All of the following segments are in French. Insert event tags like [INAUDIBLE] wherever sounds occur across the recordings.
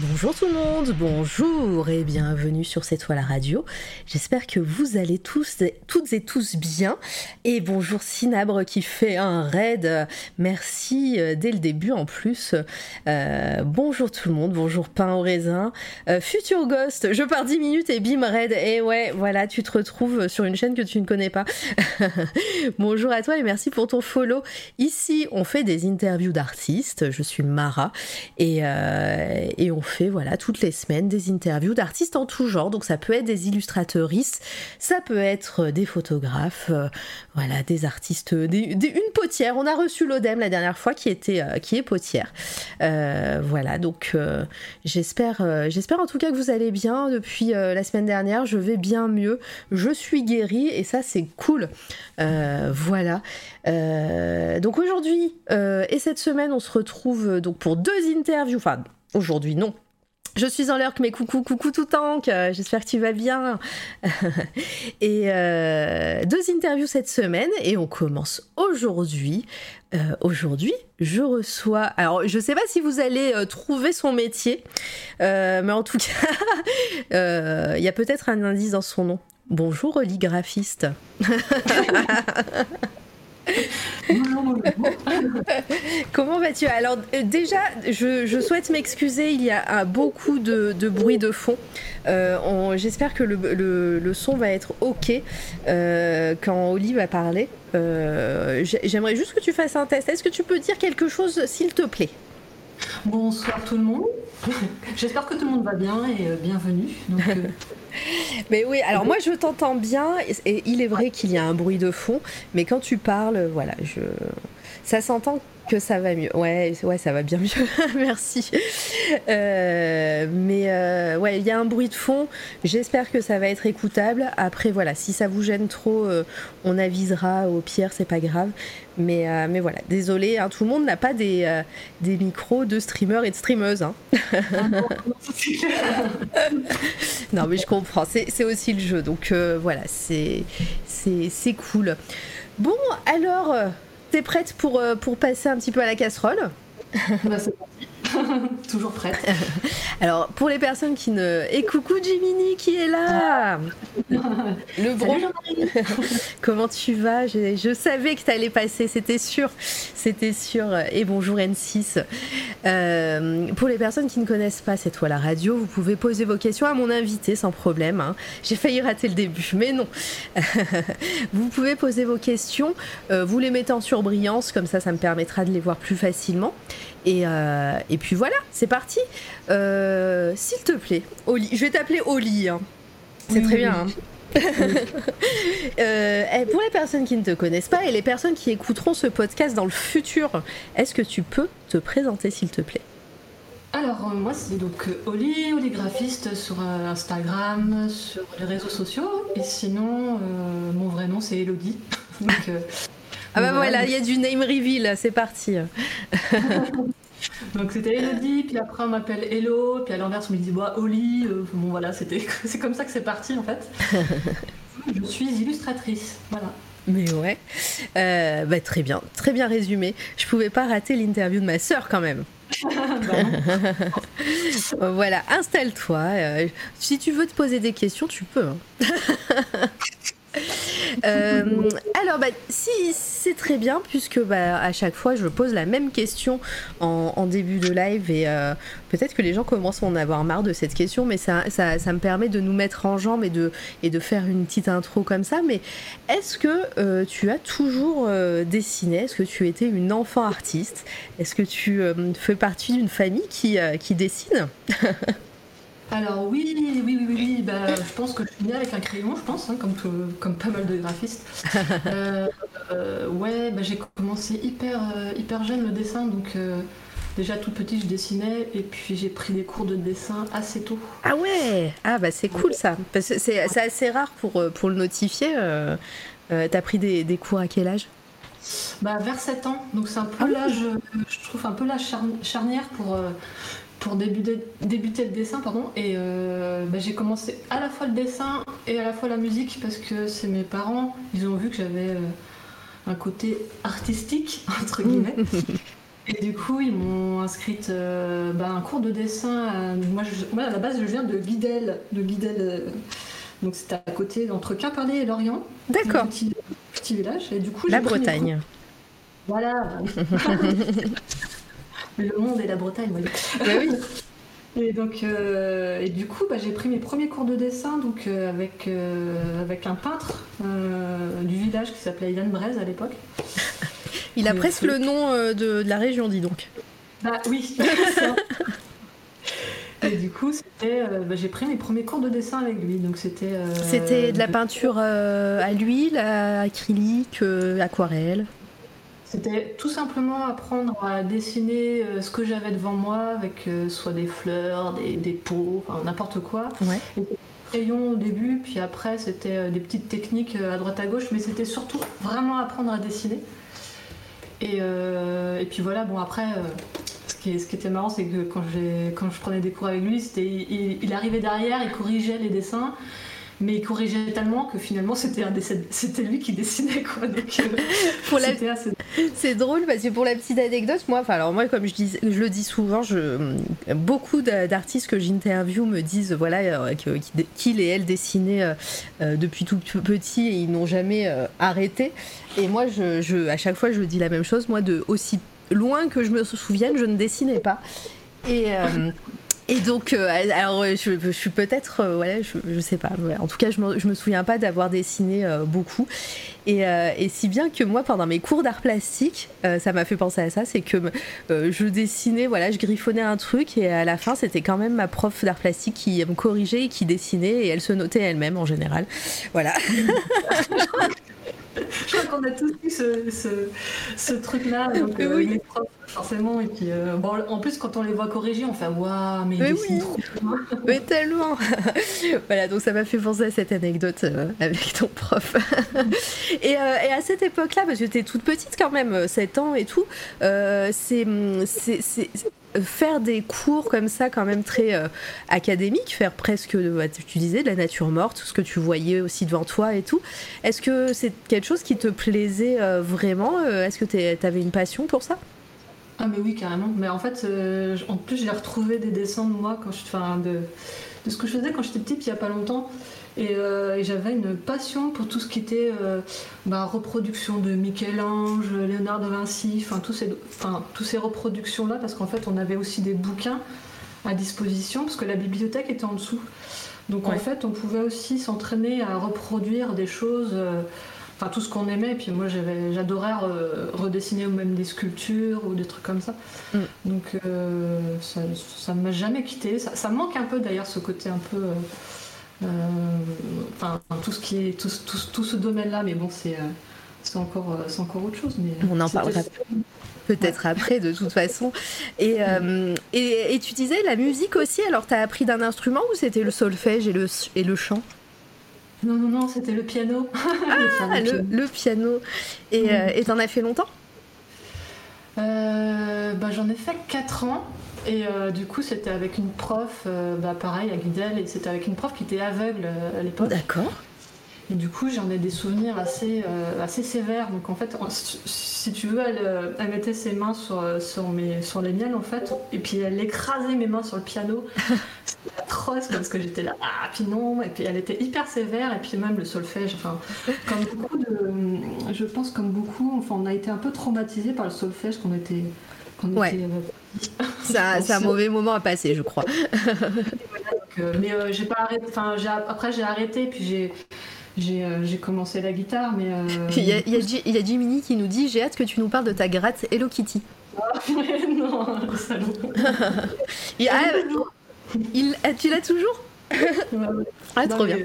Bonjour tout le monde, bonjour et bienvenue sur cette toile à radio. J'espère que vous allez tous, toutes et tous bien. Et bonjour Sinabre qui fait un raid. Merci euh, dès le début en plus. Euh, bonjour tout le monde, bonjour pain au raisin. Euh, Future Ghost, je pars 10 minutes et bim raid. Et ouais, voilà, tu te retrouves sur une chaîne que tu ne connais pas. [LAUGHS] bonjour à toi et merci pour ton follow. Ici, on fait des interviews d'artistes. Je suis Mara et, et on fait voilà toutes les semaines des interviews d'artistes en tout genre. Donc ça peut être des illustrateuristes, ça peut être des photographes, euh, voilà des artistes, une potière. On a reçu l'Odem la dernière fois qui était euh, qui est potière. Euh, voilà donc j'espère j'espère en tout cas que vous allez bien depuis la semaine dernière. Je vais bien mieux. Je suis guérie et ça c'est cool. voilà. donc aujourd'hui et cette semaine on se retrouve donc pour deux interviews. Enfin Aujourd'hui, non. Je suis en l'heure, mais coucou, coucou tout tank, euh, j'espère que tu vas bien. [LAUGHS] et euh, deux interviews cette semaine et on commence aujourd'hui. Euh, aujourd'hui, je reçois. Alors, je sais pas si vous allez trouver son métier, mais en tout cas, [LAUGHS] il y a peut-être un indice dans son nom. Bonjour, Oli graphiste. [LAUGHS] Comment vas-tu? Alors euh, déjà, je, souhaite m'excuser, il y a beaucoup de, bruit de fond. Euh, j'espère que le, son va être OK euh, quand Oli va parler. J'aimerais juste que tu fasses un test. Est-ce que tu peux dire quelque chose, s'il te plaît? Bonsoir tout le monde. [LAUGHS] J'espère que tout le monde va bien et bienvenue. [LAUGHS] mais oui, alors moi je t'entends bien et il est vrai qu'il y a un bruit de fond, mais quand tu parles, voilà, je ça s'entend que ça va mieux. Ouais, ouais, ça va bien mieux. [LAUGHS] Merci. Euh, mais euh, ouais, il y a un bruit de fond. J'espère que ça va être écoutable. Après, voilà, si ça vous gêne trop, euh, on avisera. Au pire, c'est pas grave. Mais, mais voilà, désolé, hein, tout le monde n'a pas des, des micros de streamers et de streameuses. Hein. [LAUGHS] non, mais je comprends. C'est aussi le jeu. Donc voilà, c'est cool. Bon, alors T'es prête pour, euh, pour passer un petit peu à la casserole? Bah, [LAUGHS] Toujours prête. [LAUGHS] Alors, pour les personnes qui ne. Et coucou Jiminy qui est là [LAUGHS] Le bon. Comment tu vas? Je, savais que t'allais passer, c'était sûr. C'était sûr. Et bonjour N6. Euh, pour les personnes qui ne connaissent pas cette fois la radio, vous pouvez poser vos questions à mon invité sans problème. Hein. J'ai failli rater le début, mais non. vous pouvez poser vos questions. Euh, vous les mettez en surbrillance, comme ça, ça me permettra de les voir plus facilement. Et, euh, et puis voilà, c'est parti. Euh, s'il te plaît, Oli, je vais t'appeler Oli. Hein. C'est très bien. Hein. [LAUGHS] Euh, pour les personnes qui ne te connaissent pas et les personnes qui écouteront ce podcast dans le futur, est-ce que tu peux te présenter s'il te plaît? Alors moi c'est donc Oli, Oli graphiste sur Instagram, sur les réseaux sociaux et sinon mon vrai nom c'est Elodie. [LAUGHS] ah bah voilà, il y a du name reveal, c'est parti. [LAUGHS] Donc c'était Elodie, puis après on m'appelle Hello, puis à l'inverse on me dit bah, Oli. Euh, bon voilà, c'était [LAUGHS] c'est comme ça que c'est parti en fait. [LAUGHS] je suis illustratrice, voilà. Mais ouais, euh, bah, très bien, très bien résumé. Je pouvais pas rater l'interview de ma sœur quand même. voilà, installe-toi. Euh, si tu veux te poser des questions, tu peux. Hein. [LAUGHS] Euh, alors, bah, si c'est très bien, puisque bah, à chaque fois je pose la même question en, début de live, et euh, peut-être que les gens commencent à en avoir marre de cette question, mais ça, me permet de nous mettre en jambes et de, faire une petite intro comme ça. Mais est-ce que euh, tu as toujours dessiné? Est-ce que tu étais une enfant artiste? Est-ce que tu fais partie d'une famille qui dessine? [LAUGHS] Alors oui, oui, oui, oui, bah, je pense que je suis née avec un crayon, je pense, hein, comme, comme pas mal de graphistes. [LAUGHS] Euh, euh, ouais, bah, j'ai commencé hyper, euh, hyper jeune le dessin, donc déjà tout petit je dessinais, et puis j'ai pris des cours de dessin assez tôt. Ah ouais Ah bah c'est cool ça, parce que c'est assez rare pour, pour le notifier. T'as pris des, des, cours à quel âge? Bah, vers 7 ans, donc c'est un peu ah l'âge, je trouve un peu la charnière pour pour débuter, débuter le dessin, pardon, et bah, j'ai commencé à la fois le dessin et à la fois la musique parce que c'est mes parents, ils ont vu que j'avais un côté artistique [LAUGHS] entre guillemets. [LAUGHS] Et du coup, ils m'ont inscrite bah, un cours de dessin. moi, moi, à la base, je viens de Guidel, de Guidel. donc c'était à côté, entre Quimperlé et Lorient. D'accord. Petit, petit, village. Et du coup, la Bretagne. Voilà. [LAUGHS] le monde et la Bretagne, oui. Bah oui. [LAUGHS] Et donc, euh, et du coup, bah, j'ai pris mes premiers cours de dessin donc euh, avec euh, avec un peintre du village qui s'appelait Ivan Brez à l'époque. [LAUGHS] Il a presque le nom de, la région, dis donc. Bah oui. [LAUGHS] et du coup, c'était, bah, j'ai pris mes premiers cours de dessin avec lui. Donc c'était. c'était de la peinture à l'huile, à acrylique, aquarelle. C'était tout simplement apprendre à dessiner euh, ce que j'avais devant moi avec euh, soit des fleurs, des, des pots, enfin, n'importe quoi. Ouais. Crayon au début, puis après c'était euh, des petites techniques à droite à gauche, mais c'était surtout vraiment apprendre à dessiner. Et, et puis voilà, bon après, ce, qui, ce, qui, était marrant, c'est que quand, quand je prenais des cours avec lui, il, il, arrivait derrière, il corrigeait les dessins mais il corrigeait tellement que finalement c'était c'était lui qui dessinait quoi. Euh, [LAUGHS] c'est drôle parce que pour la petite anecdote, moi, enfin alors moi comme je dis, je le dis souvent, je beaucoup d'artistes que j'interview me disent voilà euh, qu'ils et elles dessinaient euh, depuis tout petit et ils n'ont jamais arrêté. Et moi, je, je, à chaque fois, je dis la même chose. Moi, de aussi loin que je me souvienne, je ne dessinais pas. Et et donc, euh, alors, euh, je, suis peut-être, euh, je, je, sais pas. En tout cas, je me, me souviens pas d'avoir dessiné beaucoup. Et, et, si bien que moi, pendant mes cours d'art plastique, ça m'a fait penser à ça, c'est que je dessinais, voilà, je griffonnais un truc et à la fin, c'était quand même ma prof d'art plastique qui me corrigeait et qui dessinait et elle se notait elle-même en général. Voilà. [LAUGHS] je crois qu'on a tous eu ce, truc-là, [LAUGHS] donc euh, les profs, forcément. Et puis, euh, bon, en plus, quand on les voit corriger, on fait waouh, mais, mais oui. trop [LAUGHS] Mais tellement [LAUGHS] Voilà, donc ça m'a fait penser à cette anecdote euh, avec ton prof. et, et, à cette époque-là, parce que tu es toute petite quand même, 7 ans et tout, c'est faire des cours comme ça, quand même très euh, académiques, faire presque, bah, tu disais, de la nature morte, ce que tu voyais aussi devant toi et tout. Est-ce que c'est quelque chose qui te plaisait euh, vraiment euh, Est-ce que tu avais une passion pour ça? Ah, mais oui, carrément. Mais en fait, en plus, j'ai retrouvé des dessins de moi quand je, enfin, de, de ce que je faisais quand j'étais petite, il n'y a pas longtemps. Euh, et, j'avais une passion pour tout ce qui était euh, bah, reproduction de Michel-Ange, Léonard de Vinci, enfin tous ces, tous ces reproductions-là, parce qu'en fait on avait aussi des bouquins à disposition, parce que la bibliothèque était en dessous. Donc en fait on pouvait aussi s'entraîner à reproduire des choses, euh, enfin tout ce qu'on aimait, et puis moi j'adorais redessiner ou même des sculptures ou des trucs comme ça. Mm. Donc ça ne m'a jamais quitté. Ça, ça, manque un peu d'ailleurs ce côté un peu euh, enfin, tout ce qui est tout, tout, ce domaine-là, mais bon, c'est euh, encore, euh, c'est encore autre chose. Mais On en parlera peut-être après de toute façon. Et, et, et, tu disais la musique aussi, alors tu as appris d'un instrument ou c'était le solfège et le, et le chant? Non, non, non, c'était le piano. [LAUGHS] Ah, le, piano. Et mm. t'en as fait longtemps? Bah, J'en ai fait 4 ans. Et euh, du coup, c'était avec une prof, euh, bah, pareil, à Guidel, et c'était avec une prof qui était aveugle euh, à l'époque. D'accord. Et du coup, j'en ai des souvenirs assez, assez sévères. Donc en fait, si tu veux, elle, elle mettait ses mains sur, sur, mes, sur les miennes, en fait, et puis elle écrasait mes mains sur le piano. C'était [LAUGHS] atroce parce que j'étais là, ah, puis non, et puis elle était hyper sévère, et puis même le solfège, enfin, comme beaucoup de. Je pense, comme beaucoup, enfin, on a été un peu traumatisés par le solfège qu'on était. ouais. [LAUGHS] C'est [LAUGHS] un, mauvais moment à passer, je crois. Euh, mais euh, j'ai pas arrêté. Enfin, après j'ai arrêté, puis j'ai. J'ai euh, commencé la guitare, mais. [LAUGHS] il, y a, il, y a, Jiminy qui nous dit J'ai hâte que tu nous parles de ta gratte Hello Kitty. Ah, [LAUGHS] non, salaud. [LAUGHS] il, ah, il, tu l'as toujours Ah, trop bien.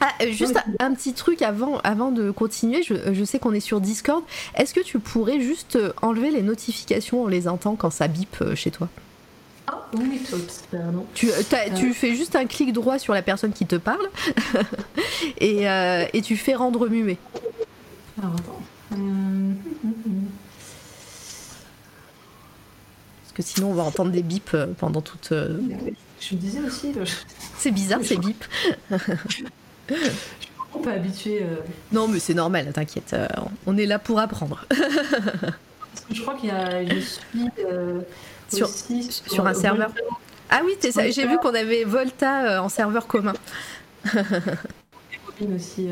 Ah, euh, juste un, petit truc avant, avant de continuer, je, sais qu'on est sur Discord. Est-ce que tu pourrais juste euh, enlever les notifications, on les entend quand ça bip euh, chez toi? Ah, oui, pardon. Tu, tu, fais juste un clic droit sur la personne qui te parle [LAUGHS] et, et, tu fais rendre muet. Alors attends. Est-ce que sinon on va entendre des bips euh, pendant toute. Je me disais aussi. C'est bizarre ces bips. je suis pas habituée. Non, mais c'est normal, t'inquiète. on est là pour apprendre. [LAUGHS] je crois qu'il y a. Je suis. Sur, sur, un serveur. Ah oui, j'ai vu qu'on avait Volta en serveur commun. aussi.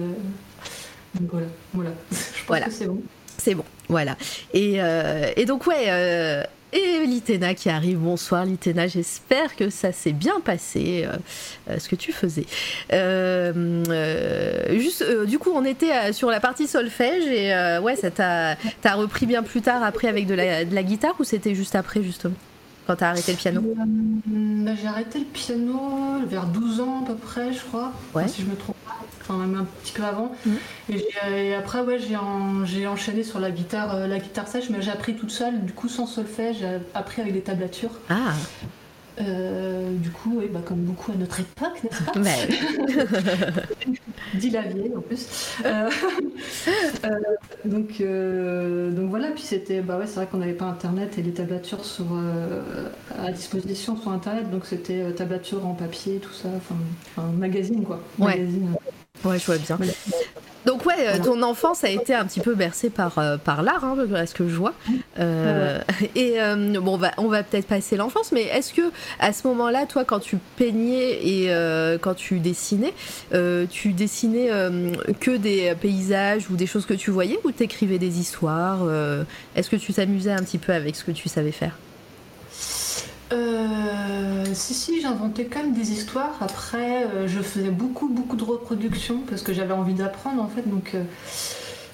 voilà, voilà. [LAUGHS] Je pense voilà. que c'est bon. C'est bon, voilà. Et, euh, donc, ouais. Euh, et Litena qui arrive, bonsoir Litena, j'espère que ça s'est bien passé, euh, ce que tu faisais. juste, du coup, on était sur la partie solfège et ouais, ça t'a repris bien plus tard après avec de la, de la guitare ou c'était juste après justement? Quand t'as arrêté le piano bah, J'ai arrêté le piano vers 12 ans à peu près, je crois, ouais. si je me trompe enfin même un petit peu avant. Mm. Et, après, ouais, j'ai enchaîné sur la guitare, euh, la guitare sèche, mais j'ai appris toute seule, du coup sans solfège, j'ai appris avec des tablatures. Ah. Euh, du coup, oui, bah, comme beaucoup à notre époque, n'est-ce pas [LAUGHS] Dit la vieille en plus. Euh, [LAUGHS] donc, donc voilà, puis c'était, bah ouais, c'est vrai qu'on n'avait pas internet et les tablatures sur, à disposition sur internet, donc c'était tablature en papier, tout ça, enfin, magazine quoi. Magazine, Ouais, je vois bien. Donc ouais, euh, ton enfance a été un petit peu bercée par, euh, par l'art, hein, à ce que je vois. Euh, [LAUGHS] et bon, on va, peut-être passer l'enfance, mais est-ce que à ce moment-là, toi, quand tu peignais et quand tu dessinais, tu dessinais que des paysages ou des choses que tu voyais, ou t'écrivais des histoires Est-ce que tu t'amusais un petit peu avec ce que tu savais faire? Euh, si, si, j'inventais quand même des histoires. Après, euh, je faisais beaucoup, beaucoup de reproductions parce que j'avais envie d'apprendre en fait. Donc, euh,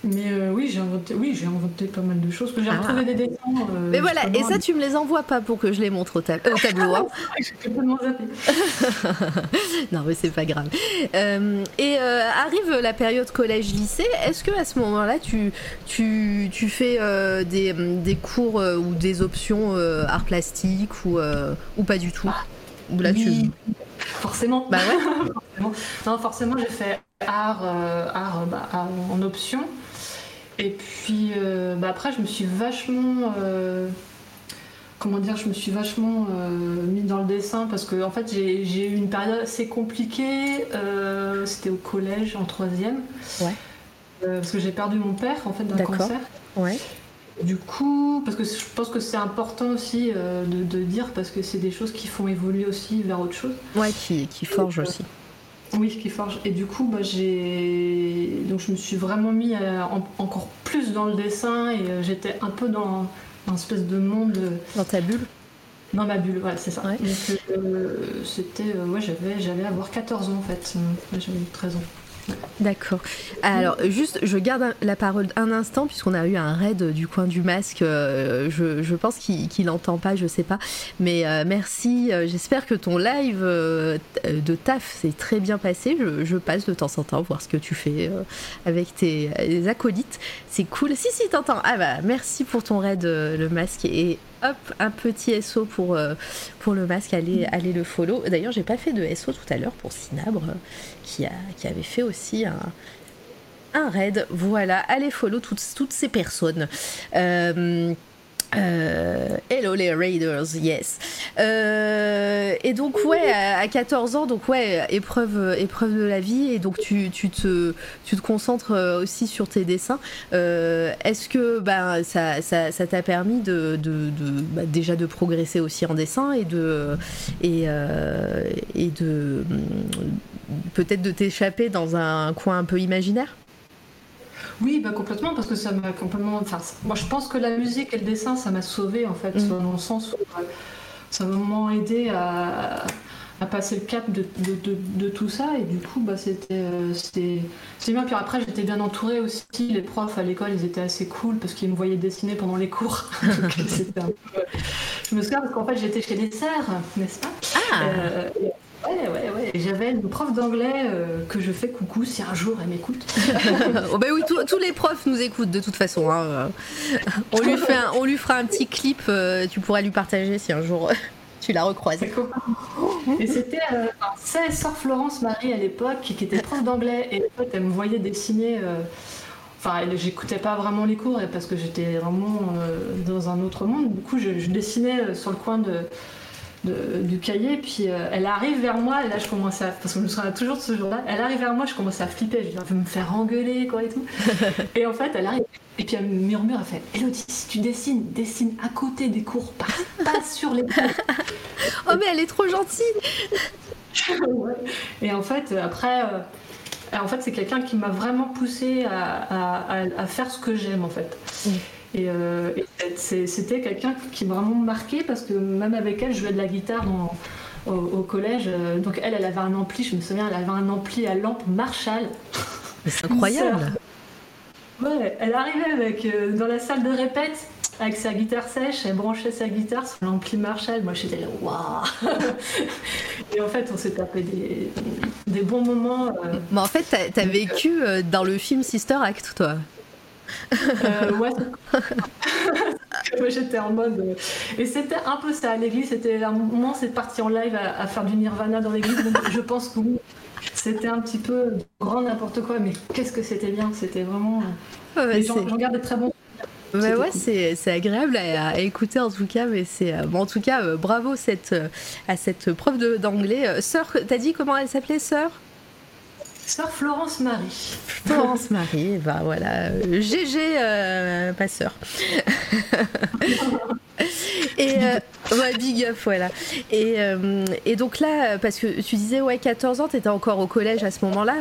mais euh, oui, j'ai inventé, oui, j'ai inventé pas mal de choses. Que j'ai ah. retrouvé des dessins. Euh, mais voilà, et ça, tu me les envoies pas pour que je les montre au, tableau. Hein. [LAUGHS] [LAUGHS] non, mais c'est pas grave. Euh, et arrive la période collège-lycée. Est-ce que à ce moment-là, tu, tu, tu fais des, des, cours ou des options art plastique ou, ou pas du tout? Ou là, oui. Forcément. Bah ouais. [LAUGHS] forcément. Non, forcément, j'ai fait art, art, bah, art en option. Et puis euh, bah, après, je me suis vachement. Euh, comment dire Je me suis vachement euh, mis dans le dessin parce que en fait, j'ai eu une période assez compliquée. C'était au collège, en troisième. Ouais. parce que j'ai perdu mon père en fait d'un cancer. Ouais. Du coup, parce que je pense que c'est important aussi de, dire parce que c'est des choses qui font évoluer aussi vers autre chose. Ouais, qui, qui forgent aussi. Oui, qui forge. Et du coup, bah, j'ai donc je me suis vraiment mis encore plus dans le dessin et euh, j'étais un peu dans un espèce de monde. Euh, dans ta bulle? Dans ma bulle, ouais, c'est ça. Donc euh, c'était, ouais, j'avais, j'avais avoir 14 ans en fait. J'avais 13 ans. D'accord. Alors, juste, je garde la parole un instant, puisqu'on a eu un raid du coin du masque. Euh, je, pense qu'il n'entend pas, je sais pas. Mais euh, merci. Euh, j'espère que ton live de taf s'est très bien passé. Je, passe de temps en temps voir ce que tu fais avec tes acolytes. C'est cool. Si, si, t'entends. Ah bah, merci pour ton raid, le masque. Et hop, un petit SO pour, pour le masque, allez, allez le follow. D'ailleurs, j'ai pas fait de SO tout à l'heure pour Sinabre, qui, avait fait aussi un, raid. Voilà, allez follow toutes, ces personnes. Euh, euh, hello les Raiders, yes. Euh, et donc ouais, à, 14 ans, donc ouais, épreuve, épreuve de la vie, et donc tu, te, concentres aussi sur tes dessins. Est-ce que bah, ça, t'a permis bah, déjà de progresser aussi en dessin et de et, et de peut-être de t'échapper dans un coin un peu imaginaire? Oui, bah complètement, parce que ça m'a complètement. Enfin, moi, je pense que la musique et le dessin, ça m'a sauvé en fait, mm. dans le sens où euh, ça m'a vraiment aidé à, passer le cap de, de, tout ça, et du coup, bah, c'était euh, c'était bien. Puis après, j'étais bien entourée aussi. Les profs à l'école, ils étaient assez cool parce qu'ils me voyaient dessiner pendant les cours. [LAUGHS] Je me souviens parce qu'en fait, j'étais chez les serres, n'est-ce pas? Ah. Euh, Ouais, ouais, ouais. J'avais une prof d'anglais euh, que je fais coucou si un jour elle m'écoute. [LAUGHS] oh bah oui, tous les profs nous écoutent de toute façon. Hein. On, lui fait on lui fera un petit clip, euh, tu pourras lui partager si un jour tu la recroises. Et c'était euh, Sœur Florence Marie à l'époque qui était prof d'anglais et en fait elle me voyait dessiner Enfin, j'écoutais pas vraiment les cours parce que j'étais vraiment dans un autre monde. Du coup, je, dessinais sur le coin de, du cahier, puis elle arrive vers moi, et là je commence à. Parce que je me souviens toujours de ce jour-là, elle arrive vers moi, je commence à flipper, je dis, elle veut me faire engueuler, quoi et tout. [LAUGHS] et en fait, elle arrive, et puis elle murmure, elle fait Elodie, si tu dessines, dessine à côté des cours, pas, pas [LAUGHS] sur les cours. oh, mais elle est trop gentille [LAUGHS] Et en fait, après, euh, en fait c'est quelqu'un qui m'a vraiment poussé à, faire ce que j'aime, en fait. Mm. Et, euh, c'était quelqu'un qui m'a vraiment marqué parce que même avec elle, je jouais de la guitare au, collège. Euh, donc elle, elle avait un ampli, je me souviens, elle avait un ampli à lampe Marshall. C'est incroyable. Ouais, elle arrivait avec, euh, dans la salle de répète avec sa guitare sèche, elle branchait sa guitare sur l'ampli Marshall. Moi j'étais là, waouh [LAUGHS] Et en fait, on s'est tapé des, des, bons moments. Euh. Mais en fait, t'as as vécu dans le film Sister Act, toi? Ouais. [LAUGHS] Moi j'étais en mode. Et c'était un peu ça à l'église. C'était un moment, c'est parti en live à, à, faire du Nirvana dans l'église. Donc je pense que oui, c'était un petit peu grand n'importe quoi, mais qu'est-ce que c'était bien, c'était vraiment. J'en garde de très bons. ouais, c'est agréable à, écouter en tout cas, mais c'est euh, bon, en tout cas euh, bravo cette, euh, à cette prof d'anglais. Sœur, t'as dit comment elle s'appelait, sœur? Sœur Florence Marie. Florence Marie, bah voilà, GG, pas sœur. [LAUGHS] et ouais, big up, voilà. Et, et, donc là, parce que tu disais, ouais, 14 ans, t'étais encore au collège à ce moment-là,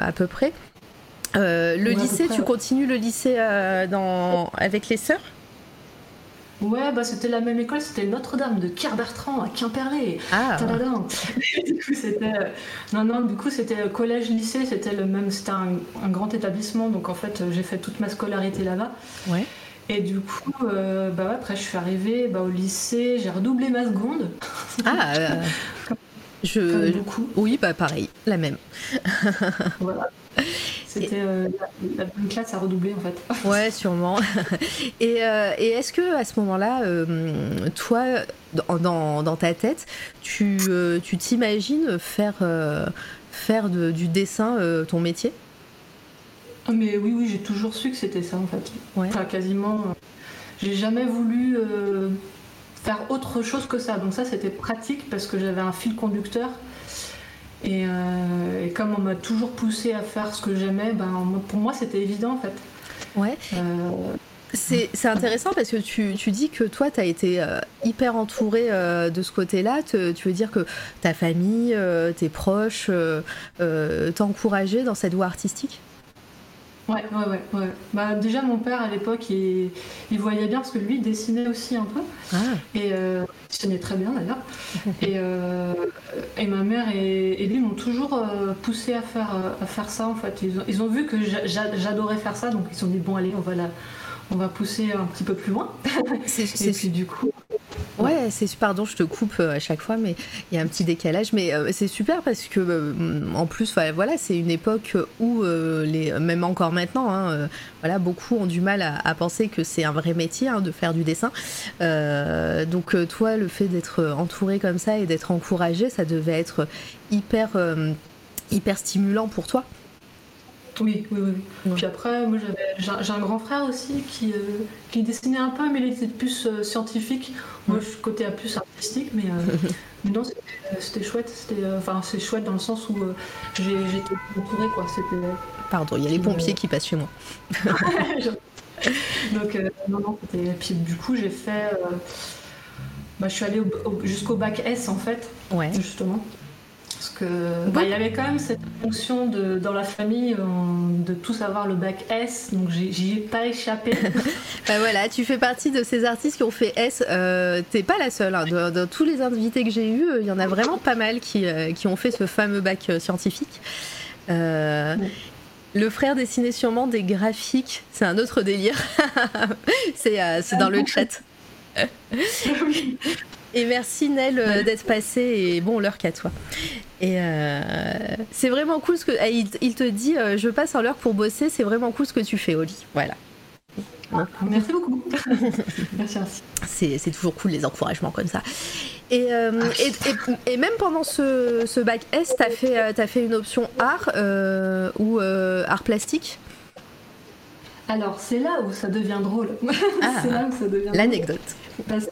à peu près. le lycée, tu continues le lycée dans, avec les sœurs? Ouais, bah c'était la même école, c'était Notre-Dame de Kerbertrand à Quimperlé. Ah. [LAUGHS] du coup, c'était euh, non non, du coup c'était collège lycée, c'était le même, c'était un, grand établissement, donc en fait j'ai fait toute ma scolarité là-bas. Ouais. Et du coup, euh, bah après je suis arrivée bah, au lycée, j'ai redoublé ma seconde. Ah. [LAUGHS] Euh, je. beaucoup. Oui, bah pareil, la même. [LAUGHS] voilà. C'était euh, la, bonne classe à redoubler en fait. [LAUGHS] Ouais, sûrement. [LAUGHS] et, euh, et est-ce que à ce moment-là, euh, toi, dans, dans, ta tête, tu tu t'imagines faire, faire de, du dessin ton métier? Ah, Mais oui, oui, j'ai toujours su que c'était ça en fait. Ouais. Enfin, quasiment. j'ai jamais voulu faire autre chose que ça. Donc ça, c'était pratique parce que j'avais un fil conducteur euh, et, comme on m'a toujours poussé à faire ce que j'aimais, ben, pour moi c'était évident en fait. Ouais. Euh, c'est intéressant parce que tu, tu, dis que toi, tu as été euh, hyper entouré de ce côté-là. Tu veux dire que ta famille, tes proches t'encourageaient dans cette voie artistique? Ouais, ouais, ouais. Bah, déjà, mon père, à l'époque, il, voyait bien parce que lui, il dessinait aussi un peu. Ah. Et euh, il dessinait très bien d'ailleurs. [LAUGHS] et, euh, et ma mère et, lui m'ont toujours euh, poussé à faire, à faire ça en fait. Ils ont, ils ont vu que j'adorais faire ça, donc ils se sont dit bon, allez, on va, la, on va pousser un petit peu plus loin. [LAUGHS] et puis du coup, Ouais, c'est pardon, je te coupe euh, à chaque fois, mais il y a un petit décalage. Mais euh, c'est super parce que, euh, en plus, voilà, c'est une époque où, les, même encore maintenant, hein, voilà, beaucoup ont du mal à, penser que c'est un vrai métier hein, de faire du dessin. donc, toi, le fait d'être entouré comme ça et d'être encouragé, ça devait être hyper, hyper stimulant pour toi? Oui, oui, oui. Puis après, moi j'ai un grand frère aussi qui, qui dessinait un peu, mais il était plus scientifique. Moi, je suis côté plus artistique, mais, euh, [LAUGHS] non, c'était chouette. C'était, euh, enfin, c'est chouette dans le sens où euh, j'ai été entourée, quoi. Pardon, il y a les pompiers qui passent chez moi. [LAUGHS] Donc, non, non, c'était. Puis du coup, j'ai fait. Bah, je suis allée jusqu'au bac S en fait, ouais. justement. Parce que bah, il y avait quand même cette fonction de, dans la famille de tous avoir le bac S, donc j'y ai pas échappé. [LAUGHS] bah voilà, tu fais partie de ces artistes qui ont fait S. Euh, T'es pas la seule. Hein. Dans, tous les invités que j'ai eus, il y en a vraiment pas mal qui, euh, qui ont fait ce fameux bac euh, scientifique. Euh, le frère dessinait sûrement des graphiques, c'est un autre délire. [LAUGHS] c'est dans le chat. [LAUGHS] Et merci Nel euh, d'être passé et bon l'heure qu'à toi. Et euh, c'est vraiment cool ce que eh, il, te dit euh, je passe en l'heure pour bosser, c'est vraiment cool ce que tu fais Oli. Voilà. Merci beaucoup. [LAUGHS] merci, C'est toujours cool les encouragements comme ça. Et, et, même pendant ce, ce bac S, tu as, fait, as fait une option art ou art plastique? Alors, c'est là où ça devient drôle. [LAUGHS] Ah, c'est là où ça devient drôle. L'anecdote. Parce que,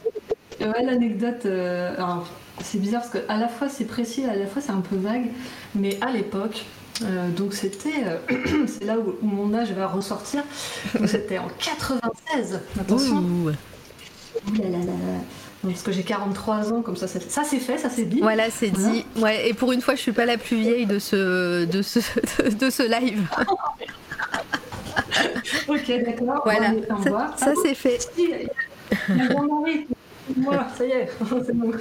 ouais, l'anecdote, euh, alors, c'est bizarre parce qu'à la fois c'est précis, à la fois c'est un peu vague, mais à l'époque, euh, donc c'était, euh, [CLEARS THROAT] c'est là où, où mon âge va ressortir, c'était en 96, attention. Ouh. Ouh là là là parce que j'ai 43 ans, comme ça, ça, ça c'est fait, ça c'est dit. Voilà, c'est Voilà. dit. Ouais, et pour une fois, je suis pas la plus vieille de ce, de ce, [LAUGHS] de ce live. [LAUGHS] Ok, d'accord. Voilà, on ça, c'est fait. Si, il y a- il y a Voilà, ça y est, [LAUGHS] c'est bon.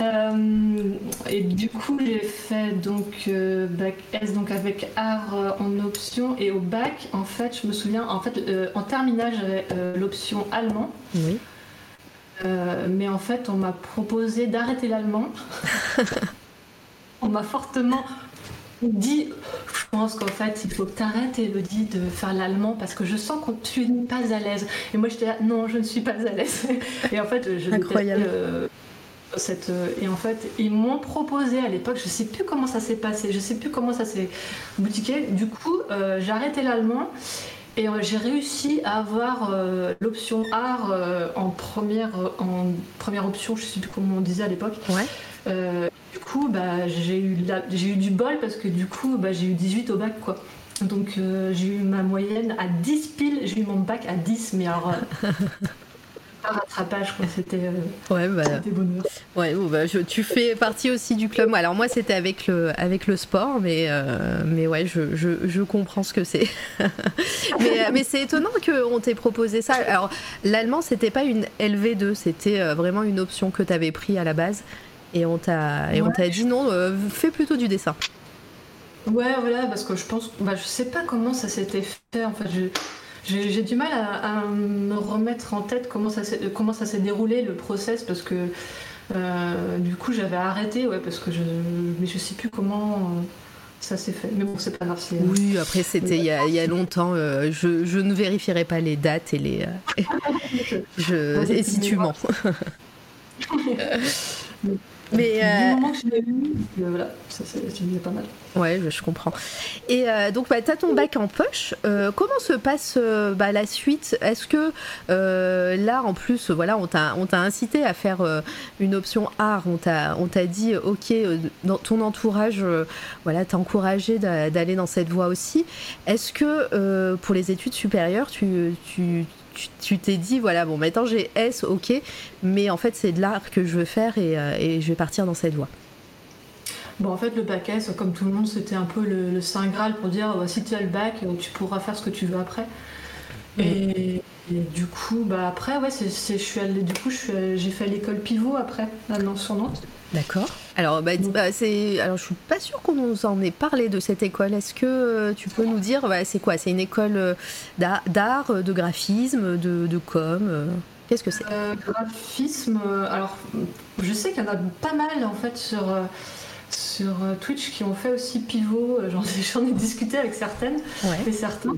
Euh, et du coup, j'ai fait donc euh, bac S donc avec art euh, en option et au bac, en fait, je me souviens, en fait, en terminale, j'avais l'option allemand, Oui. Mais en fait, on m'a proposé d'arrêter l'allemand. [LAUGHS] on m'a fortement dit, je pense qu'en fait, il faut que tu arrêtes, Elodie, de faire l'allemand parce que je sens que tu n'es pas à l'aise. Et moi, j'étais là, non, je ne suis pas à l'aise. [LAUGHS] Et en fait, je Incroyable. euh, cette, euh, et en fait, ils m'ont proposé à l'époque, je sais plus comment ça s'est passé, je sais plus comment ça s'est boutiqué. Du coup, euh, j'ai arrêté l'allemand et j'ai réussi à avoir euh, l'option art euh, en, première, en première option, je sais plus comment on disait à l'époque. Ouais. Euh, du coup, bah, j'ai eu, la- eu du bol parce que du coup, bah, j'ai eu 18 au bac. quoi. Donc euh, j'ai eu ma moyenne à 10 piles, j'ai eu mon bac à 10, mais alors... euh, [LAUGHS] pas rattrapage. C'était euh, Ouais, bah, bonheur. ouais, bon, bah, je- tu fais partie aussi du club. Alors moi, c'était avec le, avec le sport, mais, euh, mais ouais, je, je, je comprends ce que c'est. [LAUGHS] mais euh, mais c'est étonnant qu'on t'ait proposé ça. Alors, l'allemand, c'était pas une LV2, c'était euh, vraiment une option que tu avais pris à la base. Et on t'a et on Ouais. t'a dit non, euh, fais plutôt du dessin. Ouais, voilà, parce que je pense, bah, je sais pas comment ça s'était fait. En fait, j'ai du mal à, à me remettre en tête comment ça s'est comment ça s'est déroulé le process, parce que euh, du coup j'avais arrêté, ouais, parce que je, mais je sais plus comment euh, ça s'est fait. Mais bon, c'est pas grave. Oui, après c'était il y a, il y a longtemps. euh, je, je ne vérifierai pas les dates et les. euh, [LAUGHS] je, et si tu mens. [LAUGHS] [LAUGHS] Mais Du euh, moment que je l'ai eu, euh, voilà, ça c'est déjà pas mal. ouais, je, je comprends. Et euh, donc, bah, tu as ton bac en poche. Euh, comment se passe bah, la suite? Est-ce que là, en plus, voilà, on t'a incité à faire une option art? On t'a dit, ok, dans ton entourage, voilà, t'a encouragé d'a- d'aller dans cette voie aussi. Est-ce que pour les études supérieures, tu tu- tu- t'es dit, voilà, bon, maintenant j'ai S, ok, mais en fait, c'est de l'art que je veux faire et, euh, et je vais partir dans cette voie. Bon, en fait, le bac S, comme tout le monde, c'était un peu le, saint graal pour dire bah, si tu as le bac, euh, tu pourras faire ce que tu veux après. Et, et du coup, bah après, ouais, c'est, c'est- je suis allée, du coup, je suis allée- j'ai fait l'école pivot après, là, dans sur Nantes. D'accord. Alors, bah, bah, c'est, alors, je suis pas sûre qu'on nous en ait parlé de cette école. Est-ce que euh, tu peux nous dire, bah, c'est quoi? C'est une école euh, d'art, euh, de graphisme, de, de com euh, Qu'est-ce que c'est? Euh, graphisme, alors je sais qu'il y en a pas mal en fait sur, sur Twitch qui ont fait aussi pivot. J'en ai, [LAUGHS] j'en ai discuté avec certaines Ouais. et certains.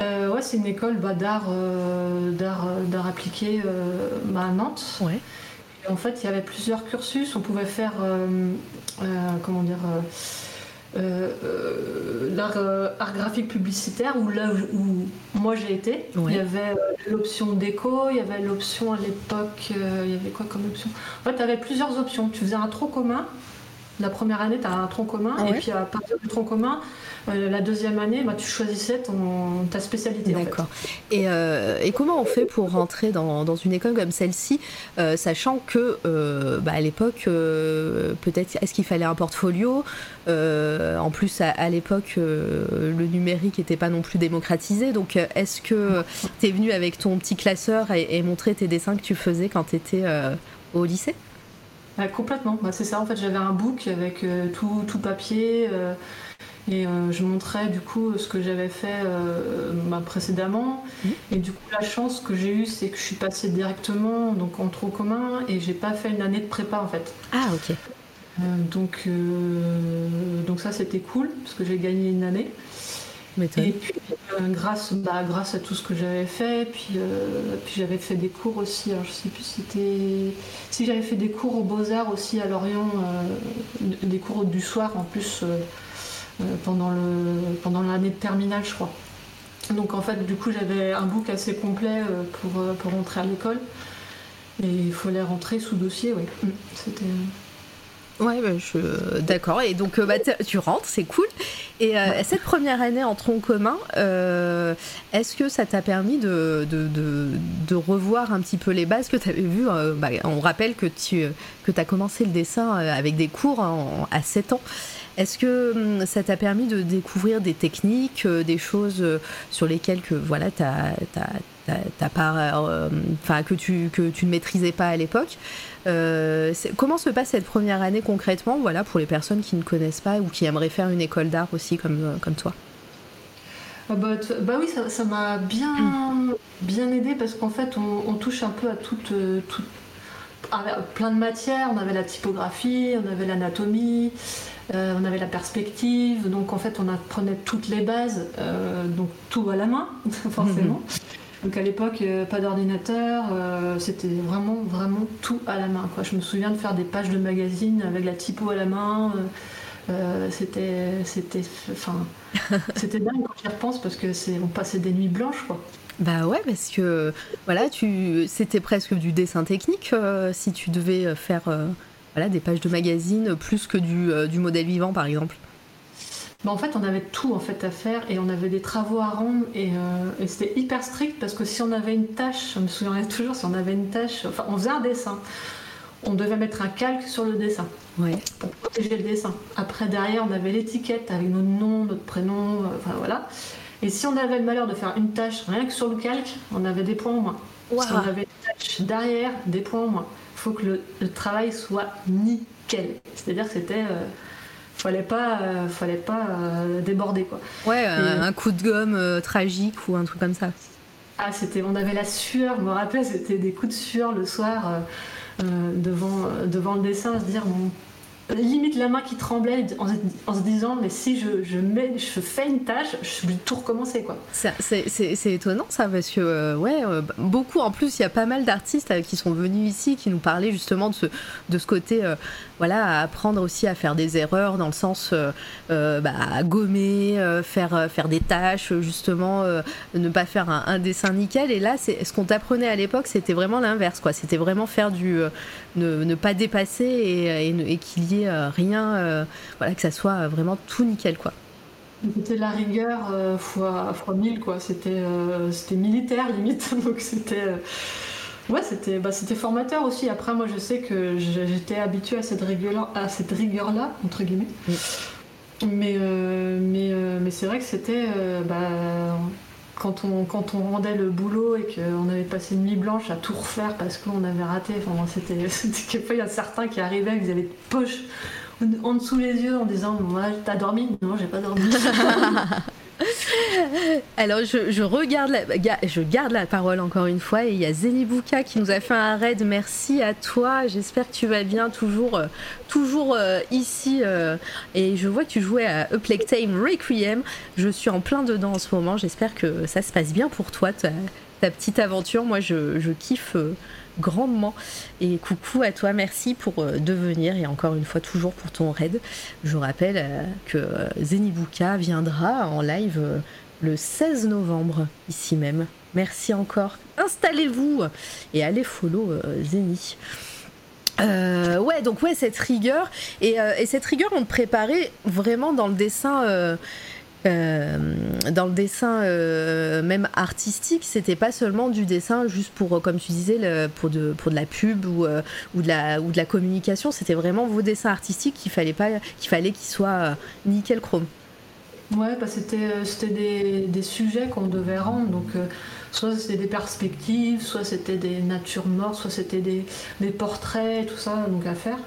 Euh, ouais, c'est une école bah, d'art, euh, d'art, euh, d'art appliqué bah, à Nantes. Ouais. Et en fait, il y avait plusieurs cursus. On pouvait faire, comment dire, l'art art graphique publicitaire, où là où, moi j'ai été. Ouais. Il y avait l'option déco, il y avait l'option à l'époque, il y avait quoi comme option? En fait, tu avais plusieurs options. Tu faisais un tronc commun. La première année, tu as un tronc commun, Ah et puis à partir du tronc commun, euh, la deuxième année, bah, tu choisissais ton, ta spécialité. en fait. D'accord. Et, euh, et comment on fait pour rentrer dans, dans une école comme celle-ci, euh, sachant que bah, à l'époque, peut-être, est-ce qu'il fallait un portfolio En plus, à, à l'époque, le numérique n'était pas non plus démocratisé. Donc, est-ce que tu es venu avec ton petit classeur et, et montrer tes dessins que tu faisais quand tu étais au lycée? Complètement, Bah, c'est ça. En fait, j'avais un book avec euh, tout, tout papier euh, et euh, je montrais du coup ce que j'avais fait bah, précédemment. Mhm. Et du coup, la chance que j'ai eue, c'est que je suis passée directement donc en tronc commun et j'ai pas fait une année de prépa en fait. Ah, ok. Donc, donc ça, c'était cool parce que j'ai gagné une année. Et puis, euh, grâce, bah, grâce à tout ce que j'avais fait, puis, euh, puis j'avais fait des cours aussi. Alors, je sais plus si c'était. Si j'avais fait des cours aux Beaux-Arts aussi à Lorient, euh, des cours du soir en plus, pendant pendant l'année de terminale, je crois. Donc en fait, du coup, j'avais un book assez complet pour, pour rentrer à l'école. Et il fallait rentrer sous dossier, oui. Mm. C'était. Ouais, bah, je... d'accord. Et donc, bah, tu rentres, c'est cool. Et cette première année en tronc commun, est-ce que ça t'a permis de, de, de, revoir un petit peu les bases que tu avais vues bah, On rappelle que tu que as commencé le dessin avec des cours à 7 ans. Est-ce que hum, ça t'a permis de découvrir des techniques, euh, des choses euh, sur lesquelles que voilà, t'as, pas, euh, enfin que tu que tu ne maîtrisais pas à l'époque Comment se passe cette première année concrètement, voilà, pour les personnes qui ne connaissent pas ou qui aimeraient faire une école d'art aussi comme comme toi? Ah bah, bah, oui, ça, m'a bien, bien aidé parce qu'en fait, on, touche un peu à toute, plein de matières. On avait la typographie, on avait l'anatomie, euh, on avait la perspective, donc en fait on apprenait toutes les bases, euh, donc tout à la main, [LAUGHS] forcément. Donc à l'époque, euh, pas d'ordinateur, c'était vraiment, vraiment tout à la main. Quoi. Je me souviens de faire des pages de magazine avec la typo à la main. c'était, c'était, enfin, [LAUGHS] c'était dingue quand j'y repense parce que c'est, on passait des nuits blanches, quoi. Bah ouais, parce que voilà, tu, c'était presque du dessin technique si tu devais faire voilà, des pages de magazine plus que du, euh, du modèle vivant par exemple bah en fait, on avait tout en fait à faire et on avait des travaux à rendre et, euh, et c'était hyper strict parce que si on avait une tâche, je me souviens toujours, si on avait une tâche, enfin on faisait un dessin, on devait mettre un calque sur le dessin ouais. pour protéger le dessin. Après derrière, on avait l'étiquette avec notre nom, notre prénom, euh, enfin voilà. Et si on avait le malheur de faire une tâche rien que sur le calque, on avait des points en moins. Si on avait une tâche derrière, des points en moins faut que le, travail soit nickel. C'est-à-dire que c'était. Euh, fallait pas, euh, fallait pas euh, déborder quoi. Ouais, un coup de gomme tragique ou un truc comme ça. Ah, c'était, on avait la sueur. Je me rappelle, c'était des coups de sueur le soir devant, devant le dessin, à se dire bon, limite la main qui tremblait en, se disant mais si je, mets, je fais une tâche, je vais tout recommencer quoi. C'est étonnant ça parce que euh, ouais euh, beaucoup en plus il y a pas mal d'artistes euh, qui sont venus ici qui nous parlaient justement de ce, côté voilà apprendre aussi à faire des erreurs dans le sens bah, gommer, faire faire des tâches justement ne pas faire un, dessin nickel et là ce qu'on t'apprenait à l'époque c'était vraiment l'inverse quoi c'était vraiment faire du ne, ne, pas dépasser et, et, et qu'il y ait euh, rien, euh, voilà, que ça soit vraiment tout nickel, quoi. C'était la rigueur euh, fois, fois mille, quoi. C'était c'était militaire, limite. [LAUGHS] Donc c'était. Ouais, c'était bah, formateur aussi. Après, moi, je sais que j'étais habituée à cette rigueur-là, à cette rigueur-là entre guillemets. Mais, mais, mais c'est vrai que c'était. Bah, quand on, quand rendait le boulot et qu'on avait passé une nuit blanche à tout refaire parce qu'on avait raté, enfin, c'était, [LAUGHS] il y a certains qui arrivaient, ils avaient des poches en dessous les yeux en disant T'as dormi? Non, j'ai pas dormi. [LAUGHS] [LAUGHS] Alors je, regarde la, je garde la parole encore une fois et il y a Zenibuka qui nous a fait un raid. Merci à toi. J'espère que tu vas bien toujours, euh, toujours euh, ici. Euh, et je vois que tu jouais à A Plague Time Requiem. Je suis en plein dedans en ce moment. J'espère que ça se passe bien pour toi, ta, petite aventure. Moi, je kiffe grandement. Et coucou à toi, merci pour euh, devenir et encore une fois toujours pour ton raid. Je rappelle euh, que euh, Zenibuka viendra en live le 16 novembre ici même. Merci encore. Installez-vous et allez follow Zeni. ouais, donc ouais, cette rigueur. Et, et, cette rigueur, on te préparait vraiment dans le dessin dans le dessin euh, même artistique, c'était pas seulement du dessin juste pour, euh, comme tu disais, pour, de, la pub ou, ou, de, la, communication, c'était vraiment vos dessins artistiques qu'il fallait pas qu'ils soient nickel chrome. Ouais, bah c'était, des, sujets qu'on devait rendre, donc soit c'était des perspectives, soit c'était des natures mortes, soit c'était des, des portraits, tout ça, donc à faire.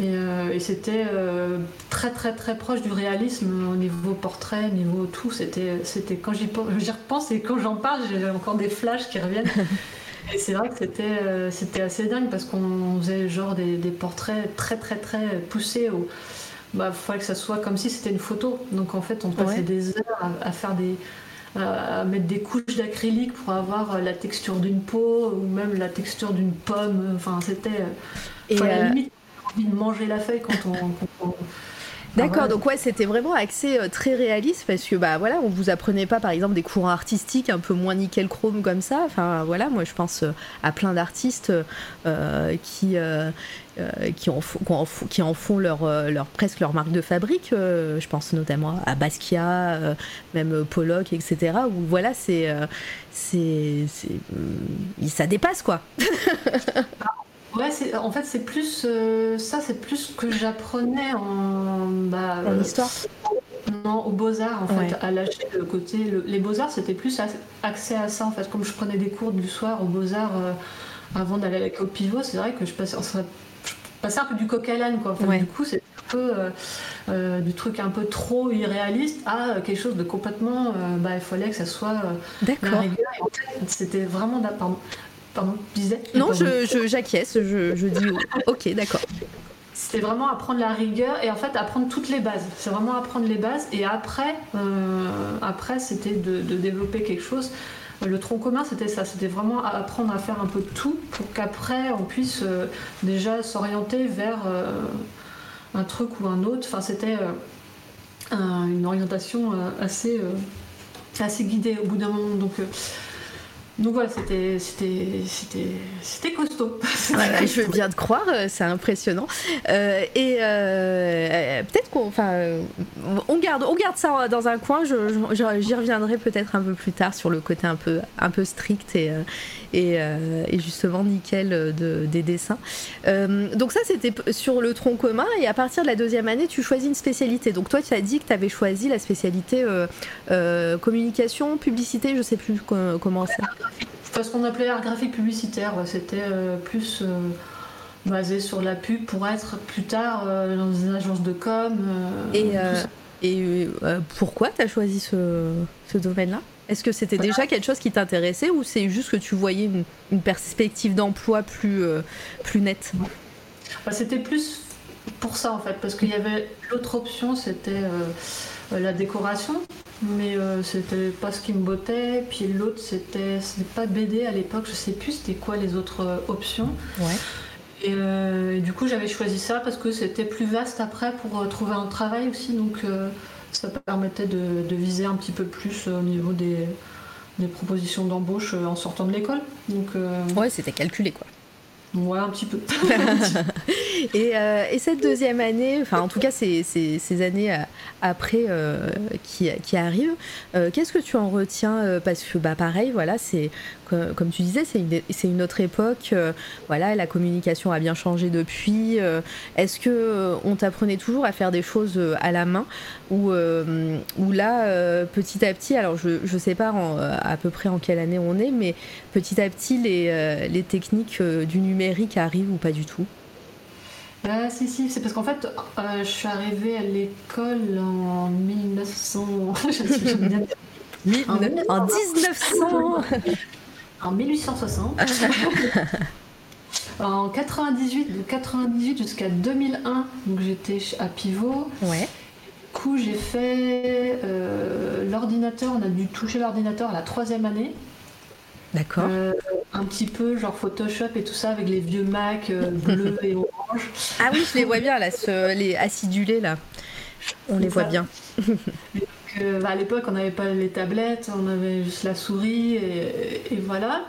Euh, et, c'était euh, très très très proche du réalisme au niveau portrait, au niveau tout. C'était, c'était quand j'y, repense et quand j'en parle, j'ai encore des flashs qui reviennent. et c'est vrai que c'était, euh, c'était assez dingue parce qu'on faisait genre des, portraits très très très poussés. Il bah, fallait que ça soit comme si c'était une photo. Donc en fait, on passait des heures à, faire des, à mettre des couches d'acrylique pour avoir la texture d'une peau ou même la texture d'une pomme. Enfin, c'était. Et limite envie de manger la feuille quand on. D'accord, donc ouais, c'était vraiment axé euh, très réaliste parce que bah voilà, on vous apprenait pas par exemple des courants artistiques un peu moins nickel chrome comme ça. Enfin voilà, moi je pense euh, à plein d'artistes euh, qui qui en, font, qui en font leur, leur presque leur marque de fabrique. je pense notamment à Basquiat, même Pollock, etc. Où voilà, c'est c'est ça dépasse quoi. [LAUGHS] Ouais, en fait, c'est plus euh, ça, c'est plus ce que j'apprenais en, bah, en histoire. Non, aux beaux-arts, en fait, à lâcher le côté. les beaux-arts, c'était plus accès à ça, en fait. Comme je prenais des cours du soir aux beaux-arts euh, avant d'aller à l'école pivot, c'est vrai que je passais, je un peu du coq à l'âne, quoi. Du coup, c'est un peu euh, du truc un peu trop irréaliste à quelque chose de complètement. bah, il fallait que ça soit. D'accord. C'était vraiment. Pardon. Pardon, tu disais Non, j'acquiesce, je, je, dis [LAUGHS] ok, d'accord. C'était vraiment apprendre la rigueur et en fait apprendre toutes les bases. C'est vraiment apprendre les bases et après, euh, après c'était de, développer quelque chose. Le tronc commun, c'était ça, c'était vraiment apprendre à faire un peu de tout pour qu'après on puisse euh, déjà s'orienter vers euh, un truc ou un autre. Enfin, c'était une orientation assez, assez guidée au bout d'un moment. Donc, donc voilà, c'était, c'était, c'était, c'était costaud. Voilà, je veux bien te croire, euh, c'est impressionnant. Euh, et euh, peut-être qu'on, enfin, on garde, on garde ça dans un coin. j'y reviendrai peut-être un peu plus tard sur le côté un peu, un peu strict et, et, justement nickel de, des dessins. donc ça, c'était sur le tronc commun. Et à partir de la deuxième année, tu choisis une spécialité. Donc toi, tu as dit que tu avais choisi la spécialité communication, publicité, je sais plus comment ça ce qu'on appelait art graphique publicitaire. C'était euh, plus euh, basé sur la pub pour être plus tard euh, dans une agence de com. et et pourquoi tu as choisi ce, domaine-là? Est-ce que c'était déjà quelque chose qui t'intéressait ou c'est juste que tu voyais une, perspective d'emploi plus, plus nette? Bah, C'était plus pour ça en fait, parce qu'il y avait l'autre option, c'était la décoration mais euh, c'était pas ce qui me bottait. Puis l'autre, c'était pas BD à l'époque, je sais plus c'était quoi les autres euh, options. Euh, et, du coup, j'avais choisi ça parce que c'était plus vaste après pour trouver un travail aussi, donc ça permettait de, viser un petit peu plus au niveau des, des propositions d'embauche en sortant de l'école. Donc, ouais, c'était calculé quoi. Ouais, un petit peu. [LAUGHS] [LAUGHS] Euh, et, cette deuxième année, enfin en tout cas ces, ces, années euh, après euh, qui, qui, arrivent, qu'est-ce que tu en retiens Parce que bah, pareil, voilà, c'est comme tu disais, c'est une, une, autre époque. voilà, la communication a bien changé depuis. Est-ce que on t'apprenait toujours à faire des choses à la main ou, ou là, petit à petit, alors je ne sais pas à peu près en quelle année on est, mais petit à petit les, les techniques du numérique arrivent ou pas du tout? Ah, si, si, c'est parce qu'en fait, euh, je suis arrivée à l'école en 1900. [LAUGHS] en, 1900 En 1860. [LAUGHS] en 98, de 98 jusqu'à 2001, donc j'étais à Pivot. Ouais. Du coup, j'ai fait euh, l'ordinateur, on a dû toucher l'ordinateur à la troisième année. D'accord. Euh, un petit peu genre Photoshop et tout ça avec les vieux Mac euh, bleus et orange. Ah oui, je les vois bien là, les acidulés là. On les voit bien. [LAUGHS] Euh, bah, à l'époque, on n'avait pas les tablettes, on avait juste la souris et, voilà.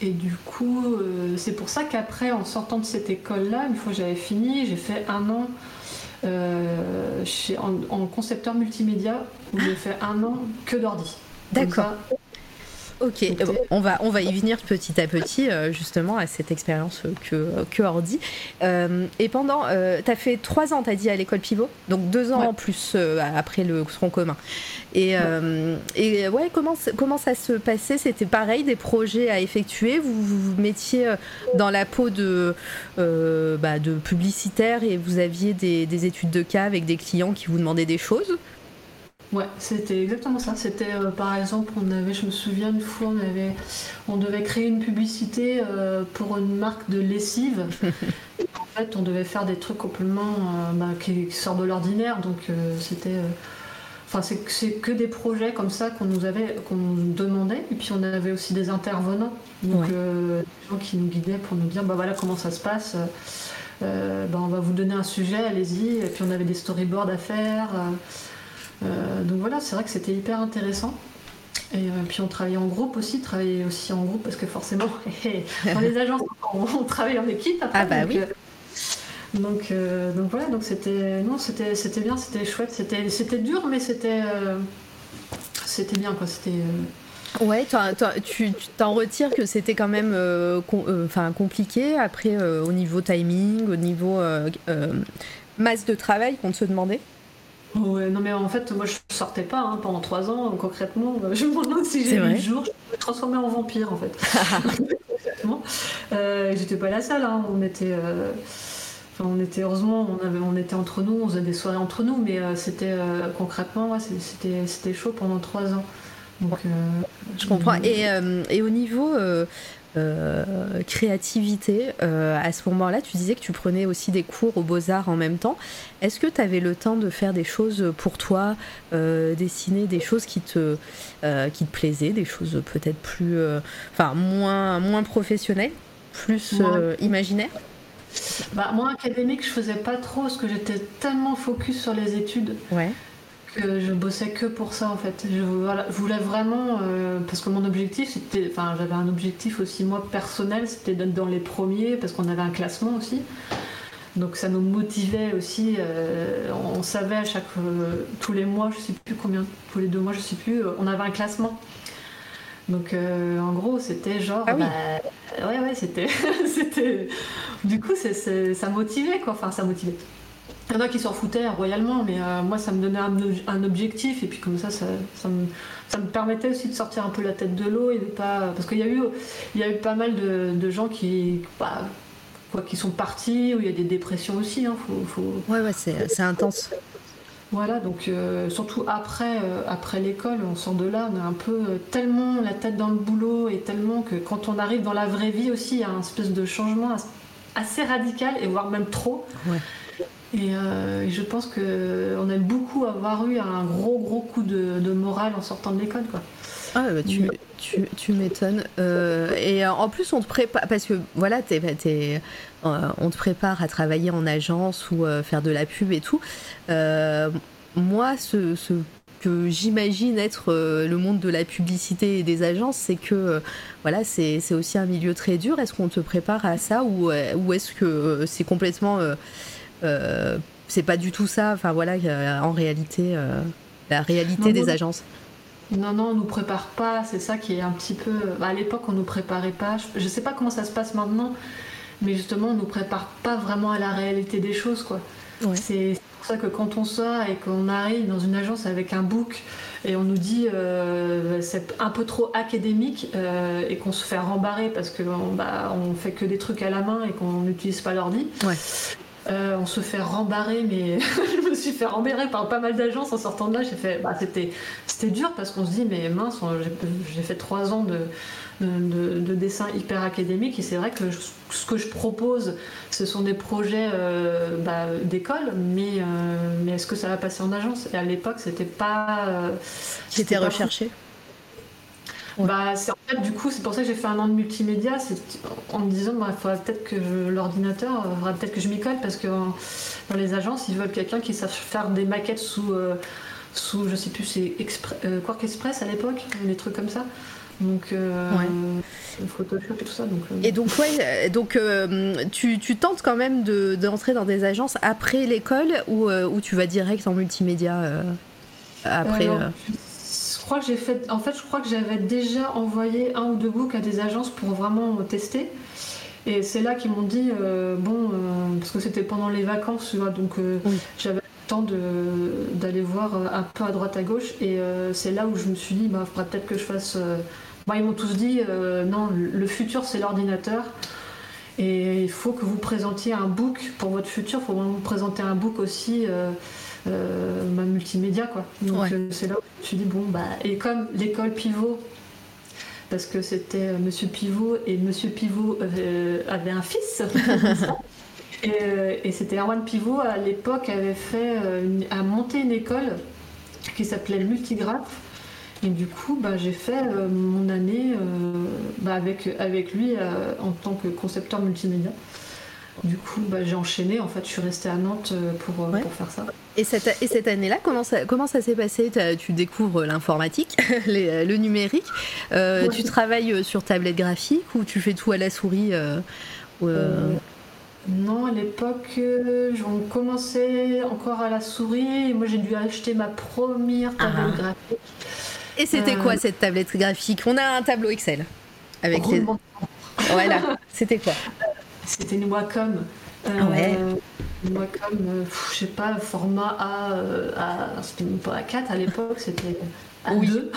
Et du coup, c'est pour ça qu'après, en sortant de cette école-là, une fois que j'avais fini, j'ai fait un an chez, en, concepteur multimédia où j'ai fait un an que d'ordi. D'accord. Ok, euh, on va, on va y venir petit à petit euh, justement à cette expérience que, que Ordi. Euh, et pendant, tu as fait trois ans, tu as dit, à l'école Pivot, donc deux ans en plus après le tronc commun. Et, et ouais, comment, comment ça se passait? C'était pareil, des projets à effectuer? Vous vous, mettiez dans la peau de, bah, de publicitaire et vous aviez des, des études de cas avec des clients qui vous demandaient des choses? Ouais, c'était exactement ça. C'était euh, par exemple, on avait, je me souviens une fois, on avait, on devait créer une publicité euh, pour une marque de lessive. [LAUGHS] en fait, on devait faire des trucs complètement euh, bah, qui, sortent de l'ordinaire. Donc c'était, enfin c'est que des projets comme ça qu'on nous avait, qu'on nous demandait. Et puis on avait aussi des intervenants, donc des gens qui nous guidaient pour nous dire, bah voilà comment ça se passe. ben, on va vous donner un sujet, allez-y. Et puis on avait des storyboards à faire. Donc voilà, c'est vrai que c'était hyper intéressant. Et puis on travaillait en groupe aussi, travaillait aussi en groupe parce que forcément, [LAUGHS] dans les agences, on, travaille en équipe. Après, ah bah oui. Donc, donc voilà, donc c'était non, c'était c'était bien, c'était chouette, c'était c'était dur, mais c'était c'était bien quoi, c'était Ouais, tu t'en retires que c'était quand même euh, euh, compliqué après euh, au niveau timing, au niveau masse de travail qu'on te demandait? Ouais, non mais en fait moi je sortais pas hein, pendant trois ans concrètement. Je me demande si j'ai eu le jour, je me transformer en vampire en fait. [LAUGHS] J'étais pas la seule, hein, on était. on était heureusement, on, avait, on était entre nous, on faisait des soirées entre nous, mais c'était concrètement, ouais, c'était chaud pendant trois ans. Donc, je comprends. Et, euh, et au niveau euh, euh, créativité, à ce moment-là, tu disais que tu prenais aussi des cours aux beaux-arts en même temps. Est-ce que tu avais le temps de faire des choses pour toi, dessiner des choses qui te, qui te plaisaient, des choses peut-être plus. enfin, moins, moins professionnelles, plus imaginaires? Bah, moi, académique, je faisais pas trop parce que j'étais tellement focus sur les études. Ouais je bossais que pour ça en fait. Je voulais vraiment, euh, parce que mon objectif, c'était, enfin j'avais un objectif aussi moi personnel, c'était d'être dans les premiers, parce qu'on avait un classement aussi. Donc ça nous motivait aussi. Euh, on savait à chaque euh, tous les mois, je sais plus combien, tous les deux mois, je sais plus, on avait un classement. Donc en gros, c'était genre, ah bah, ouais ouais, c'était, [LAUGHS] c'était, du coup, ça motivait quoi. Enfin, ça motivait. Il y en a qui s'en foutaient royalement, mais euh, moi ça me donnait un, objectif et puis comme ça ça, me, ça, me, permettait aussi de sortir un peu la tête de l'eau et de pas parce qu'il y a eu il y a eu pas mal de, gens qui bah, quoi, qui sont partis où il y a des dépressions aussi. Hein, faut, Ouais ouais c'est intense. Voilà donc euh, surtout après euh, après l'école on sort de là on a un peu tellement la tête dans le boulot et tellement que quand on arrive dans la vraie vie aussi il y a un espèce de changement assez radical et voire même trop. Ouais. Euh, et, je pense qu'on aime beaucoup avoir eu un gros gros coup de, morale en sortant de l'école. Quoi. Ah bah tu, tu, tu m'étonnes. Euh, et en plus on te prépare, parce que voilà, euh, on te prépare à travailler en agence ou faire de la pub et tout. moi, ce, ce que j'imagine être le monde de la publicité et des agences, c'est que voilà, c'est aussi un milieu très dur. Est-ce qu'on te prépare à ça ou, ou est-ce que c'est complètement euh, c'est pas du tout ça. Enfin voilà, en réalité, euh, la réalité des agences. Non, non, on nous prépare pas. C'est ça qui est un petit peu. À l'époque, on nous préparait pas. Je, sais pas comment ça se passe maintenant, mais justement, on nous prépare pas vraiment à la réalité des choses, quoi. C'est pour ça que quand on sort et qu'on arrive dans une agence avec un book et on nous dit euh, c'est un peu trop académique et qu'on se fait rembarrer parce qu'on bah, on fait que des trucs à la main et qu'on n'utilise pas l'ordi. Ouais. Euh, on se fait rembarrer, mais [LAUGHS] je me suis fait rembarrer par pas mal d'agences en sortant de là. J'ai fait, bah, c'était, c'était dur parce qu'on se dit, mais mince, j'ai fait trois ans de, de, dessin hyper académique et c'est vrai que ce que je propose, ce sont des projets euh, bah, d'école, mais, euh, mais est-ce que ça va passer en agence? Et à l'époque, c'était pas. c'était recherché? Bah, en fait, du coup, c'est pour ça que j'ai fait un an de multimédia, en me disant, bah, il faudrait peut-être que l'ordinateur, il faudrait peut-être que je m'y colle parce que dans les agences, ils veulent quelqu'un qui sache faire des maquettes sous, euh, sous je sais plus, c'est euh, Quark Express à l'époque, des trucs comme ça. Donc, euh, Photoshop et tout ça. Donc, Et donc, ouais, donc tu, tu, tentes quand même d'entrer dans des agences après l'école ou, ou tu vas direct en multimédia après crois que j'ai fait. En fait, je crois que j'avais déjà envoyé un ou deux books à des agences pour vraiment tester. Et c'est là qu'ils m'ont dit euh, bon, euh, parce que c'était pendant les vacances, donc euh, j'avais le temps d'aller voir un peu à droite à gauche. Et c'est là où je me suis dit, bah, faudrait peut-être que je fasse. Bah, ils m'ont tous dit non, le futur c'est l'ordinateur. Et il faut que vous présentiez un book pour votre futur, il faut vraiment vous présenter un book aussi ma multimédia quoi. Donc euh, c'est là où je me suis dit bon bah et comme l'école pivot parce que c'était euh, Monsieur Pivot et Monsieur Pivot avait un fils. [LAUGHS] et, c'était Erwan Pivot à l'époque avait fait a monté une école qui s'appelait Multigraph. Et du coup, bah, j'ai fait mon année bah, avec, avec lui en tant que concepteur multimédia. Du coup, bah, j'ai enchaîné. En fait, je suis restée à Nantes pour, pour faire ça. Et cette, et cette année-là, comment ça, comment ça s'est passé? Tu découvres l'informatique, [LAUGHS] le numérique. Tu travailles sur tablette graphique ou tu fais tout à la souris non, à l'époque, euh, j'en commençais encore à la souris. Et moi, j'ai dû acheter ma première ah. tablette graphique. Et c'était quoi euh, cette tablette graphique? On a un tableau Excel avec les. Voilà. C'était quoi? [LAUGHS] C'était une Wacom. Euh, ah ouais. Une Wacom, je sais pas, format A, c'était pas A4 à l'époque, c'était A2.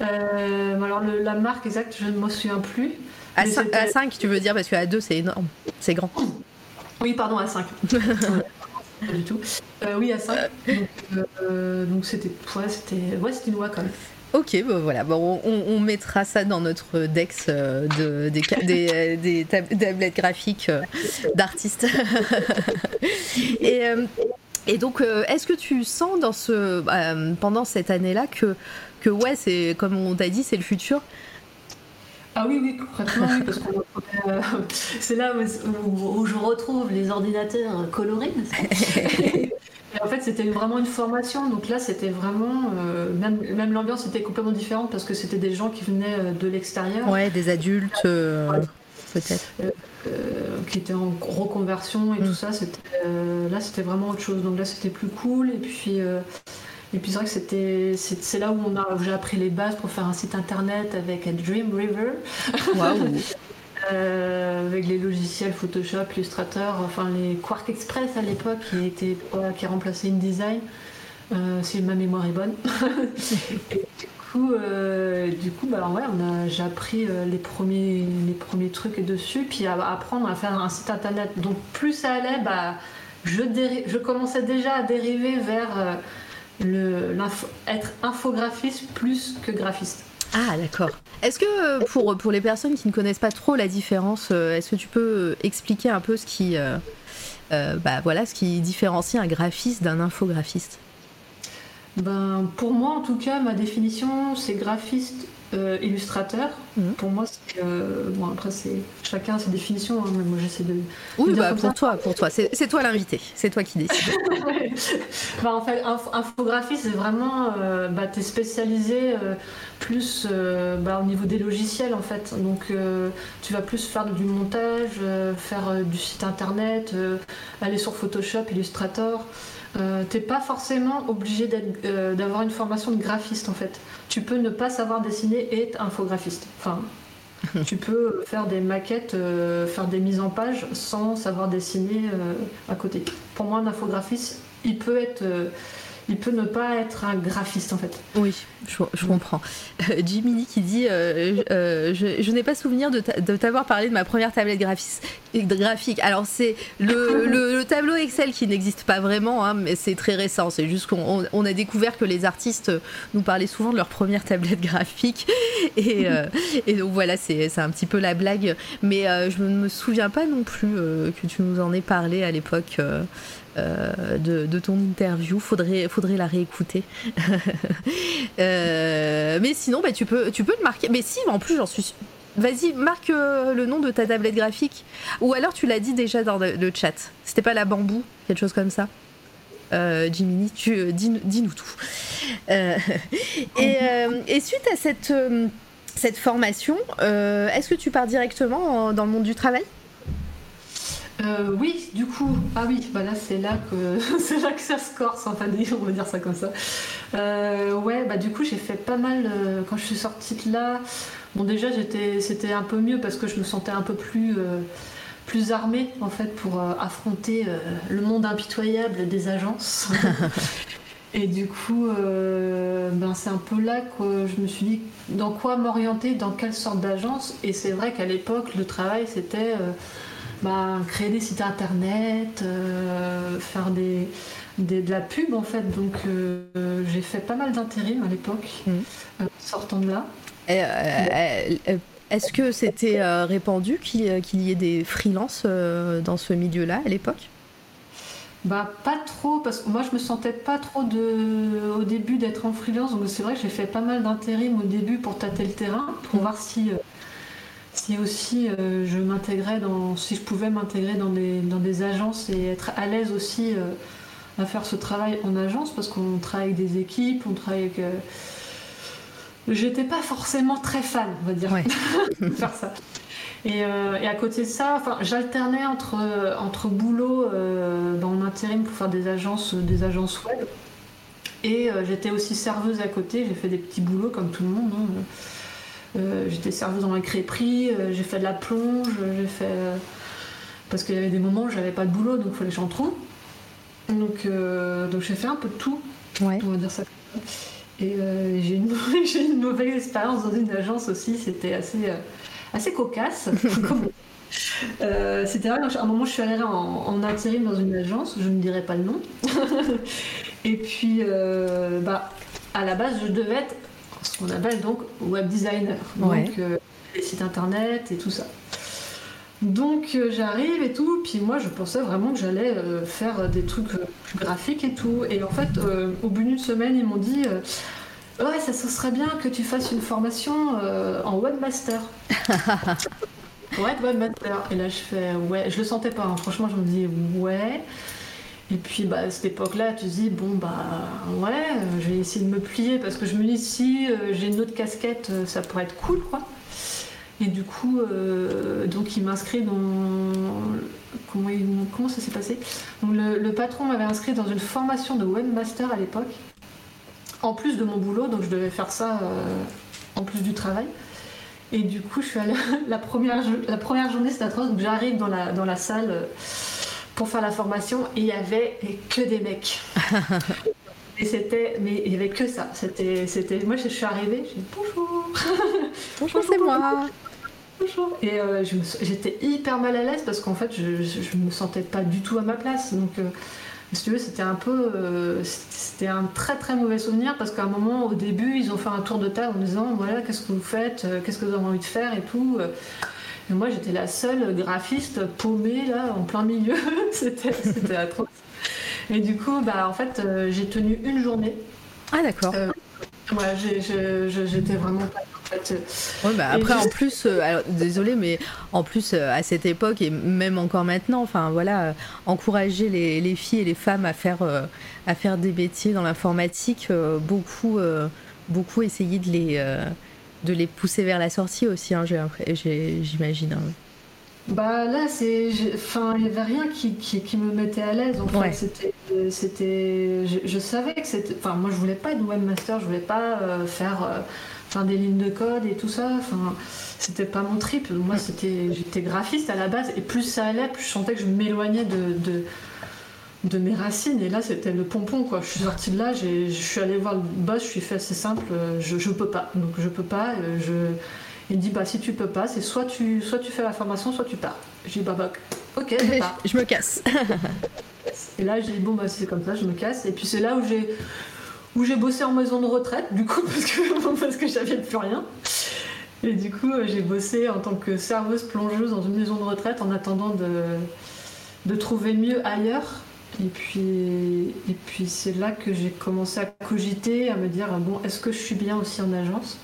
[LAUGHS] alors la marque exacte, je ne m'en souviens plus. À 5, tu veux dire, parce qu'à 2, c'est énorme. C'est grand. Oui, pardon, à 5. [LAUGHS] Pas du tout. Euh, oui, à 5. Euh, donc, c'était ouais, c'était ouais, une Wacom. Ok, bon, voilà, bon, on, mettra ça dans notre dex euh, de, des, des, tablettes graphiques d'artistes. [LAUGHS] et, et, donc, est-ce que tu sens dans ce, pendant cette année-là que, que ouais, c'est comme on t'a dit, c'est le futur? Ah oui, oui, concrètement, oui, parce que euh, c'est là où, je retrouve les ordinateurs colorés. [LAUGHS] en fait, c'était vraiment une formation. Donc là, c'était vraiment. Euh, même, même l'ambiance était complètement différente parce que c'était des gens qui venaient euh, de l'extérieur. Ouais, des adultes, peut-être. qui étaient en reconversion et tout mm. ça. là, c'était vraiment autre chose. Donc là, c'était plus cool. Et puis. Et puis c'est vrai que c'était, c'est, là où, on a, j'ai appris les bases pour faire un site internet avec Dreamweaver. Waouh [LAUGHS] euh, avec les logiciels Photoshop, Illustrator, enfin les Quark Express à l'époque qui, était, qui remplacé InDesign, euh, si ma mémoire est bonne. [LAUGHS] du coup, euh, du coup bah, ouais, on a, j'ai appris les, premiers, les premiers trucs dessus, puis à, apprendre à faire un site internet. Donc plus ça allait, bah, je, je commençais déjà à dériver vers le, être infographiste plus que graphiste. Ah d'accord. Est-ce que euh, pour, les personnes qui ne connaissent pas trop la différence, euh, est-ce que tu peux euh, expliquer un peu ce qui, bah, voilà, ce qui différencie un graphiste d'un infographiste? Ben, Pour moi en tout cas, ma définition c'est graphiste euh, illustrateur. Mhm. Pour moi, c'est euh, bon après c'est chacun ses définitions. Hein, mais moi j'essaie de. Oui, bah, pour toi, pour toi, c'est toi l'invité, c'est toi qui décides. [LAUGHS] bah, en fait, infographie, c'est vraiment, euh, bah, t'es spécialisé plus bah, au niveau des logiciels en fait. Donc tu vas plus faire du montage, faire du site internet, aller sur Photoshop, Illustrator. Euh, t'es pas forcément obligé euh, d'avoir une formation de graphiste en fait. Tu peux ne pas savoir dessiner et être infographiste. Enfin, [LAUGHS] tu peux faire des maquettes, euh, faire des mises en page sans savoir dessiner à côté. Pour moi, un infographiste, il peut être il peut ne pas être un graphiste en fait. Oui, je, comprends. Euh, Jiminy qui dit euh, euh, Je, n'ai pas souvenir de, t'avoir parlé de ma première tablette graphique. Alors, c'est le, tableau Excel qui n'existe pas vraiment, hein, mais c'est très récent. C'est juste qu'on a découvert que les artistes nous parlaient souvent de leur première tablette graphique. Et, et donc, voilà, c'est un petit peu la blague. Mais je ne me souviens pas non plus que tu nous en aies parlé à l'époque. Euh, de, ton interview. Faudrait, faudrait la réécouter. [LAUGHS] Euh, mais sinon, bah, tu, peux, tu peux le marquer. Mais si, en plus, j'en suis. Vas-y, marque euh, le nom de ta tablette graphique. Ou alors tu l'as dit déjà dans le, chat. C'était pas la bambou, quelque chose comme ça. Jiminy, tu dis-nous tout. [LAUGHS] Et, suite à cette, cette formation, est-ce que tu pars directement dans le monde du travail? Euh, oui, du coup, ah oui, bah là c'est là que [LAUGHS] c'est là que ça se corse, enfin on va dire ça comme ça. Euh, ouais, bah du coup j'ai fait pas mal euh, quand je suis sortie de là. Bon déjà j'étais, c'était un peu mieux parce que je me sentais un peu plus plus armée en fait pour affronter le monde impitoyable des agences. [LAUGHS] Et du coup, ben c'est un peu là que je me suis dit dans quoi m'orienter, dans quelle sorte d'agence. Et c'est vrai qu'à l'époque, le travail, c'était bah, créer des sites internet, euh, faire des, de la pub en fait. Donc euh, j'ai fait pas mal d'intérim à l'époque, mmh. euh, sortant de là. Est-ce que c'était répandu qu'il y ait des freelances dans ce milieu-là à l'époque? Bah pas trop parce que moi je me sentais pas trop de au début d'être en freelance donc c'est vrai que j'ai fait pas mal d'intérim au début pour tâter le terrain pour mmh. voir si si aussi je m'intégrais dans, si je pouvais m'intégrer dans des, dans des agences et être à l'aise aussi à faire ce travail en agence parce qu'on travaille avec des équipes, on travaille avec. J'étais pas forcément très fan, on va dire, [LAUGHS] de faire ça. Euh, et, à côté de ça, j'alternais entre, entre boulot euh, dans l'intérim pour faire des agences, des agences web. Et euh, j'étais aussi serveuse à côté, j'ai fait des petits boulots comme tout le monde. Hein. J'étais serveuse dans un crêperie, j'ai fait de la plonge, j'ai fait. parce qu'il y avait des moments où j'avais pas de boulot, donc il fallait que j'en trouve. Donc, donc j'ai fait un peu de tout, on va dire ça. Et j'ai une, [LAUGHS] une, mauvaise expérience dans une agence aussi, c'était assez assez cocasse. [LAUGHS] Euh, c'était vrai, à un moment je suis allée en, intérim dans une agence, je ne dirai pas le nom. [LAUGHS] et puis, euh, bah, à la base, je devais être ce qu'on appelle donc web designer, donc euh, les sites internet et tout ça. Donc j'arrive et tout, puis moi je pensais vraiment que j'allais faire des trucs plus graphiques et tout. Et en fait, au bout d'une semaine, ils m'ont dit Ouais, ça, serait bien que tu fasses une formation euh, en webmaster. [LAUGHS] ouais, webmaster. Et là, je fais ouais. Je le sentais pas, hein. franchement, je me dis ouais. Et puis, bah, à cette époque-là, tu te dis, bon, bah, ouais, je vais essayer de me plier parce que je me dis, si euh, j'ai une autre casquette, euh, ça pourrait être cool, quoi. Et du coup, donc il m'inscrit dans. Comment, ça s'est passé? Donc, le patron m'avait inscrit dans une formation de webmaster à l'époque en plus de mon boulot, donc je devais faire ça euh, en plus du travail. Et du coup, je suis allée, [LAUGHS] la, première, la première journée, c'était atroce, donc j'arrive dans la, dans la salle euh, pour faire la formation il y avait que des mecs. [LAUGHS] et c'était, mais il y avait que ça. C'était, c'était, moi, je suis arrivée, j'ai dit bonjour. Bonjour, c'est moi. Bonjour. Et euh, j'étais hyper mal à l'aise parce qu'en fait, je, je, me sentais pas du tout à ma place. Donc, si tu veux, c'était un peu. Euh, c'était un très très mauvais souvenir parce qu'à un moment, au début, ils ont fait un tour de table en disant voilà, qu'est-ce que vous faites, euh, qu'est-ce que vous avez envie de faire et tout. Et moi, j'étais la seule graphiste paumée là, en plein milieu. [LAUGHS] c'était atroce. Et du coup, bah, en fait, euh, j'ai tenu une journée. Ah, d'accord. ouais, j'étais vraiment pas Ouais, bah après, en plus, euh, alors, désolé, mais en plus, euh, à cette époque et même encore maintenant, enfin voilà, euh, encourager les, les, filles et les femmes à faire, à faire des métiers dans l'informatique, beaucoup, beaucoup essayer de les, de les pousser vers la sortie aussi, hein, j'imagine. Hein. Bah là, c'est, enfin, il n'y avait rien qui, qui, me mettait à l'aise. En fait, c'était, c'était, je, savais que c'était, enfin, moi, je voulais pas être webmaster, je voulais pas faire enfin des lignes de code et tout ça. Enfin, c'était pas mon trip. Moi, c'était, j'étais graphiste à la base, et plus ça allait, plus je sentais que je m'éloignais de, de, de mes racines. Et là, c'était le pompon, quoi. Je suis sortie de là, je suis allée voir le boss, je suis fait assez simple, je, je peux pas. Donc je peux pas. Euh, je, il me dit bah si tu peux pas, c'est soit tu, soit tu fais la formation, soit tu pars. J'ai dit bah, bah ok, [LAUGHS] je pars. je me casse. et là, j'ai dit bon bah c'est comme ça, je me casse. Et puis c'est là où j'ai où j'ai bossé en maison de retraite, du coup, [LAUGHS] parce que, parce que j'avais plus rien. Et du coup, euh, j'ai bossé en tant que serveuse plongeuse dans une maison de retraite en attendant de, de trouver mieux ailleurs. Et puis, et puis c'est là que j'ai commencé à cogiter, à me dire bon, est-ce que je suis bien aussi en agence?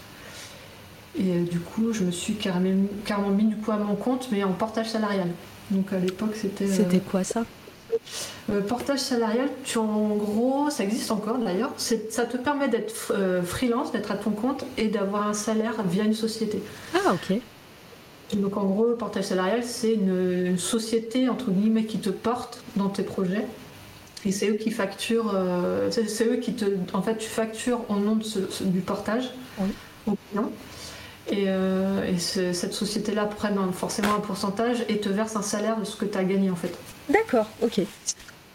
Et euh, du coup, je me suis carrément, carrément mis du coup à mon compte, mais en portage salarial. Donc à l'époque, c'était. C'était euh, quoi ça? Euh, portage salarial, tu, en gros, ça existe encore d'ailleurs, ça te permet d'être euh, freelance, d'être à ton compte et d'avoir un salaire via une société. Ah, ok. Donc en gros, portage salarial, c'est une, société, entre guillemets, qui te porte dans tes projets. Et c'est eux qui facturent, euh, c'est eux qui te. En fait, tu factures au nom du portage au client. Et, cette société-là prend forcément un pourcentage et te verse un salaire de ce que tu as gagné en fait. D'accord, ok.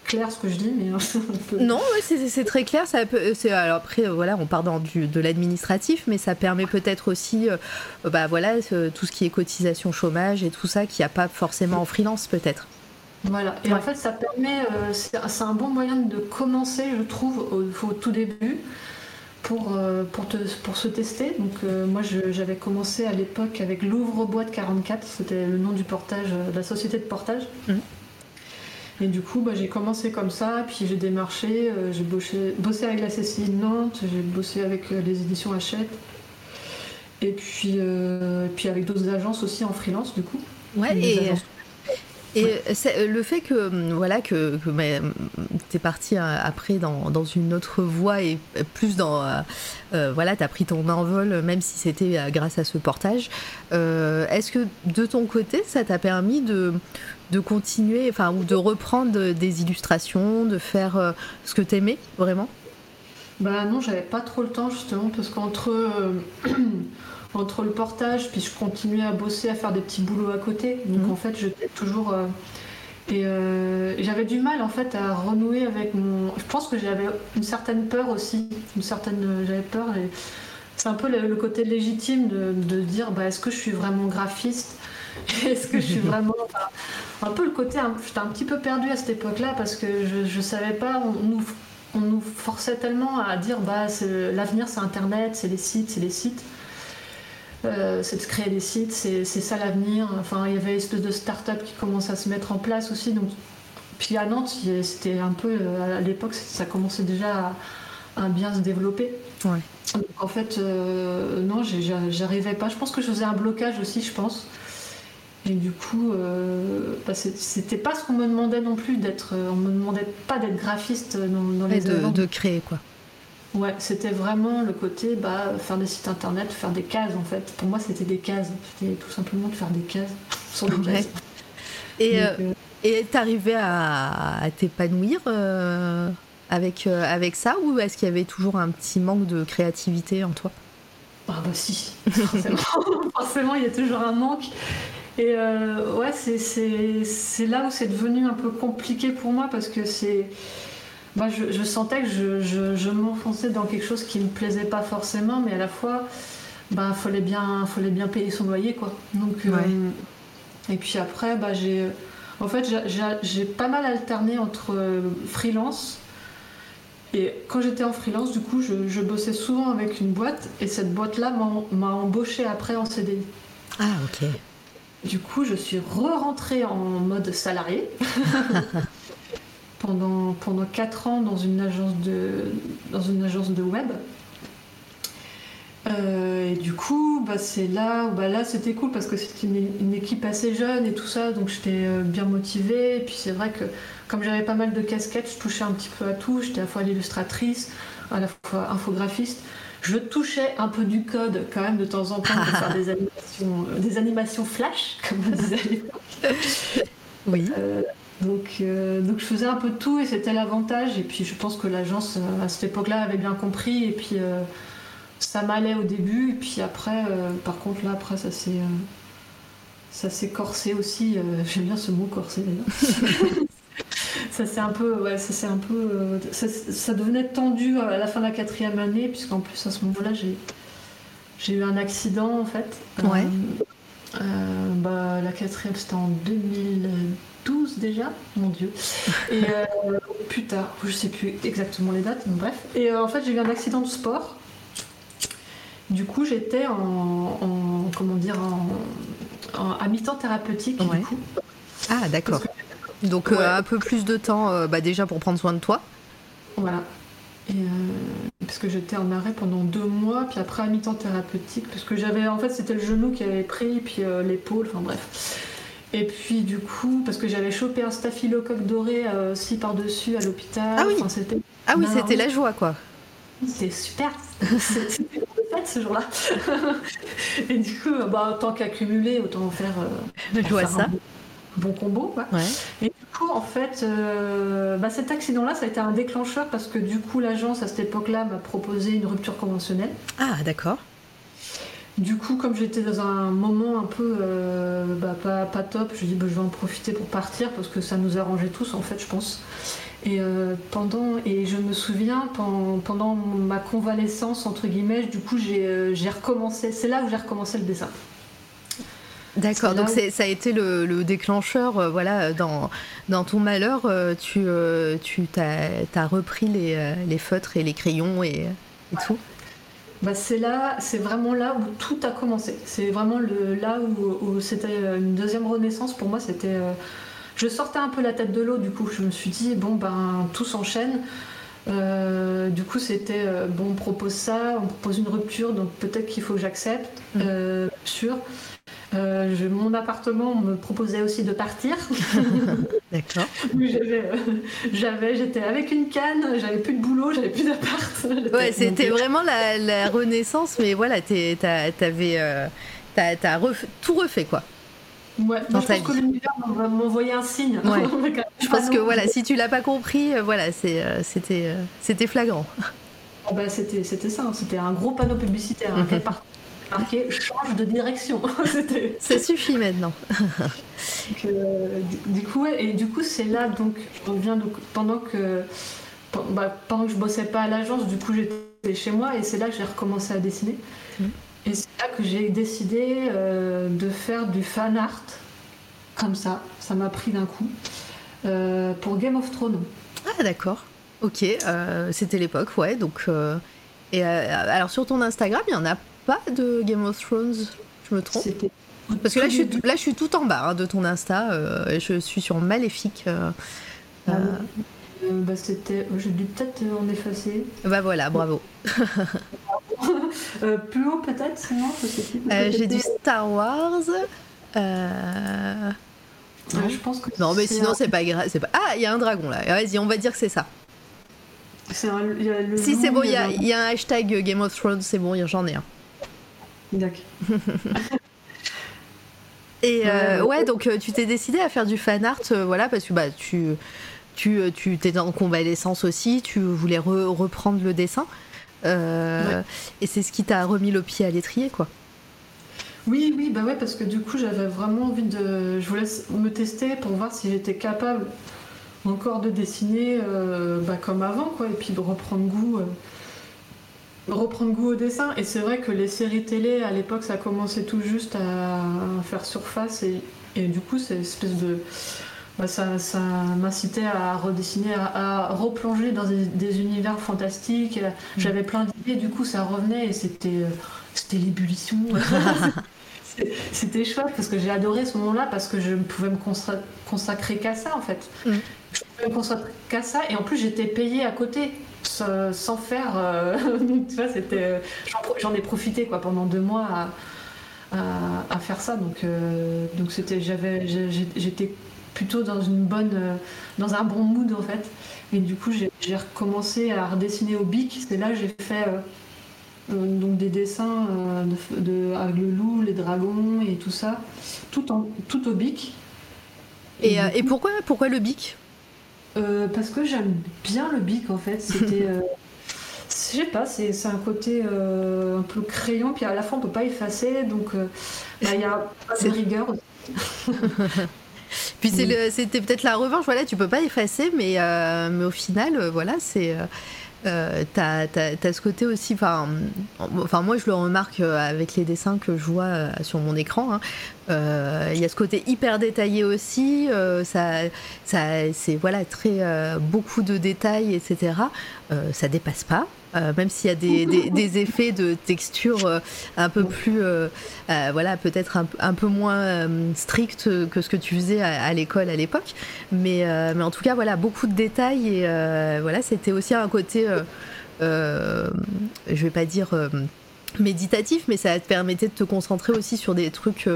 Clair ce que je dis, mais [LAUGHS] non, c'est très clair. Ça peut, alors après, euh, voilà, on part dans du, de l'administratif, mais ça permet peut-être aussi, euh, bah voilà, tout ce qui est cotisation chômage et tout ça, qui a pas forcément en freelance peut-être. Voilà. Et en fait, ça permet, euh, c'est un bon moyen de commencer, je trouve, au, tout début. Pour, pour, te, pour se tester. Donc moi j'avais commencé à l'époque avec l'ouvre-boîte 44, c'était le nom du portage, de la société de portage. Mmh. Et du coup, bah, j'ai commencé comme ça, puis j'ai démarché, euh, j'ai bossé, avec la CCI de Nantes, j'ai bossé avec euh, les éditions Hachette. Et puis, euh, puis avec d'autres agences aussi en freelance, du coup. Ouais, et, et le fait que hum, voilà que, que tu es parti après dans, dans, une autre voie et plus dans euh, voilà tu as pris ton envol même si c'était grâce à ce portage est-ce que de ton côté ça t'a permis de, de continuer enfin ou de reprendre des illustrations de faire ce que t'aimais vraiment? Bah non, j'avais pas trop le temps justement parce qu'entre euh, entre le portage, puis je continuais à bosser, à faire des petits boulots à côté. Donc mhm. en fait, j'étais toujours euh, euh, et j'avais du mal en fait à renouer avec mon. Je pense que j'avais une certaine peur aussi, une certaine. J'avais peur. Et... C'est un peu le, côté légitime de, de dire bah, est-ce que je suis vraiment graphiste? [LAUGHS] Est-ce que je suis vraiment. un peu le côté. J'étais un petit peu perdue à cette époque-là parce que je, je savais pas. On nous on nous forçait tellement à dire bah l'avenir c'est internet, c'est les sites, c'est les sites. Euh, c'est de créer des sites, c'est ça l'avenir. Enfin, il y avait une espèce de start-up qui commençait à se mettre en place aussi. Donc, puis à Nantes, c'était un peu euh, à l'époque, ça commençait déjà à, bien se développer. en fait, euh, non, j'arrivais pas. Je pense que je faisais un blocage aussi, je pense. Et du coup, euh, bah, c'était pas ce qu'on me demandait non plus d'être. On me demandait pas d'être graphiste dans, dans les de, de, créer quoi. Ouais, c'était vraiment le côté bah, faire des sites internet, faire des cases en fait. Pour moi, c'était des cases. C'était tout simplement de faire des cases sur des cases. Et euh, et t'arrivais à, à t'épanouir avec avec ça ou est-ce qu'il y avait toujours un petit manque de créativité en toi? Ah bah si, forcément. [LAUGHS] forcément, il y a toujours un manque. Et euh, ouais, c'est là où c'est devenu un peu compliqué pour moi parce que c'est. Moi, je, sentais que je, je, m'enfonçais dans quelque chose qui me plaisait pas forcément, mais à la fois, il bah, fallait, bien, fallait bien payer son loyer, quoi. Donc, euh, et puis après, bah, j'ai. En fait, j'ai pas mal alterné entre euh, freelance et quand j'étais en freelance, du coup, je, je, bossais souvent avec une boîte et cette boîte-là m'a embauché après en CDI. Ah, ok. Du coup, je suis re-rentrée en mode salarié [LAUGHS] pendant, pendant 4 ans dans une agence de, dans une agence de web. Euh, et du coup, bah, c'est là bah, là c'était cool parce que c'était une, équipe assez jeune et tout ça, donc j'étais euh, bien motivée. Et puis c'est vrai que comme j'avais pas mal de casquettes, je touchais un petit peu à tout. J'étais à la fois illustratrice, à la fois infographiste. Je touchais un peu du code quand même de temps en temps pour faire des [LAUGHS] animations, euh, des animations flash, comme on disait à l'époque. Oui. Euh, donc, euh, donc je faisais un peu de tout et c'était l'avantage. Et puis je pense que l'agence à cette époque-là avait bien compris. Et puis ça m'allait au début. Et puis après, par contre là, après ça s'est ça s'est corsé aussi. J'aime bien ce mot corsé d'ailleurs. [LAUGHS] ça c'est un peu, ouais, ça un peu, euh, ça, devenait tendu à la fin de la quatrième année, puisqu'en plus à ce moment-là j'ai, j'ai eu un accident en fait. Ouais. Euh, euh, bah, la quatrième c'était en 2012 déjà, mon dieu. Et [LAUGHS] plus tard, je sais plus exactement les dates, mais bref. Et en fait j'ai eu un accident de sport. Du coup j'étais en, comment dire, en, à mi-temps thérapeutique. Du coup. Ah d'accord. Donc euh, un peu plus de temps euh, bah, déjà pour prendre soin de toi. Voilà. Et euh, parce que j'étais en arrêt pendant deux mois, puis après à mi-temps thérapeutique, parce que j'avais en fait c'était le genou qui avait pris, puis l'épaule, enfin bref. Et puis du coup, parce que j'avais chopé un staphylocoque doré aussi par-dessus à l'hôpital. Ah oui, c'était ah oui, c'était la joie quoi. C'était super, [LAUGHS] c'était fête ce jour-là. [LAUGHS] Et du coup, bah, tant qu'accumuler, autant faire. Je vois ça bon combo. Quoi. Et du coup, en fait, euh, bah, cet accident-là, ça a été un déclencheur parce que du coup, l'agence à cette époque-là m'a proposé une rupture conventionnelle. Ah, d'accord. Du coup, comme j'étais dans un moment un peu euh, bah, pas, pas, top, je dis bah, je vais en profiter pour partir parce que ça nous arrangeait tous en fait, je pense. Et euh, pendant et je me souviens pendant, pendant, ma convalescence entre guillemets, du coup j'ai recommencé. C'est là où j'ai recommencé le dessin. D'accord, donc ça a été le, déclencheur, euh, voilà, dans, dans ton malheur, euh, tu, euh, tu as, repris les, les, feutres et les crayons et, tout? Bah c'est là, c'est vraiment là où tout a commencé. C'est vraiment le, là où, c'était une deuxième renaissance pour moi. C'était, je sortais un peu la tête de l'eau du coup. Je me suis dit bon ben tout s'enchaîne. Euh, du coup, c'était euh, bon, on propose ça, on propose une rupture, donc peut-être qu'il faut que j'accepte. Mm. Euh, sûr. Euh, je- mon appartement me proposait aussi de partir. [LAUGHS] D'accord. J'avais, euh, j'avais, j'étais avec une canne, j'avais plus de boulot, j'avais plus d'appart. [LAUGHS] Ouais, c'était vraiment la, la renaissance, mais voilà, t'avais. euh, t'as ref- tout refait, quoi. Ouais, je pense que vie. l'univers m'envoie- m'envoyait un signe. Ouais. [LAUGHS] Je pense que voilà, si tu l'as pas compris, euh, voilà, c'était, c'était flagrant. Ah bah, c'était, c'était ça, hein, c'était un gros panneau publicitaire hein, qui est par- marqué change de direction. [LAUGHS] Ça suffit maintenant. donc, euh, du, du coup, ouais, et du coup, c'est là donc, je reviens donc pendant que bah, pendant que je bossais pas à l'agence, du coup, j'étais chez moi et c'est là que j'ai recommencé à dessiner. Mhm. Et c'est là que j'ai décidé euh, de faire du fan art comme ça. Ça m'a pris d'un coup euh, pour Game of Thrones. Ah d'accord. Ok, c'était l'époque, ouais. Donc, et alors sur ton Instagram, il y en a pas de Game of Thrones. Je me trompe. Parce que là, je suis, début. là, je suis tout en bas hein, de ton Insta. euh, je suis sur Maléfique. euh, euh, Euh, bah, c'était, j'ai dû peut-être en effacer. bah voilà, bravo. [LAUGHS] Plus haut peut-être, sinon je sais plus. J'ai du Star Wars. euh, Ouais, je pense que Non, mais sinon, un- c'est pas grave. Pas... Ah, il y a un dragon là. Vas-y, on va dire que c'est ça. c'est un- il y a le Si c'est bon, il y, a, y a un hashtag Game of Thrones, c'est bon, j'en ai un. D'accord. [LAUGHS] Et euh, Ouais, donc euh, tu t'es décidé à faire du fan art, euh, voilà, parce que bah tu tu tu t'es en convalescence aussi, tu voulais re- reprendre le dessin, euh, et c'est ce qui t'a remis le pied à l'étrier, quoi. Oui, oui, bah ouais, parce que du coup j'avais vraiment envie de. Je voulais me tester pour voir si j'étais capable encore de dessiner bah, comme avant, quoi, et puis de reprendre goût. Reprendre goût au dessin. Et c'est vrai que les séries télé à l'époque ça commençait tout juste à, faire surface. Et, et du coup c'est une espèce de bah, ça, ça m'incitait à redessiner à, à replonger dans des, des univers fantastiques. J'avais plein d'idées. Du coup ça revenait et c'était euh, c'était l'ébullition. [LAUGHS] C'était chouette parce que j'ai adoré ce moment-là parce que je ne pouvais me consacrer, qu'à ça en fait. Mm. je pouvais me consacrer qu'à ça. Et en plus j'étais payée à côté sans, sans faire euh, [LAUGHS] tu vois c'était j'en ai profité quoi pendant deux mois à, à- à faire ça. Donc euh, donc c'était j'avais j'étais plutôt dans une bonne euh, dans un bon mood en fait. Et du coup j'ai recommencé à redessiner au bic. C'est là que j'ai fait euh, donc des dessins euh, de, de- avec le loup les dragons et tout ça tout en tout au bic. Et, euh, et pourquoi pourquoi le bic? Euh, parce que j'aime bien le bic en fait. C'était. [LAUGHS] euh, je sais pas, c'est un côté euh, un peu crayon, puis à la fois on peut pas effacer, donc euh, bah, il y a pas de rigueur. Puis Oui. le- c'était peut-être la revanche, voilà, tu peux pas effacer, mais, mais au final, voilà, c'est. Euh, t'as, t'as ce côté aussi, enfin, moi je le remarque euh, avec les dessins que je vois euh, sur mon écran, hein. Euh, il y a ce côté hyper détaillé aussi, euh, ça, ça, c'est voilà très euh, beaucoup de détails, etc. Ça dépasse pas, euh, même s'il y a des, effets de texture euh, un peu plus, euh, voilà, peut-être un, peu moins strict que ce que tu faisais à, l'école à l'époque, mais, mais en tout cas voilà beaucoup de détails et voilà c'était aussi un côté, je vais pas dire méditatif, mais ça te permettait de te concentrer aussi sur des trucs.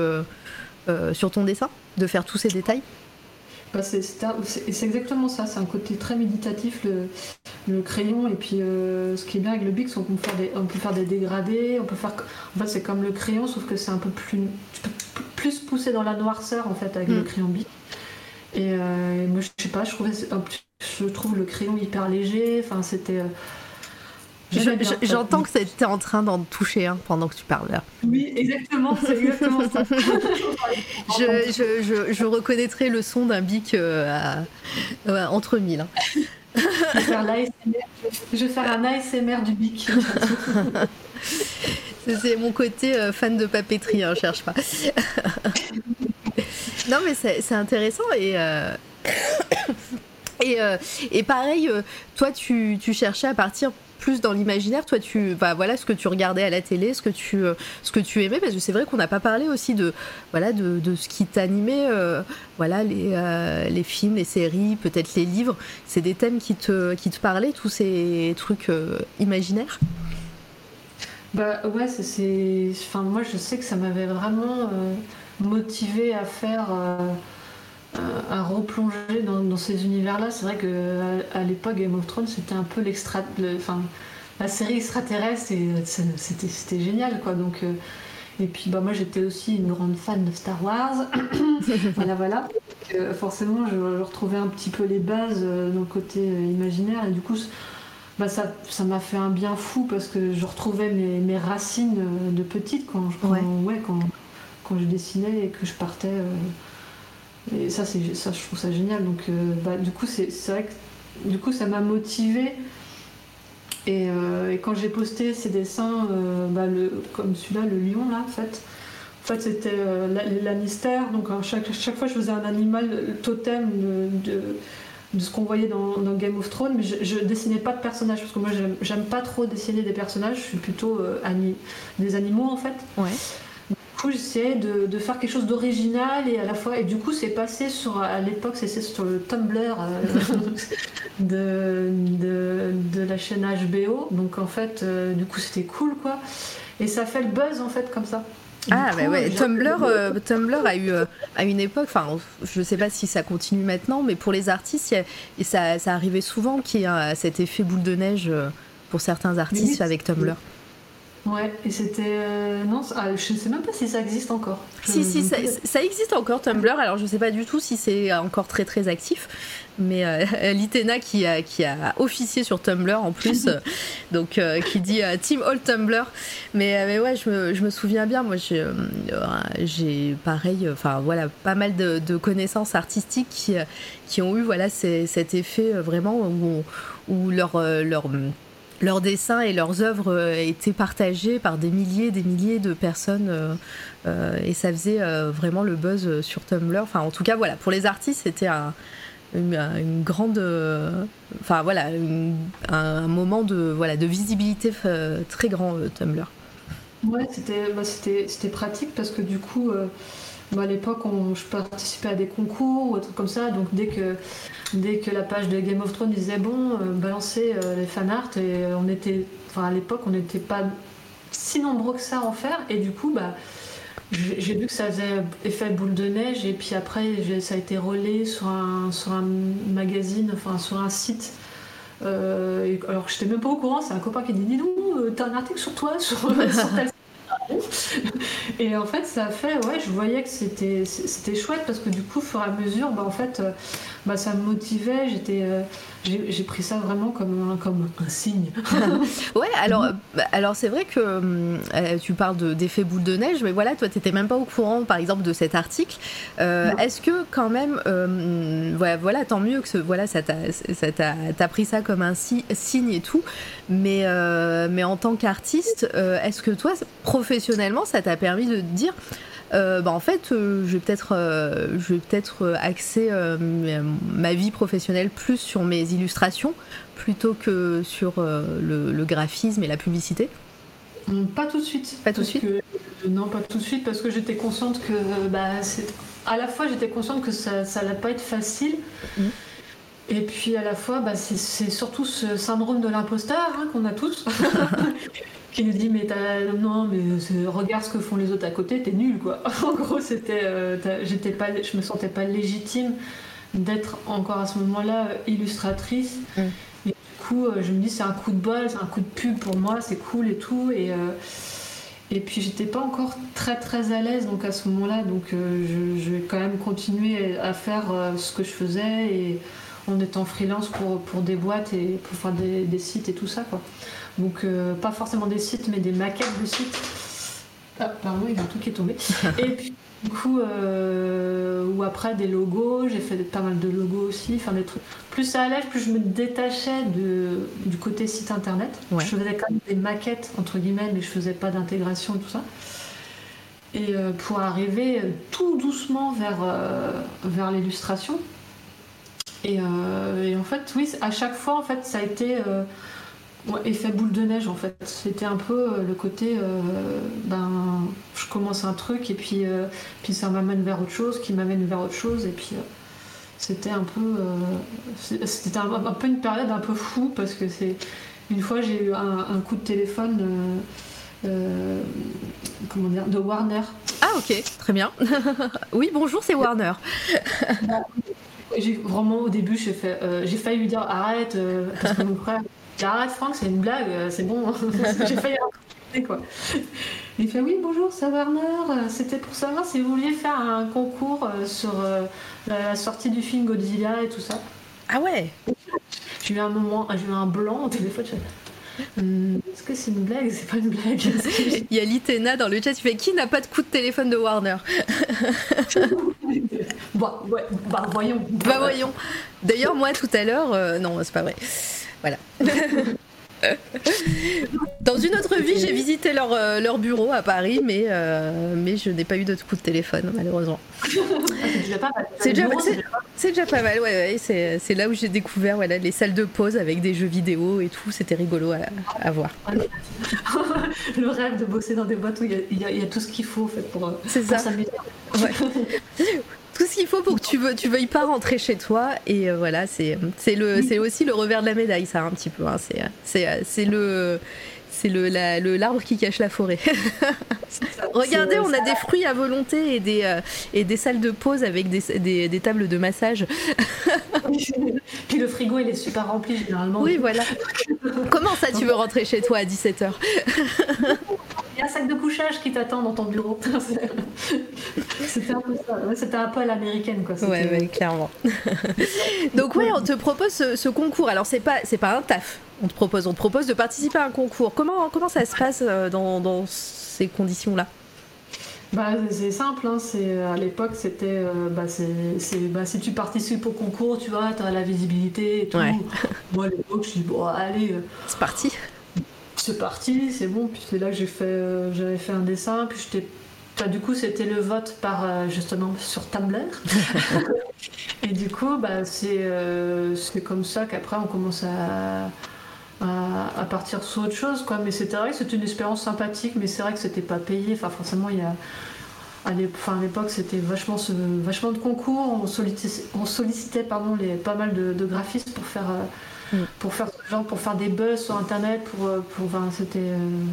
sur ton dessin, de faire tous ces détails. Bah, c'est exactement ça, c'est un côté très méditatif, le, le crayon, et puis euh, ce qui est bien avec le bic, c'est qu'on peut faire des, on peut faire des dégradés, on peut faire. En fait, c'est comme le crayon, sauf que c'est un peu plus. Tu peux plus pousser dans la noirceur en fait avec Mm. le crayon bic. Et euh, moi, je sais pas, je, trouvais, je trouve le crayon hyper léger, enfin, c'était. euh, Je- j'aimais bien, je-. J'entends que c'était en train d'en toucher hein, pendant que tu parles là. Oui, exactement, c'est exactement ça. [LAUGHS] Je, je, je, je reconnaîtrai le son d'un bic euh, à- euh, entre mille. hein. Je vais faire l'ASMR. Je vais faire un ASMR du bic. [LAUGHS] C'est- mon côté euh, fan de papeterie, hein, cherche pas. [LAUGHS] non, mais c'est intéressant et. [COUGHS] Et, euh, et pareil, toi, tu, tu cherchais à partir plus dans l'imaginaire, toi, tu, bah, voilà, ce que tu regardais à la télé, ce que tu, ce que tu aimais, parce que c'est vrai qu'on n'a pas parlé aussi de, voilà, de, de ce qui t'animait, voilà, les, les films, les séries, peut-être les livres. C'est des thèmes qui te, qui te parlaient, tous ces trucs imaginaires? Bah ouais, c'est, enfin moi je sais que ça m'avait vraiment motivé à faire à replonger dans, ces univers-là. C'est vrai qu'à à, l'époque, Game of Thrones, c'était un peu l'extra, enfin, la série extraterrestre et c'était, génial, quoi. Donc, euh, et puis, bah, moi, j'étais aussi une grande fan de Star Wars. [COUGHS] voilà, voilà. Euh, forcément, je, retrouvais un petit peu les bases euh, dans le côté imaginaire et du coup. Bah ça, ça m'a fait un bien fou parce que je retrouvais mes, mes racines de petite quand, quand, ouais. quand, quand je dessinais et que je partais et ça, c'est, ça, je trouve ça génial. Donc, euh, bah, du coup, c'est, vrai que du coup, ça m'a motivé. Et, euh, et, quand j'ai posté ces dessins, euh, bah, le, comme celui-là, le lion, là, en fait, en fait c'était les Lannister. Donc, chaque, chaque fois, je faisais un animal totem de, de, ce qu'on voyait dans, Game of Thrones, mais je, je, dessinais pas de personnages parce que moi, j'aime, j'aime pas trop dessiner des personnages. Je suis plutôt des animaux, en fait. Ouais j'essayais de, faire quelque chose d'original et à la fois et du coup c'est passé sur à l'époque c'est sur le Tumblr euh, [LAUGHS] de, de, la chaîne HBO donc en fait euh, du coup c'était cool quoi. Et ça fait le buzz en fait comme ça. Ah bah ouais, Tumblr, euh, Tumblr a eu à une époque, enfin je sais pas si ça continue maintenant, mais pour les artistes, et ça, ça arrivait souvent qu'il y ait cet effet boule de neige pour certains artistes avec Tumblr. Ouais, et c'était. Euh, non, ah, je ne sais même pas si ça existe encore. Si, si, ça, existe encore Tumblr. Alors, je ne sais pas du tout si c'est encore très très actif. Mais euh, [LAUGHS] Litena qui a, qui a officié sur Tumblr en plus, euh, [LAUGHS] donc qui dit Team All Tumblr. Mais, mais ouais, je me, je me, souviens bien, moi j'ai pareil, enfin voilà, pas mal de, de, connaissances artistiques qui, qui ont eu voilà, cet effet vraiment où, où leur, leur leurs dessins et leurs œuvres euh, étaient partagés par des milliers et des milliers de personnes euh, euh, et ça faisait vraiment le buzz sur Tumblr. Enfin, en tout cas, voilà, pour les artistes, c'était une, grande, voilà, un, moment de voilà de visibilité très grand Tumblr. Ouais, bah, c'était pratique parce que du coup. À l'époque, je participais à des concours ou des trucs comme ça, donc dès que dès que la page de Game of Thrones disait bon, euh, balancez euh, les fanarts, et on était, enfin à l'époque, on n'était pas si nombreux que ça à en faire, et du coup, bah, j'ai vu que ça faisait effet boule de neige, et puis après, ça a été relais sur un, sur un magazine, enfin sur un site. Euh, alors j'étais même pas au courant, c'est un copain qui dit dis donc, t'as un article sur toi, sur, [LAUGHS] sur [LAUGHS] et en fait, ça fait, ouais, je voyais que c'était, c'était chouette parce que du coup, au fur et à mesure, bah, en fait, euh, bah, ça me motivait. J'étais, euh, j'ai, pris ça vraiment comme un, comme un signe. [LAUGHS] ouais, alors, bah, alors c'est vrai que euh, tu parles de, d'effet boule de neige, mais voilà, toi, tu n'étais même pas au courant, par exemple, de cet article. est-ce que quand même, voilà, voilà, tant mieux que ce, voilà, ça t'a, pris ça comme un signe et tout, mais, mais en tant qu'artiste, est-ce que toi, professionnellement, ça t'a permis de te dire euh, bah en fait, euh, je vais peut-être euh, axer ma vie professionnelle plus sur mes illustrations plutôt que sur le, graphisme et la publicité Pas tout de suite. Pas tout de suite Non, pas tout de suite parce que j'étais consciente que bah, à la fois j'étais consciente que ça n'allait pas être facile. Mmh. Et puis à la fois, bah, c'est surtout ce syndrome de l'imposteur hein, qu'on a tous. [LAUGHS] qui nous dit mais non mais regarde ce que font les autres à côté t'es nul quoi [LAUGHS] en gros c'était euh, j'étais pas je me sentais pas légitime d'être encore à ce moment-là illustratrice mm. et du coup euh, je me dis c'est un coup de bol c'est un coup de pub pour moi c'est cool et tout et euh, et puis j'étais pas encore très très à l'aise donc à ce moment-là donc je, vais quand même continuer à faire ce que je faisais et en étant freelance pour, pour des boîtes et pour faire des, des sites et tout ça quoi. Donc, euh, pas forcément des sites, mais des maquettes de sites. Ah, pardon, il y a un truc qui est tombé. [LAUGHS] Et puis, du coup, euh, ou après des logos, j'ai fait pas mal de logos aussi, enfin des trucs. Plus ça allait, plus je me détachais de, du côté site internet. Je faisais quand même des maquettes, entre guillemets, mais je faisais pas d'intégration et tout ça. Et euh, pour arriver tout doucement vers, vers l'illustration. Et, et, en fait, oui, à chaque fois, en fait, ça a été Ouais, effet boule de neige en fait. C'était un peu euh, le côté, euh, ben, je commence un truc et puis, euh, puis ça m'amène vers autre chose, qui m'amène vers autre chose et puis euh, c'était un peu, euh, c'était un, un peu une période un peu fou parce que c'est une fois j'ai eu un, un coup de téléphone, euh, euh, comment dire, de Warner. Ah ok, très bien. [LAUGHS] oui, bonjour, c'est Warner. J'ai vraiment au début j'ai fait, euh, j'ai failli lui dire arrête euh, parce que mon frère arrête Franck c'est une blague euh, c'est bon [LAUGHS] j'ai failli arrêter quoi. Il fait oui bonjour c'est Warner c'était pour savoir si vous vouliez faire un concours sur euh, la, sortie du film Godzilla et tout ça. Ah ouais? J'ai eu un moment j'ai eu un blanc au téléphone. Hum, Est-ce que c'est une blague C'est pas une blague? Que- [LAUGHS] Il y a Litena dans le chat, tu fais qui n'a pas de coup de téléphone de Warner? [LAUGHS] Bah, ouais, bah voyons. Bah voyons. D'ailleurs, moi tout à l'heure, euh, non, c'est pas vrai. Voilà. [LAUGHS] [LAUGHS] Dans une autre vie, j'ai visité leur, euh, leur bureau à Paris, mais, euh, mais je n'ai pas eu de coup de téléphone, malheureusement. [LAUGHS] C'est déjà pas mal. C'est déjà- pas mal, ouais, ouais. C'est, là où j'ai découvert voilà, les salles de pause avec des jeux vidéo et tout. C'était rigolo à, à voir. [LAUGHS] Le rêve de bosser dans des boîtes où il y a, y y tout ce qu'il faut en fait, pour, euh, pour s'amuser. Tout ce qu'il faut pour que tu, veux, tu veuilles pas rentrer chez toi. Et euh, voilà, c'est, c'est, le, c'est aussi le revers de la médaille, ça, un petit peu. hein. C'est, c'est, c'est le. C'est l'arbre qui cache la forêt. [LAUGHS] Regardez, on a des fruits à volonté et des, euh, et des salles de pause avec des, des, des tables de massage. [LAUGHS] Puis le frigo il est super rempli généralement. Oui, voilà. Comment ça, tu veux rentrer chez toi à 17h Il y a un sac de couchage qui t'attend dans ton bureau. [LAUGHS] C'était un peu ça. Ouais, C'était un peu à l'américaine quoi. Ouais, ouais, clairement. Donc ouais, on te propose ce, ce concours. Alors c'est pas c'est pas un taf. On te propose on te propose de participer à un concours. Comment comment ça se passe euh, dans, dans ces conditions là Bah, c'est simple, hein, c'est, à l'époque c'était euh, bah, c'est, c'est- bah, si tu participes au concours, tu vois, tu as la visibilité et tout. Ouais. [LAUGHS] Moi à l'époque, je dis bon, allez, euh, C'est parti. c'est parti, c'est bon. Puis c'est là que j'ai fait, euh, j'avais fait un dessin, puis j'étais. enfin, du coup, c'était le vote par euh, justement sur Tumblr. [LAUGHS] et du coup, bah, c'est, euh, c'est comme ça qu'après on commence à, à, à partir sur autre chose, quoi. Mais c'était vrai que c'était une expérience sympathique, mais c'est vrai que c'était pas payé. Enfin, forcément, il y a. À l'époque, c'était vachement, ce- vachement de concours. On sollicitait, on sollicitait pardon, les, pas mal de, de graphistes pour faire, euh, Mm. pour faire genre, pour faire des buzz sur Internet. Pour, euh, pour, enfin, c'était, euh,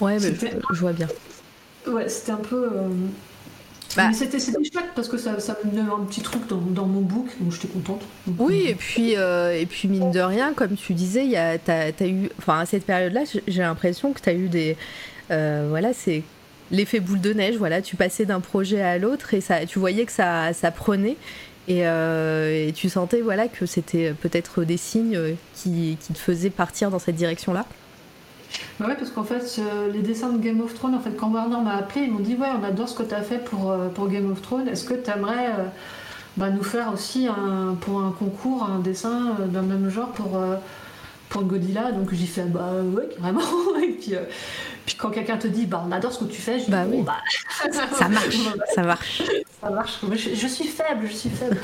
Ouais, mais je, je vois bien. ouais, c'était un peu. euh, Bah. C'était, chouette parce que ça, ça me donnait un petit truc dans, dans mon book, donc j'étais contente. Donc, Oui, et puis, euh, et puis mine de rien, comme tu disais, y a, t'as, t'as eu, enfin à cette période-là, j'ai- j'ai l'impression que tu as eu des, euh, voilà, c'est l'effet boule de neige. Voilà, tu passais d'un projet à l'autre et ça, tu voyais que ça, ça prenait. Et, euh, et tu sentais voilà que c'était peut-être des signes qui, qui te faisaient partir dans cette direction-là. Bah ouais, parce qu'en fait, euh, les dessins de Game of Thrones, en fait, quand Warner m'a appelé, ils m'ont dit Ouais, on adore ce que tu as fait pour, euh, pour Game of Thrones. Est-ce que tu aimerais bah, nous faire aussi un, pour un concours, un dessin euh, d'un même genre pour, euh, pour Godzilla Donc j'ai fait Bah ouais, carrément. [LAUGHS] Et puis, euh, puis quand quelqu'un te dit Bah on adore ce que tu fais, je dis Bah Bon, [LAUGHS] oui. bah, Ça marche, ça marche. ça marche. Je, je suis faible, je suis faible.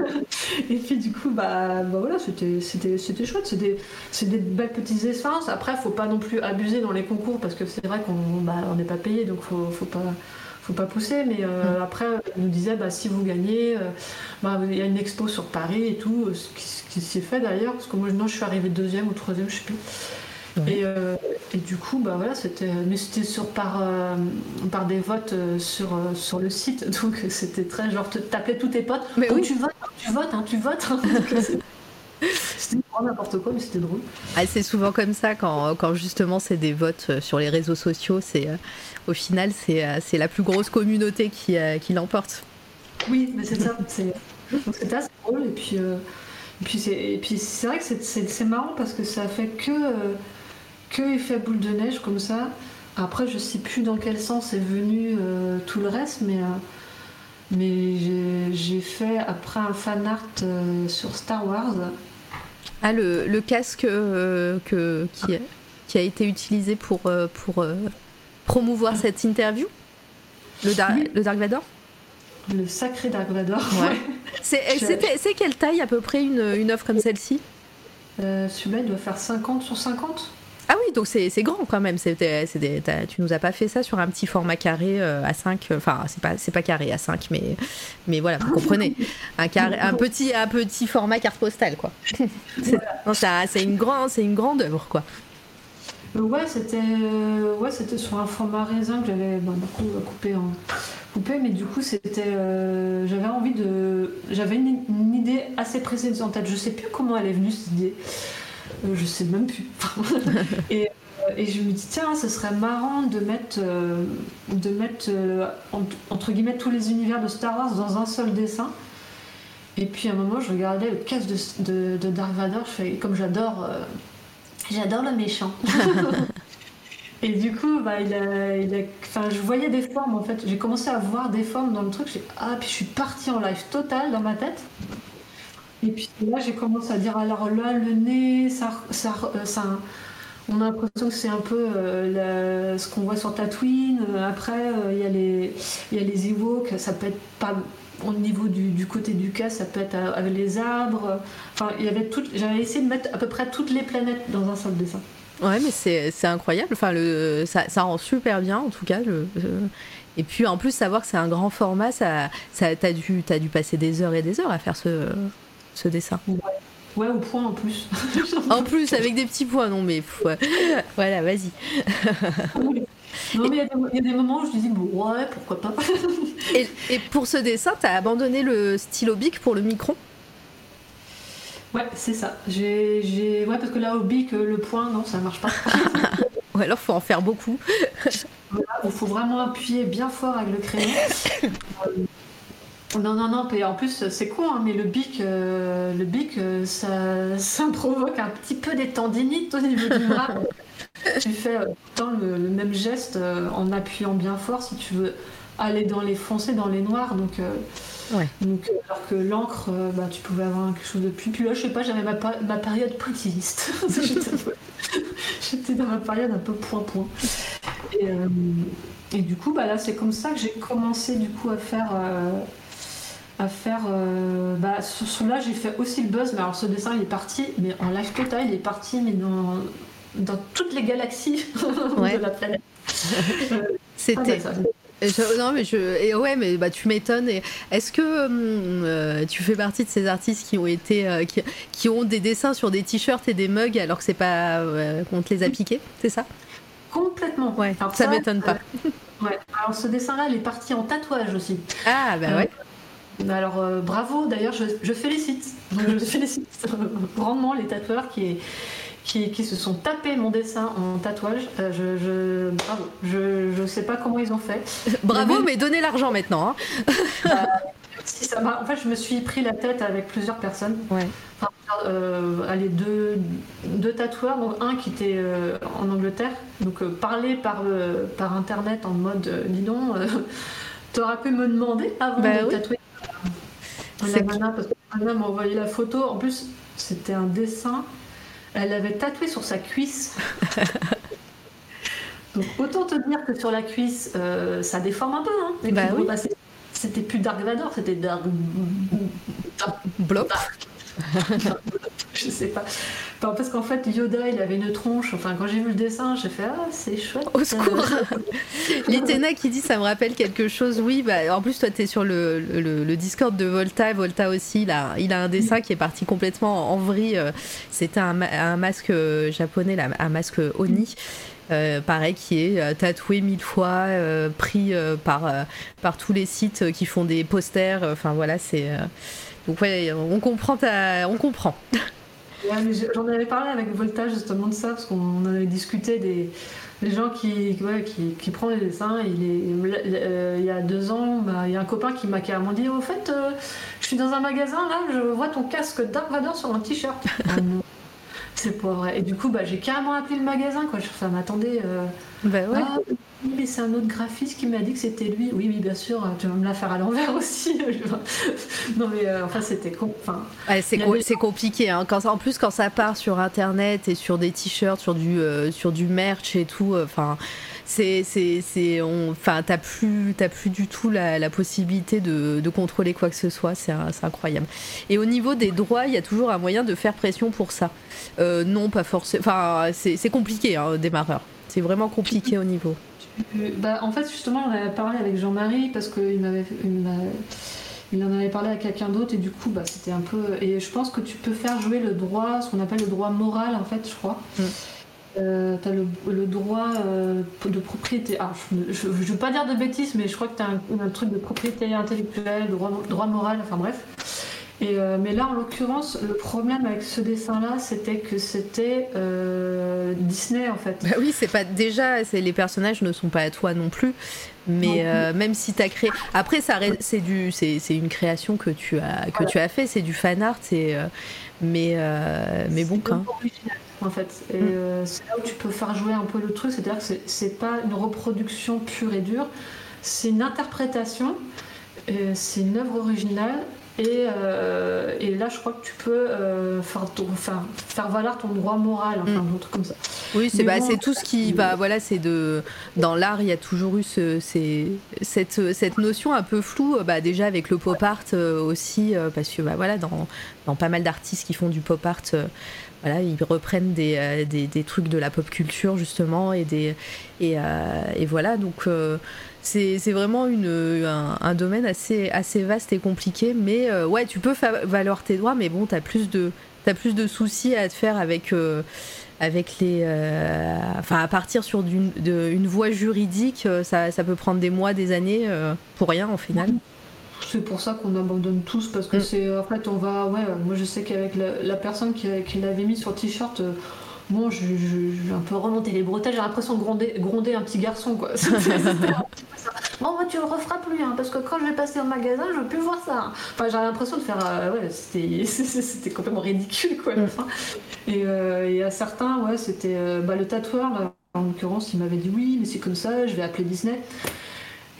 [LAUGHS] et puis du coup, bah, bah voilà, c'était, c'était, c'était chouette. C'est des, c'est des belles petites expériences. Après, faut pas non plus abuser dans les concours parce que c'est vrai qu'on bah, on n'est pas payé, donc faut, faut pas. Faut pas pousser, mais euh, après, on nous disait bah, si vous gagnez, euh, bah, il y a une expo sur Paris et tout, euh, ce qui, s'est fait d'ailleurs, parce que moi, non, je suis arrivée deuxième ou troisième, je sais plus. Et, euh, et du coup, bah voilà, c'était, mais c'était sur par, euh, par des votes euh, sur, euh, sur le site, [LAUGHS] donc c'était très genre t'appelais tous tes potes. Mais Oh, oui. tu votes, hein, tu votes, hein, tu votes. hein. [LAUGHS] C'était vraiment n'importe quoi, mais c'était drôle. Ah, c'est souvent comme ça quand, quand justement c'est des votes euh, sur les réseaux sociaux. C'est euh, au final c'est euh, c'est la plus grosse communauté qui, qui l'emporte. Oui, mais c'est ça. C'est, assez drôle. Et puis, euh, et puis c'est, vrai que c'est, marrant parce que ça fait que, euh, que effet boule de neige comme ça. Après, je sais plus dans quel sens est venu euh, tout le reste, mais, mais j'ai, fait après un fan art sur Star Wars. Ah, le, le casque euh, que, qui, a, qui a été utilisé pour, euh, pour euh, promouvoir cette interview? Le, Dar- Oui. le Dark Vador? Le sacré Dark Vador. Ouais. [LAUGHS] C'est quelle taille à peu près une, une œuvre comme celle-ci? Euh, Celui-là, il doit faire 50 sur 50. Ah oui, donc c'est grand quand même. C'est des- tu nous as pas fait ça sur un petit format carré euh, à 5. Enfin, c'est pas, c'est pas carré à 5, mais, mais voilà, vous comprenez. Un, carré, un, petit, un petit format carte postale, quoi. [LAUGHS] C'est une, une grande œuvre, quoi. Euh, Ouais, c'était euh, ouais, c'était sur un format raisin que j'avais euh, coupé en coupé, mais du coup c'était euh, j'avais envie de j'avais une, une idée assez précise en tête. Je sais plus comment elle est venue cette idée. Euh, je sais même plus. [LAUGHS] et, euh, et je me dis tiens, ce serait marrant de mettre euh, de mettre en- entre guillemets tous les univers de Star Wars dans un seul dessin. Et puis à un moment, je regardais le casque de, de, de Dark Vador, je fais comme j'adore J'adore le méchant. [LAUGHS] Et du coup, bah, je voyais des formes en fait. J'ai commencé à voir des formes dans le truc. J'ai ah, puis je suis partie en live total dans ma tête. Et puis là, j'ai commencé à dire alors là, le nez, ça, ça, euh, on a l'impression que c'est un peu euh, ce qu'on voit sur Tatooine. Euh, Après, il y a les, y. Ça peut être pas au niveau du, côté du cas, ça peut être avec les arbres. Enfin, il y avait tout. J'avais essayé de mettre à peu près toutes les planètes dans un seul dessin. Ouais, mais c'est incroyable. Enfin, le, ça, rend super bien, en tout cas. et puis, en plus, savoir que c'est un grand format, ça, ça, t'as dû, t'as dû passer des heures et des heures à faire ce, ce dessin. Ouais, au point en plus. [LAUGHS] En plus, avec des petits points, non, mais ouais. [LAUGHS] voilà, vas-y. [LAUGHS] non, mais il y, a des- il y a des moments où je me dis, bon, ouais, pourquoi pas. Et, et pour ce dessin, t'as abandonné le stylo bic pour le micron? Ouais, c'est ça. J'ai, j'ai... Ouais, parce que là, au bic, euh, le point, non, ça marche pas. Ou alors, faut en faire beaucoup. Voilà, il faut vraiment appuyer bien fort avec le crayon. Euh, Non, non, non, et en plus, c'est con, hein, mais le bic, euh, le bic euh, ça, [LAUGHS] ça me provoque un petit peu des tendinites au niveau du bras. [LAUGHS] tu fais euh, tout le même geste euh, en appuyant bien fort si tu veux aller dans les foncés, dans les noirs. Donc, Ouais. donc alors que l'encre, bah, tu pouvais avoir quelque chose de plus. Puis là, je sais pas, j'avais ma, ma période pointilliste. [LAUGHS] J'étais- dans ma période un peu point-point. Et, et du coup, bah, là, c'est comme ça que j'ai commencé du coup à faire. Euh, à faire euh, bah, sur celui-là j'ai fait aussi le buzz mais alors ce dessin il est parti mais en live total il est parti mais dans, dans toutes les galaxies [LAUGHS] Ouais. de la planète [LAUGHS] Ah, C'était. bah, ça- Je- non mais je et ouais mais bah tu m'étonnes est-ce que hum, euh, tu fais partie de ces artistes qui ont été euh, qui, qui ont des dessins sur des t-shirts et des mugs alors que c'est pas euh, qu'on te les a piqués c'est ça? Complètement ouais Alors ça m'étonne pas euh, ouais. alors ce dessin là il est parti en tatouage aussi ah bah Euh, ouais Alors euh, bravo, d'ailleurs je, je félicite, je [LAUGHS] félicite grandement les tatoueurs qui, qui, qui se sont tapés mon dessin en tatouage. Euh, je, je- bravo, je, je sais pas comment ils ont fait. bravo mais- mais donnez l'argent maintenant hein. [LAUGHS] Si ça m'a- en fait, je me suis pris la tête avec plusieurs personnes. ouais Enfin, euh, allez, deux, deux tatoueurs, donc un qui était euh, en Angleterre, donc euh, parler par, euh, par internet en mode euh, dis donc, euh, [LAUGHS] t'aurais pu me demander avant Bah de oui. tatouer la nana, parce que la nana m'a envoyé la photo. En plus, c'était un dessin. Elle avait tatoué sur sa cuisse. [LAUGHS] donc autant te dire que sur la cuisse, euh, ça déforme un peu. Hein. Et Bah oui. bah, c'était plus Dark Vador, c'était Dark. bloc [LAUGHS] Je sais pas. Parce qu'en fait, Yoda, il avait une tronche. Enfin, quand j'ai vu le dessin, j'ai fait Ah, c'est chouette. Au secours. [LAUGHS] Litena qui dit ça me rappelle quelque chose. Oui, bah, en plus toi tu es sur le, le- Discord de Volta. Volta aussi, il a, il a un dessin qui est parti complètement en vrille. Euh, C'était un, un masque euh, japonais, un masque Oni. euh, pareil, qui est tatoué mille fois, pris par, par tous les sites qui font des posters. Enfin voilà, c'est. Donc ouais, on comprend, ta... on comprend. [LAUGHS] Ouais, j'en avais parlé avec Volta justement de ça, parce qu'on avait discuté des, des gens qui, ouais, qui, les dessins. Il, est, euh, il y a deux ans, bah, il y a un copain qui m'a carrément dit Au fait, euh, je suis dans un magasin, là, je vois ton casque Dark Vador sur un t-shirt. [LAUGHS] Ah c'est pas vrai. Et du coup, bah, j'ai carrément appelé le magasin, quoi. Je- Ça m'attendait. euh, Bah ouais. Ah, mais c'est un autre graphiste qui m'a dit que c'était lui. Oui, oui, bien sûr, tu vas me la faire à l'envers [LAUGHS] aussi. non, mais euh, enfin, c'était. com- Enfin, Ouais, c'est co- avait- compliqué. Hein. Quand, en plus, quand ça part sur Internet et sur des t-shirts, sur du, euh, sur du merch et tout, enfin, c'est, c'est, enfin, t'as plus, plus du tout la, possibilité de, de, contrôler quoi que ce soit. C'est, incroyable. Et au niveau des droits, il y a toujours un moyen de faire pression pour ça. Euh, non, pas forcément. Enfin, c'est, compliqué, hein, démarreur. C'est vraiment compliqué au niveau. Bah, en fait, justement, on avait parlé avec Jean-Marie parce qu'il m'avait, il, en avait parlé à quelqu'un d'autre et du coup, bah, c'était un peu. Et je pense que tu peux faire jouer le droit, ce qu'on appelle le droit moral, en fait, je crois. Mm. Euh, tu as le, droit euh, de propriété. Ah, je ne veux pas dire de bêtises, mais je crois que tu as un, truc de propriété intellectuelle, droit, droit moral, enfin bref. Euh, mais là, en l'occurrence, le problème avec ce dessin-là, c'était que c'était euh, Disney en fait. Bah oui, c'est pas déjà, les personnages ne sont pas à toi non plus. Mais euh, même si tu as créé, après ça, c'est du, c'est une création que tu as que tu as fait, c'est du fan art, mais mais bon quand. En fait, et mm. c'est là où tu peux faire jouer un peu le truc, c'est-à-dire que c'est pas une reproduction pure et dure, c'est une interprétation, c'est une œuvre originale et, euh, et, là, je crois que tu peux euh, faire, faire, valoir ton droit moral, enfin, mm. un truc comme ça. Oui, c'est bah, tout ce qui. Bah, voilà, c'est de. Dans l'art, il y a toujours eu ce, cette, cette notion un peu floue, bah, déjà avec le pop art euh, aussi, parce que bah, voilà, dans, dans pas mal d'artistes qui font du pop art, voilà, ils reprennent des, des, des, trucs de la pop culture, justement, et, des, et, et voilà, donc c'est vraiment une, un, domaine assez, assez vaste et compliqué. Mais euh, ouais, tu peux valoir tes droits, mais bon, tu as plus de as plus de soucis à te faire avec euh, avec les euh, enfin à partir sur une, une voie juridique ça, ça, peut prendre des mois des années pour rien en final c'est pour ça qu'on abandonne tous parce que mm. c'est en fait on va ouais moi je sais qu'avec la, la, personne qui, qui l'avait mis sur t-shirt bon, je, vais un peu remonter les bretelles, j'ai l'impression de gronder, gronder, un petit garçon, quoi. [LAUGHS] bon, bah, tu le referas plus, hein, parce que quand je vais passer au magasin, je veux plus voir ça. Enfin, j'ai l'impression de faire. Euh, ouais, c'était [LAUGHS] complètement ridicule, quoi, la fin. Et, euh, et à certains, ouais, c'était. Euh, bah, le tatoueur, en l'occurrence, il m'avait dit oui, mais c'est comme ça, je vais appeler Disney.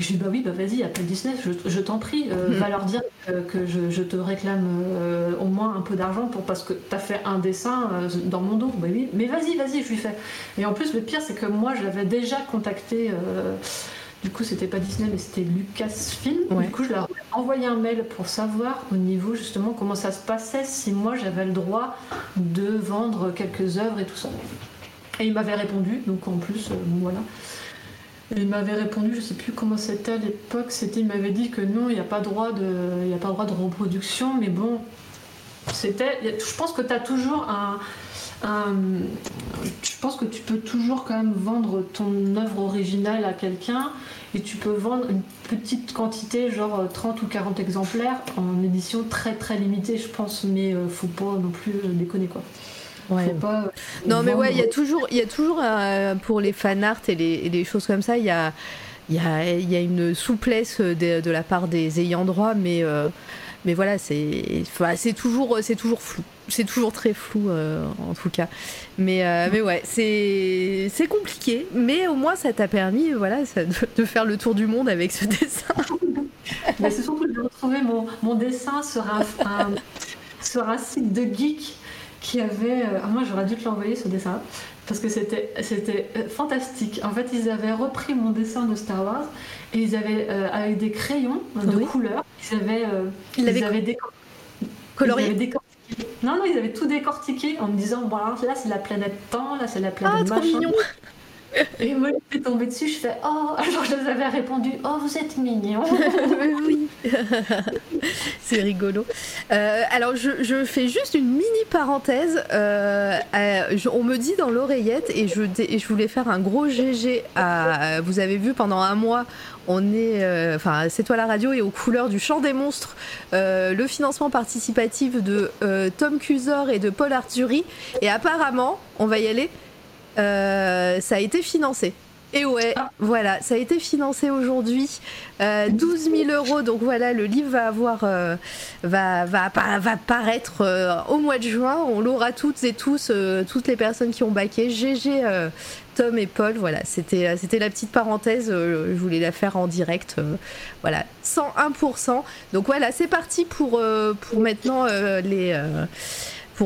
Je lui ai dit, bah oui, bah vas-y, appelle Disney, je, t'en prie, euh, mm. va leur dire que, je, te réclame euh, au moins un peu d'argent pour parce que tu as fait un dessin euh, dans mon dos. Bah oui, mais vas-y, vas-y, je lui fais. Et en plus, le pire, c'est que moi, j'avais déjà contacté. du coup, c'était pas Disney, mais c'était Lucasfilm. Du coup, je leur ai envoyé un mail pour savoir au niveau justement comment ça se passait, si moi j'avais le droit de vendre quelques œuvres et tout ça. Et il m'avait répondu, donc en plus, voilà il m'avait répondu, je sais plus comment c'était à l'époque, c'était, il m'avait dit que non, il n'y a pas droit de, droit de reproduction, mais bon, c'était, je pense que tu toujours un, je pense que tu peux toujours quand même vendre ton œuvre originale à quelqu'un et tu peux vendre une petite quantité, genre 30 ou 40 exemplaires en édition très très limitée, je pense, mais euh, faut pas non plus déconner quoi. Euh, non, mais ouais, il y a toujours, il y a toujours euh, pour les fan art et les, choses comme ça, il y a, y, a, y a une souplesse de, la part des ayants droit, mais, euh, mais voilà, c'est c'est toujours, toujours flou. C'est toujours très flou en tout cas. Mais, mais ouais, c'est compliqué, mais au moins ça t'a permis voilà, de, faire le tour du monde avec ce dessin. [LAUGHS] c'est surtout de retrouver mon, mon dessin sur un, sur un site de geek qui avait. Euh, ah, moi, j'aurais dû te l'envoyer ce dessin parce que c'était c'était euh, fantastique. En fait, ils avaient repris mon dessin de Star Wars et ils avaient euh, avec des crayons de couleur. Ils avaient ils, avaient colorié. non, non, ils avaient tout décortiqué en me disant bon, là c'est la planète temps, là c'est la planète ah, machin. Et moi, je suis tombée dessus, je fais Oh [LAUGHS] Alors je les avais répondu Oh, vous êtes mignon [LAUGHS] Oui [LAUGHS] C'est rigolo. Euh, alors, je, fais juste une mini parenthèse. Euh, euh, on me dit dans l'oreillette, et je, voulais faire un gros GG. Vous avez vu pendant un mois, on est, enfin, c'est toi la radio et aux couleurs du Chant des monstres, le financement participatif de Tom Cusor et de Paul Arturi. Et apparemment, on va y aller, euh, ça a été financé. Et ouais, ah. voilà, ça a été financé aujourd'hui. 12 euh, 000 euros. Donc voilà, le livre va avoir, euh, va, va, va, paraître au mois de juin. On l'aura toutes et tous, toutes les personnes qui ont baqué. GG, Tom et Paul. Voilà, c'était, c'était la petite parenthèse. je voulais la faire en direct. voilà, 101%. Donc voilà, c'est parti pour, pour maintenant les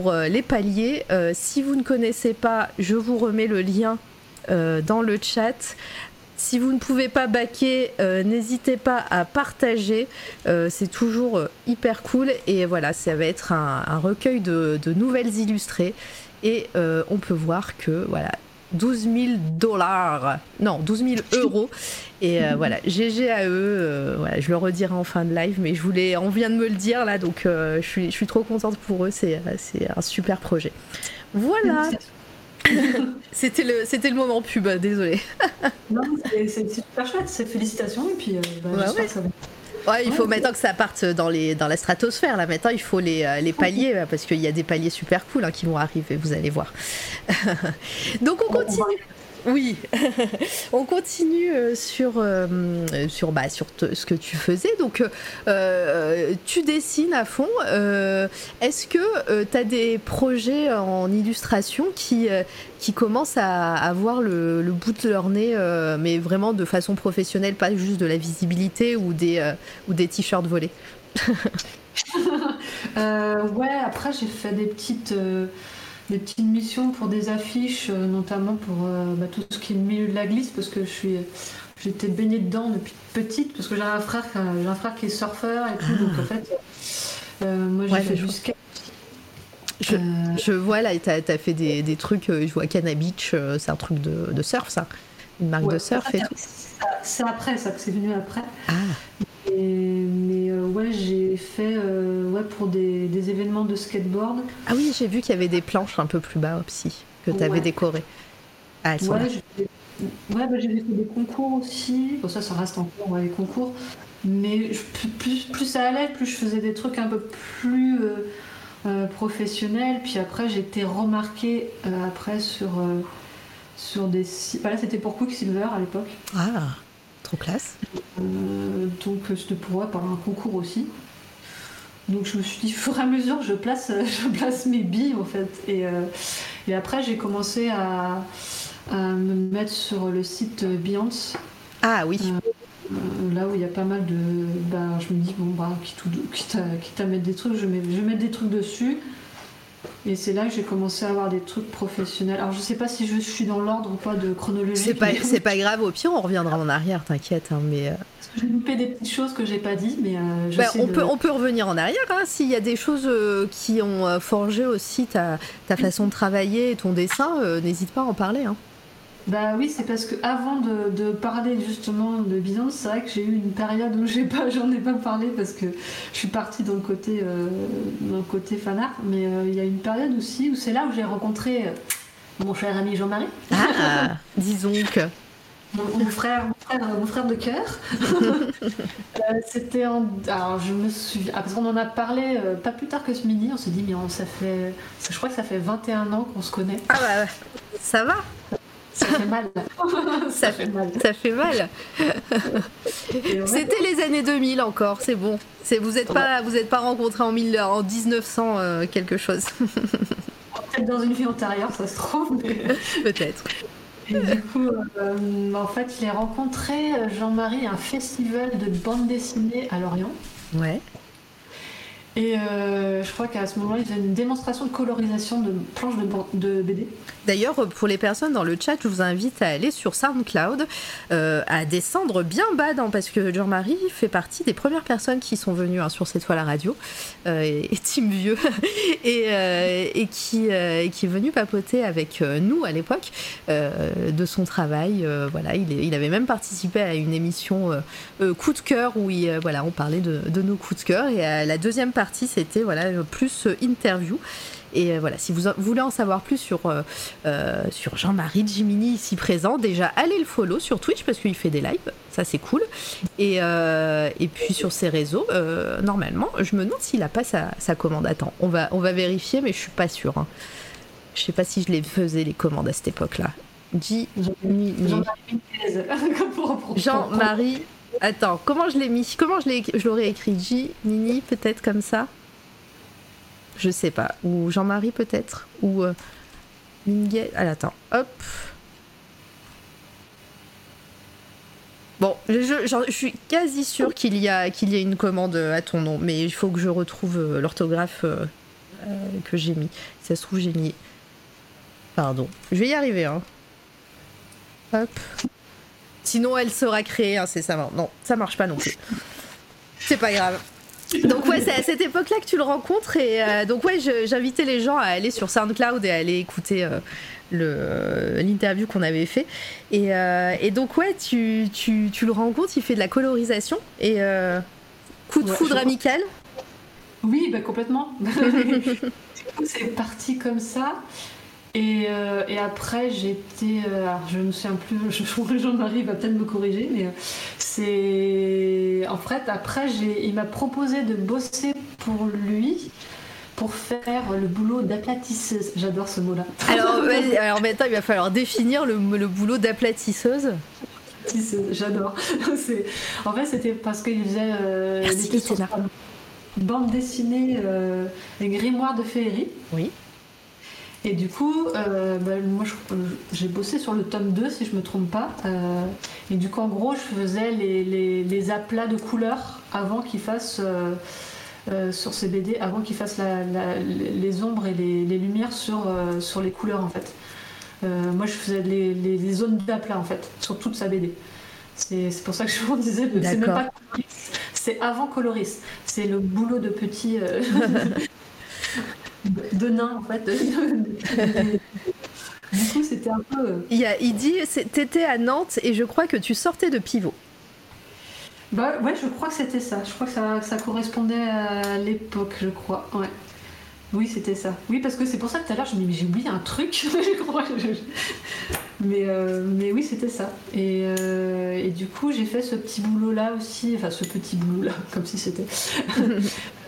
euh, les paliers. Euh, si vous ne connaissez pas, je vous remets le lien euh, dans le chat. si vous ne pouvez pas baquer, n'hésitez pas à partager. C'est toujours hyper cool. Et voilà, ça va être un, recueil de, de nouvelles illustrées. Et on peut voir que voilà, 12 000 dollars, non, 12 000 [LAUGHS] euros. Et euh, voilà, GG à eux. euh, voilà, je le redirai en fin de live, mais je voulais, on vient de me le dire là, donc euh, je, suis, je suis trop contente pour eux. C'est euh, un super projet. Voilà, [LAUGHS] c'était le, c'était le moment pub, désolé. Non, c'est super chouette, c'est félicitations. Et puis, bah, Ouais, j'espère ouais. que ça va. Ouais, il faut maintenant que ça parte dans, les, dans la stratosphère. Là, maintenant, il faut les, euh, les paliers parce qu'il y a des paliers super cool hein, qui vont arriver, vous allez voir. [LAUGHS] Donc, on continue. Oui, [LAUGHS] on continue euh, sur, euh, sur, bah, sur ce que tu faisais. Donc, euh, tu dessines à fond. Est-ce que tu as des projets en illustration qui, commencent à avoir le, le bout de leur nez, mais vraiment de façon professionnelle, pas juste de la visibilité ou des, ou des t-shirts volés? [LAUGHS] [LAUGHS] Ouais, après j'ai fait des petites, des petites missions pour des affiches, euh, notamment pour euh, bah, tout ce qui est le milieu de la glisse, parce que je suis, j'étais baignée dedans depuis petite, parce que j'ai un frère, j'ai un frère qui est surfeur et tout, donc en fait, euh, moi j'ai Ouais, fait je du skate. Je- Euh, Je vois là, tu as, fait des, des trucs, euh, je vois Cana Beach, euh, c'est un truc de, de surf ça. Une marque ouais, de surf et tout. C'est après ça que c'est venu après. Ah, Et- euh, ouais, j'ai fait euh, ouais, pour des, des événements de skateboard. ah oui, j'ai vu qu'il y avait des planches un peu plus bas aussi, que tu avais Ouais. décorées. Ah, elles sont Ouais, j'ai bah, fait des concours aussi. Bon, ça, ça reste encore les concours. Mais plus, plus, plus ça allait, plus je faisais des trucs un peu plus euh, euh, professionnels. Puis après, j'ai été remarquée après sur, sur des sites. Bah, là, c'était pour Quicksilver à l'époque. Ah, trop classe. Euh, donc, euh, c'était pour ouais, par un concours aussi. Donc je me suis dit, au fur et à mesure, je place, [LAUGHS] je place mes billes en fait. Et, euh, et après, j'ai commencé à, à me mettre sur le site Beyoncé, Ah oui, euh, là où il y a pas mal de. Bah, je me dis, bon, bah, quitte, à, quitte à mettre des trucs, je, mets, je vais mettre des trucs dessus. Et c'est là que j'ai commencé à avoir des trucs professionnels. Alors je sais pas si je suis dans l'ordre ou pas de chronologie. c'est pas, [LAUGHS] c'est pas grave, au pire on reviendra en arrière, t'inquiète. hein, mais euh, Parce que J'ai loupé des petites choses que j'ai pas dit, mais euh, je bah, sais on, de- peut, on peut revenir en arrière hein, s'il y a des choses euh, qui ont forgé aussi ta, ta façon de travailler et ton dessin, euh, n'hésite pas à en parler. hein. Bah oui, c'est parce que avant de, de parler justement de Beyoncé, c'est vrai que j'ai eu une période où j'ai pas, [LAUGHS] j'en ai pas parlé parce que je suis partie dans le côté, euh, dans le côté fan art. Mais euh, il y a une période aussi où c'est là où j'ai rencontré euh, mon cher ami Jean-Marie, Ah, [LAUGHS] disons que. mon, mon frère, mon frère, mon frère de cœur. [LAUGHS] Euh, C'était en, alors je me souviens, ah, parce qu'on en a parlé euh, pas plus tard que ce midi. On s'est dit mais on- ça fait, je crois que ça fait 21 ans qu'on se connaît. Ah bah, ça va, [LAUGHS] Ça fait mal. Ça fait mal. ça fait mal. Et ouais, C'était les années 2000 encore, c'est bon. C'est vous êtes pas vous êtes pas rencontrés en, 1000 en 1900 euh, quelque chose [LAUGHS] peut-être dans une vie antérieure, ça se trouve. mais- [LAUGHS] peut-être. Et du coup, euh, en fait, je l'ai rencontré, euh, Jean-Marie, à un festival de bande dessinée à Lorient. Ouais. Et euh, je crois qu'à ce moment-là, il faisait une démonstration de colorisation de planches de, BD. D'ailleurs, pour les personnes dans le chat, je vous invite à aller sur SoundCloud, euh, à descendre bien bas, dans- parce que Jean-Marie fait partie des premières personnes qui sont venues hein, sur cette fois la radio, euh, et, et Vieux, [LAUGHS] et, euh, et qui, est venu papoter avec nous à l'époque de son travail. Voilà, il, avait même participé à une émission coup de cœur où il, voilà, on parlait de, de nos coups de cœur, et euh, la deuxième partie c'était voilà plus euh, interview. Et euh, voilà, si vous voulez en savoir plus sur, euh, euh, sur Jean-Marie Jimini ici présent, déjà allez le follow sur Twitch parce qu'il fait des lives, ça c'est cool. Et, euh, et puis sur ses réseaux, euh, normalement, je me demande s'il a pas sa, sa commande. Attends, on va, on va vérifier, mais je suis pas sûre. hein. Je sais pas si je les faisais les commandes à cette époque-là. Jimini. Jean-Marie [LAUGHS] Attends, comment je l'ai mis? Comment je l'aurais écrit? J, Nini, peut-être comme ça? Je sais pas. Ou Jean-Marie, peut-être? Ou euh, Miguel. Ah, attends, hop. Bon, je, suis quasi sûre qu'il y, a, qu'il y a une commande à ton nom, mais il faut que je retrouve euh, l'orthographe euh, euh, que j'ai mis. Si ça se trouve, j'ai mis. Pardon. Je vais y arriver, hein. Hop. Sinon, elle sera créée incessamment. Non, ça marche pas non plus. C'est pas grave. Donc ouais, c'est à cette époque-là que tu le rencontres et euh, donc ouais, j'invitais les gens à aller sur SoundCloud et à aller écouter euh, le l'interview qu'on avait fait et, euh, et, donc ouais, tu, tu, tu, le rencontres, il fait de la colorisation et coup de foudre amical. Oui, bah complètement. [LAUGHS] c'est parti comme ça. Et, euh, et après, j'étais. Euh, je ne me souviens plus, [LAUGHS] Jean-Marie va peut-être me corriger, mais euh, c'est. En fait, après, il m'a proposé de bosser pour lui pour faire le boulot d'aplatisseuse. J'adore ce mot-là. [LAUGHS] Alors, alors maintenant, il va falloir définir le, le boulot d'aplatisseuse. J'adore. [LAUGHS] en fait, c'était parce qu'il faisait Merci, bande dessinée, les grimoires de féerie. Oui. Et du coup, euh, bah, moi j'ai bossé sur le tome 2 si je me trompe pas. Euh, et du coup, en gros, je faisais les, aplats de couleurs avant qu'ils fassent euh, sur ces BD, avant qu'ils fassent les ombres et les, lumières sur, sur les couleurs en fait. moi je faisais les, zones d'aplat en fait, sur toute sa BD. C'est pour ça que je vous disais, c'est même pas c'est avant coloris. C'est le boulot de petit. [LAUGHS] de nain en fait. [LAUGHS] du coup, c'était un peu. Euh, il, a, il dit T'étais à Nantes et je crois que tu sortais de pivot. Bah ouais, je crois que c'était ça. Je crois que ça, ça correspondait à l'époque, je crois. Ouais. Oui, c'était ça. Oui, parce que c'est pour ça que tout à l'heure, je me dis, j'ai oublié un truc. [LAUGHS] je crois. mais, euh, mais oui, c'était ça. Et, euh, et, du coup, j'ai fait ce petit boulot-là aussi. Enfin, ce petit boulot-là, comme si c'était. [LAUGHS]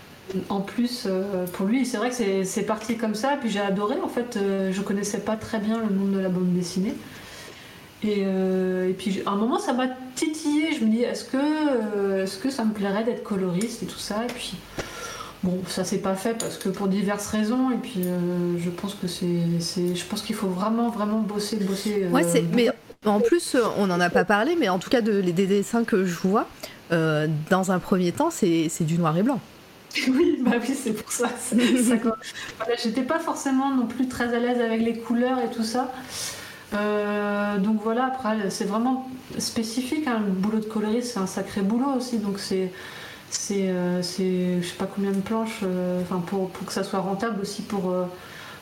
en plus, euh, pour lui, c'est vrai que c'est parti comme ça. Puis j'ai adoré, en fait, euh, je connaissais pas très bien le monde de la bande dessinée. Et, euh, et puis à un moment, ça m'a titillé. Je me dis, est-ce que, est-ce que ça me plairait d'être coloriste et tout ça? Et puis, bon, ça s'est pas fait parce que pour diverses raisons. Et puis, je pense que c'est, je pense qu'il faut vraiment, vraiment bosser, bosser. ouais, c'est, mais en plus, on n'en a pas parlé, mais en tout cas, de, des dessins que je vois, dans un premier temps, c'est du noir et blanc. [LAUGHS] Oui, bah oui, c'est pour ça. [LAUGHS] j'étais pas forcément non plus très à l'aise avec les couleurs et tout ça. Euh, donc voilà, après, c'est vraiment spécifique. Hein. Le boulot de coloriste, c'est un sacré boulot aussi. Donc c'est, c'est, euh, je sais pas combien de planches. Euh, enfin, pour, pour, que ça soit rentable aussi, pour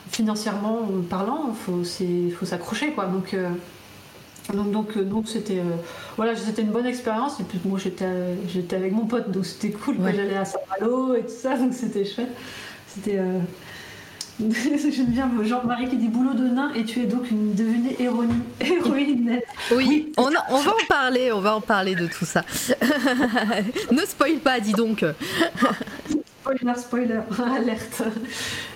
financièrement parlant, faut, faut s'accrocher quoi. Donc donc, euh, donc, c'était euh, voilà, c'était une bonne expérience. Et puis moi j'étais j'étais avec mon pote, donc c'était cool. J'allais à Saint-Malo et tout ça, [LAUGHS] donc c'était chouette. C'était euh... [LAUGHS] J'aime bien Jean-Marie qui dit boulot de nain et tu es donc une devenue héroïne. [LAUGHS] héroïne. Oui, on, on, va en parler, on va en parler de tout ça. ne spoil pas, dis donc. Spoiler, spoiler, [LAUGHS] alerte.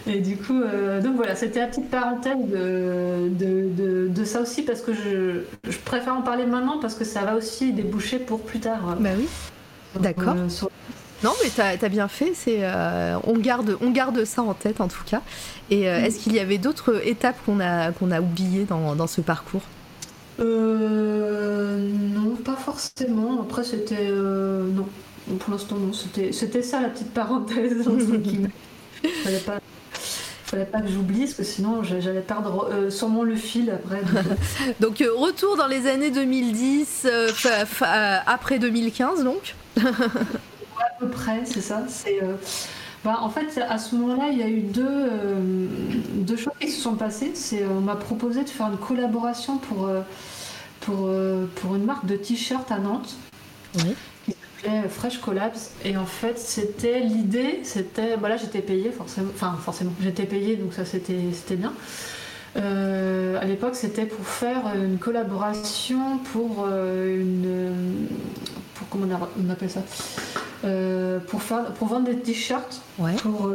Et du coup, euh, donc voilà, c'était la petite parenthèse de, de, de, ça aussi parce que je, je, préfère en parler maintenant parce que ça va aussi déboucher pour plus tard. Bah oui. D'accord. Euh, non, mais t'as as bien fait. C'est euh, on garde on garde ça en tête en tout cas. Et est-ce qu'il y avait d'autres étapes qu'on a qu'on a oubliées dans, dans ce parcours? Non, pas forcément. Après, c'était non. Pour l'instant, non. C'était ça la petite parenthèse. Fallait pas, fallait pas que j'oublie, parce que sinon j'allais perdre euh, sûrement le fil après. donc, euh, [LAUGHS] retour dans les années 2010, euh, après 2015 donc À peu près, c'est ça. C'est. Bah, en fait, à ce moment-là, il y a eu deux, deux choses qui se sont passées. C'est, on m'a proposé de faire une collaboration pour, pour, pour une marque de t-shirt à Nantes. Oui. Fresh Collapse. Et en fait, c'était l'idée, c'était. Voilà, bah j'étais payée, forcément. Enfin, forcément, j'étais payée, donc ça, c'était bien. Euh, à l'époque, c'était pour faire une collaboration pour euh, une. Pour, comment on appelle ça euh, pour, faire, pour vendre des t-shirts. Ouais. Pour,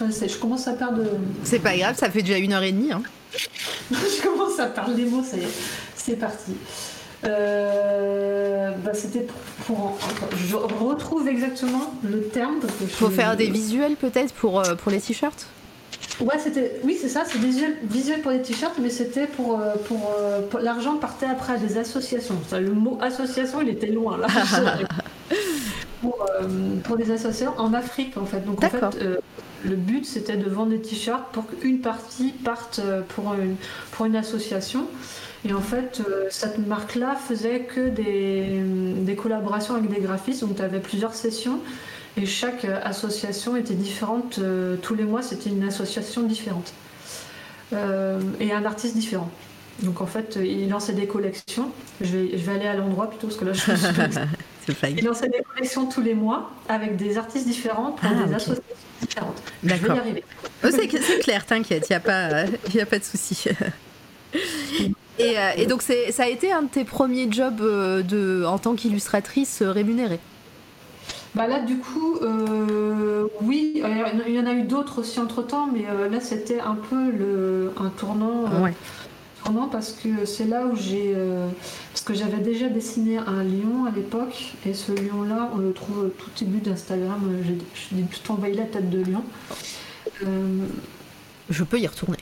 je commence à perdre. C'est pas grave, ça fait déjà une heure et demie. Hein. [LAUGHS] je commence à perdre les mots, ça y est. C'est parti. Euh, bah, c'était pour, Je retrouve exactement le terme. Il faut faire des visuels peut-être pour, euh, pour les t-shirts Ouais, c'était. Oui, c'est ça, c'est des visuels, pour les t-shirts, mais c'était pour, euh, pour, l'argent partait après à des associations. le mot association, il était loin là. [LAUGHS] [LAUGHS] pour, pour, des associations en Afrique en fait. Donc en fait, le but c'était de vendre des t-shirts pour qu'une partie parte pour une, pour une association. Et en fait, cette marque-là faisait que des, des, collaborations avec des graphistes. Donc, tu avais plusieurs sessions et chaque association était différente. tous les mois, c'était une association différente et un artiste différent. Donc en fait, il lançait des collections. Je vais, je vais aller à l'endroit plutôt parce que là, je suis. [LAUGHS] il lançait des collections tous les mois avec des artistes différents pour ah, des associations différentes. D'accord. Je vais y arriver. Oh, c'est clair, t'inquiète, il n'y a, pas, [LAUGHS] y a pas de souci. [LAUGHS] Et, euh, et, donc ça a été un de tes premiers jobs euh, de, en tant qu'illustratrice euh, rémunérée bah là, du coup, oui, il y en a eu d'autres aussi entre temps, mais là, c'était un peu le, un tournant. Ouais parce que c'est là où j'ai. Euh, parce que j'avais déjà dessiné un lion à l'époque, et ce lion-là, on le trouve tout début d'Instagram. J'ai tout envoyé la tête de lion. Euh, Je peux y retourner.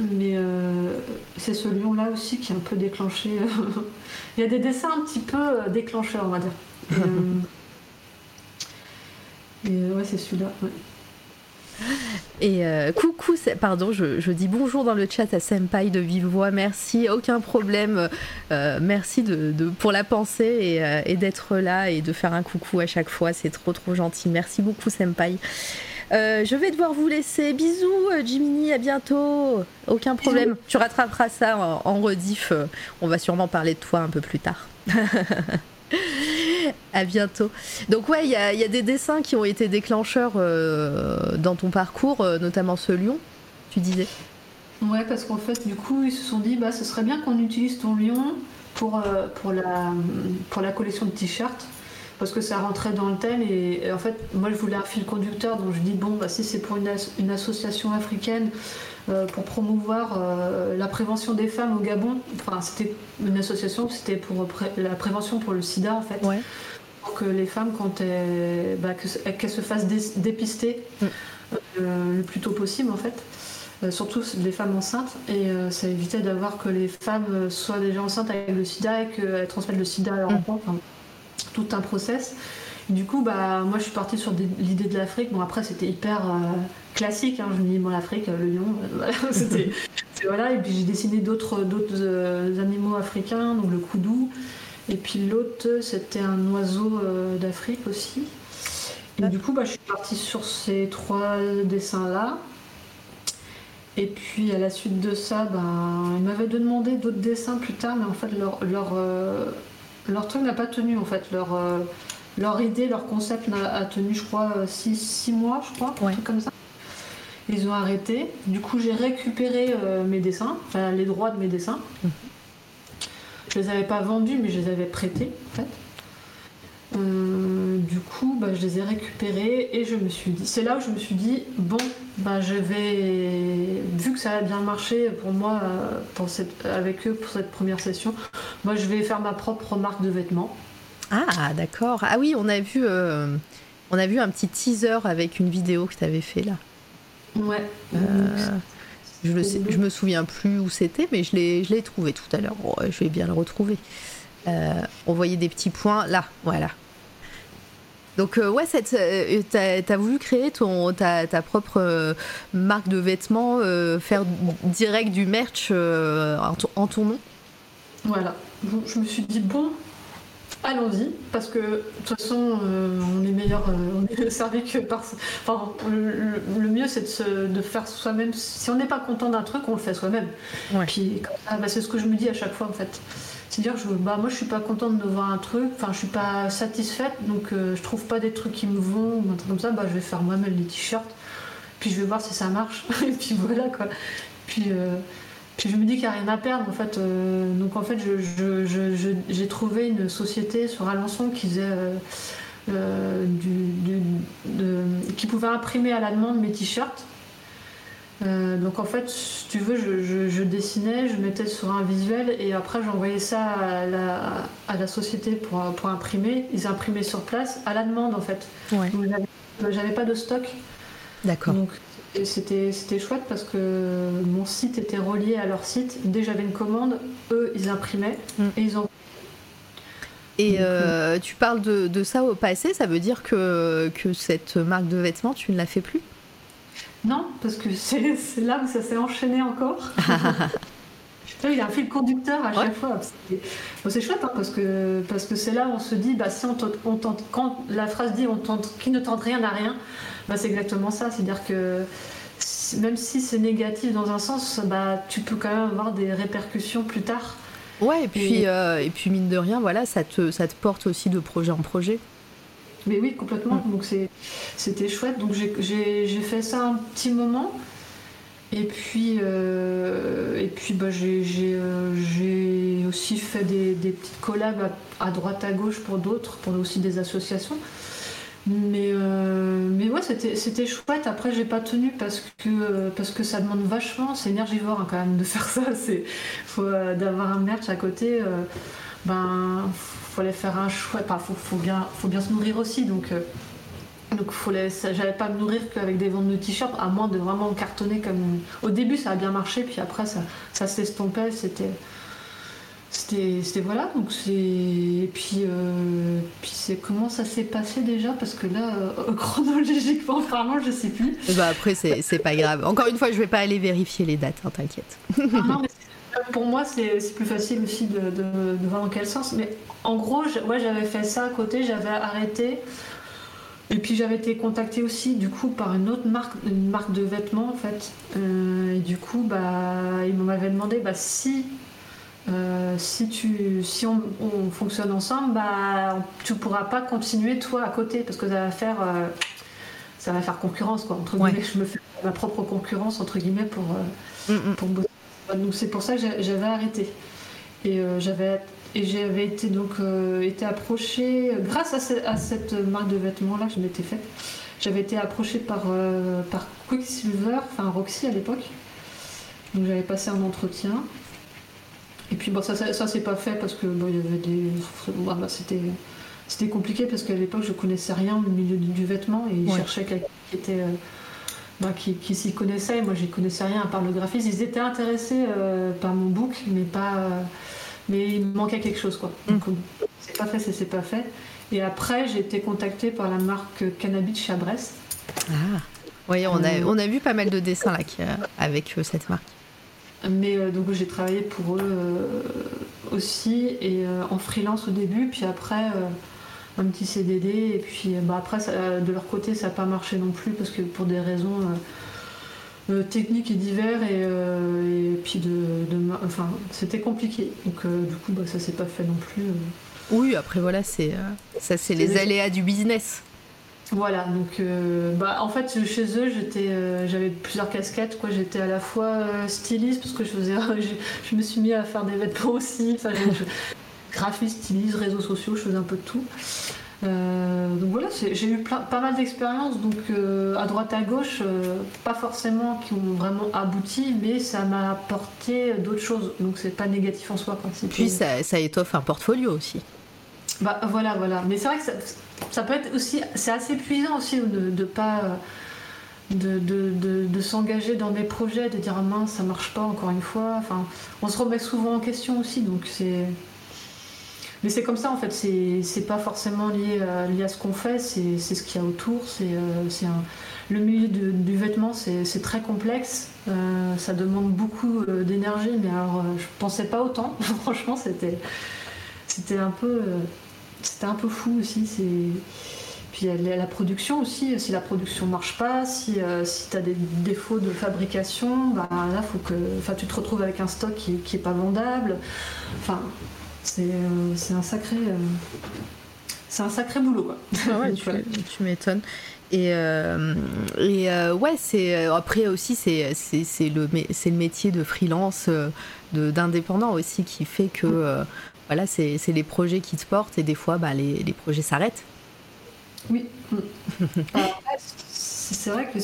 Mais euh, c'est ce lion-là aussi qui est un peu déclenché. [LAUGHS] Il y a des dessins un petit peu déclencheurs, on va dire. Et, [LAUGHS] ouais, c'est celui-là. Et euh, coucou, pardon, je, dis bonjour dans le chat à Senpai de vive voix. Merci, aucun problème. Euh, merci pour la pensée euh, et, d'être là et de faire un coucou à chaque fois. C'est trop trop gentil. Merci beaucoup, Senpai. Je vais devoir vous laisser. Bisous, Jiminy, à bientôt. Aucun problème. Tu rattraperas ça en, en rediff. On va sûrement parler de toi un peu plus tard. [LAUGHS] à bientôt. Donc ouais, il y, a, des dessins qui ont été déclencheurs euh, dans ton parcours, euh, notamment ce lion, tu disais. Ouais, parce qu'en fait, du coup, ils se sont dit, bah, ce serait bien qu'on utilise ton lion pour, euh, pour, la, pour la collection de t-shirts. Parce que ça rentrait dans le thème et, en fait moi je voulais un fil conducteur donc je dis bon bah si c'est pour une, une association africaine euh, pour promouvoir euh, la prévention des femmes au Gabon. Enfin, c'était une association, c'était pour la prévention pour le sida en fait. Pour que les femmes, quand elles, bah, qu'elles se fassent dépister mm. euh, le plus tôt possible en fait. surtout les femmes enceintes, et ça évitait d'avoir que les femmes soient déjà enceintes avec le sida et qu'elles transmettent le sida à leur mm. enfant. Tout un process. du coup, bah, moi je suis partie sur l'idée de l'Afrique. Bon, après, c'était hyper classique. Hein, je me dis, bon, l'Afrique, le lion, euh, [LAUGHS] voilà, c'était. voilà. Et puis j'ai dessiné d'autres euh, animaux africains, donc le koudou. Et puis l'autre, c'était un oiseau euh, d'Afrique aussi. Et du coup, bah, je suis partie sur ces trois dessins-là. Et puis à la suite de ça, ben, ils m'avaient demandé d'autres dessins plus tard, mais en fait leur, leur truc n'a pas tenu en fait. Leur, leur idée, leur concept a, tenu je crois 6 mois, je crois, un truc comme ça. Ils ont arrêté. Du coup, j'ai récupéré euh, mes dessins, enfin, les droits de mes dessins. Je les avais pas vendus, mais je les avais prêtés, en fait. Euh, du coup, bah, je les ai récupérés et je me suis dit, c'est là où je me suis dit, bon, bah, je vais, vu que ça a bien marché pour moi euh, pour cette, avec eux pour cette première session, moi je vais faire ma propre marque de vêtements. Ah, d'accord. Ah oui, on a vu, on a vu un petit teaser avec une vidéo que tu avais fait là. Ouais. Euh, je, le je me souviens plus où c'était, mais je l'ai trouvé tout à l'heure. je vais bien le retrouver. Euh, on voyait des petits points là, voilà. Donc euh, ouais, t'as as voulu créer ton, ta, ta propre marque de vêtements, faire direct du merch en, en, ton nom? Voilà. Je me suis dit, bon, Allons-y, parce que de toute façon, euh, on est meilleur, euh, on est servi que par. Enfin, le, mieux, c'est de, faire soi-même. Si on n'est pas content d'un truc, on le fait soi-même. Puis, bah, c'est ce que je me dis à chaque fois, en fait. C'est-à-dire, je, bah, moi, je suis pas contente de voir un truc, enfin, je suis pas satisfaite, donc euh, je trouve pas des trucs qui me vont, ou un truc comme ça, bah, je vais faire moi-même les t-shirts, puis je vais voir si ça marche, [LAUGHS] et puis voilà, quoi. Puis je me dis qu'il n'y a rien à perdre en fait. Euh, donc en fait, j'ai trouvé une société sur Alençon qui faisait. Euh, euh, qui pouvait imprimer à la demande mes t-shirts. donc en fait, si tu veux, je, dessinais, je mettais sur un visuel et après j'envoyais ça à la, à la société pour, pour, imprimer. Ils imprimaient sur place à la demande en fait. Ouais. J'avais pas de stock. D'accord. C'était, c'était chouette parce que mon site était relié à leur site. Dès j'avais une commande, eux, ils imprimaient mm. et ils ont. Et euh, tu parles de, ça au passé, ça veut dire que, que cette marque de vêtements, tu ne la fais plus? Non, parce que c'est, là où ça s'est enchaîné encore. [LAUGHS] il y a un fil conducteur à chaque fois. c'est chouette hein, parce que parce que c'est là où on se dit, bah, si on, tente, quand la phrase dit on tente, qui ne tente rien n'a rien, bah, c'est exactement ça. C'est-à-dire que même si c'est négatif dans un sens, bah, tu peux quand même avoir des répercussions plus tard. Ouais, et puis, euh, et puis mine de rien, voilà, ça te, ça te porte aussi de projet en projet. Mais oui, complètement. Mm. Donc c'était chouette. Donc j'ai fait ça un petit moment. Et puis, euh, et puis bah, euh, j'ai aussi fait des, petites collabs à, droite à gauche pour d'autres, pour aussi des associations. Mais, euh, mais ouais, c'était chouette. Après, j'ai pas tenu parce que, parce que ça demande vachement, c'est énergivore hein, quand même de [LAUGHS] faire ça. C'est faut d'avoir un merch à côté. ben, faut aller faire un choix. Enfin, faut, faut, bien, faut bien se nourrir aussi. Donc, donc j'allais pas me nourrir qu'avec des ventes de t-shirts, à moins de vraiment cartonner comme. Au début ça a bien marché, puis après ça, ça s'estompait, c'était. C'était voilà, donc c'est. Et puis, euh, puis c'est comment ça s'est passé déjà? Parce que là, euh, chronologiquement, vraiment, je sais plus. Bah après, c'est pas grave. Encore une fois, je vais pas aller vérifier les dates, hein, t'inquiète. non, mais pour moi, c'est plus facile aussi de, de, voir dans quel sens. Mais en gros, moi, j'avais fait ça à côté, j'avais arrêté. Et puis j'avais été contactée aussi du coup par une autre marque, une marque de vêtements en fait. Euh, et du coup, bah, ils m'avaient demandé bah, si, euh, si, tu, si on, fonctionne ensemble, bah, tu pourras pas continuer toi à côté parce que ça va faire, euh, ça va faire concurrence quoi. Entre guillemets, je me fais ma propre concurrence entre guillemets pour, mm, mm. pour Donc c'est pour ça que j'avais arrêté. Et j'avais et j'avais été donc euh, été approchée, grâce à, cette marque de vêtements là que je m'étais faite, j'avais été approchée par, euh, par Quicksilver, enfin Roxy à l'époque. Donc j'avais passé un entretien. Et puis bon, ça, ça, s'est pas fait parce que bon, il y avait des. Bah, c'était, c'était compliqué parce qu'à l'époque je connaissais rien au milieu du, vêtement et ils cherchaient quelqu'un qui était. Euh, bah, qui, qui s'y connaissait, moi j'y connaissais rien à part le graphisme. Ils étaient intéressés par mon book, mais pas mais il me manquait quelque chose quoi. Mm. C'est pas fait, c'est pas fait. Et après, j'ai été contactée par la marque Cannabis Chabresse. Ah, oui, on a, euh, on a vu pas mal de dessins là, avec euh, cette marque. Mais euh, donc j'ai travaillé pour eux aussi et en freelance au début, puis après un petit CDD et puis bah, après de leur côté ça n'a pas marché non plus parce que pour des raisons euh, techniques et divers et, euh, et puis de, enfin c'était compliqué. Donc euh, du coup bah, ça s'est pas fait non plus oui après voilà c'est ça c'est les aléas du business voilà donc bah en fait chez eux j'étais j'avais plusieurs casquettes quoi j'étais à la fois styliste parce que je faisais [LAUGHS] je, me suis mis à faire des vêtements aussi enfin graphiste styliste réseaux sociaux je faisais un peu de tout euh, donc voilà, j'ai eu pas mal d'expériences, donc euh, à droite à gauche, euh, pas forcément qui ont vraiment abouti, mais ça m'a apporté d'autres choses, donc c'est pas négatif en soi. Puis ça, ça, étoffe un portfolio aussi. Bah voilà, voilà. Mais c'est vrai que ça, peut être aussi, c'est assez épuisant aussi de, de pas. De, de, s'engager dans des projets, de dire ah mince ça marche pas encore une fois. On se remet souvent en question aussi, donc mais c'est comme ça en fait, c'est pas forcément lié à, lié à ce qu'on fait, c'est ce qu'il y a autour. Euh, le milieu du vêtement, c'est très complexe, euh, ça demande beaucoup euh, d'énergie, mais alors je pensais pas autant. [LAUGHS] Franchement, c'était un peu c'était un peu fou aussi. Puis la, la production aussi, si la production marche pas, si, si tu as des défauts de fabrication, bah, là faut que, tu te retrouves avec un stock qui, qui est pas vendable. Enfin, euh, c'est un sacré. Euh, c'est un sacré boulot, quoi. Ah [LAUGHS] tu, m'étonnes. Et, euh, et ouais, c'est après aussi c'est le c'est le métier de freelance, d'indépendant aussi qui fait que voilà c'est les projets qui te portent et des fois bah, les, les projets s'arrêtent. Oui. [LAUGHS] c'est vrai que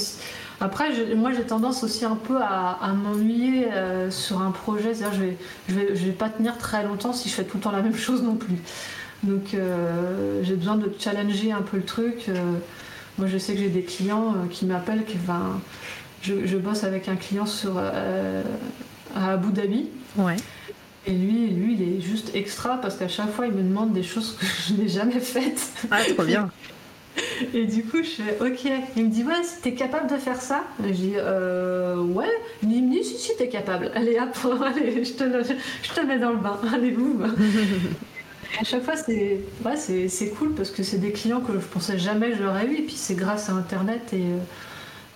après, moi j'ai tendance aussi un peu à, m'ennuyer euh, sur un projet. C'est-à-dire, je vais, je, vais, pas tenir très longtemps si je fais tout le temps la [LAUGHS] même chose non plus. Donc, euh, j'ai besoin de challenger un peu le truc. Euh, moi, je sais que j'ai des clients qui m'appellent. Qui, je, bosse avec un client sur, à Abu Dhabi. Ouais. Et lui, lui, il est juste extra parce qu'à chaque fois, il me demande des choses que je n'ai jamais faites. Ah, trop [LAUGHS] bien. Et du coup, je fais ok. Il me dit ouais, si t'es capable de faire ça. je dis euh, ouais. Il me dit si, si, t'es capable. Allez, hop, [LAUGHS] allez, je te, je te mets dans le bain. Allez, vous. [LAUGHS] à chaque fois, c'est ouais, c'est cool parce que c'est des clients que je pensais jamais j'aurais eu. Et puis c'est grâce à Internet et euh,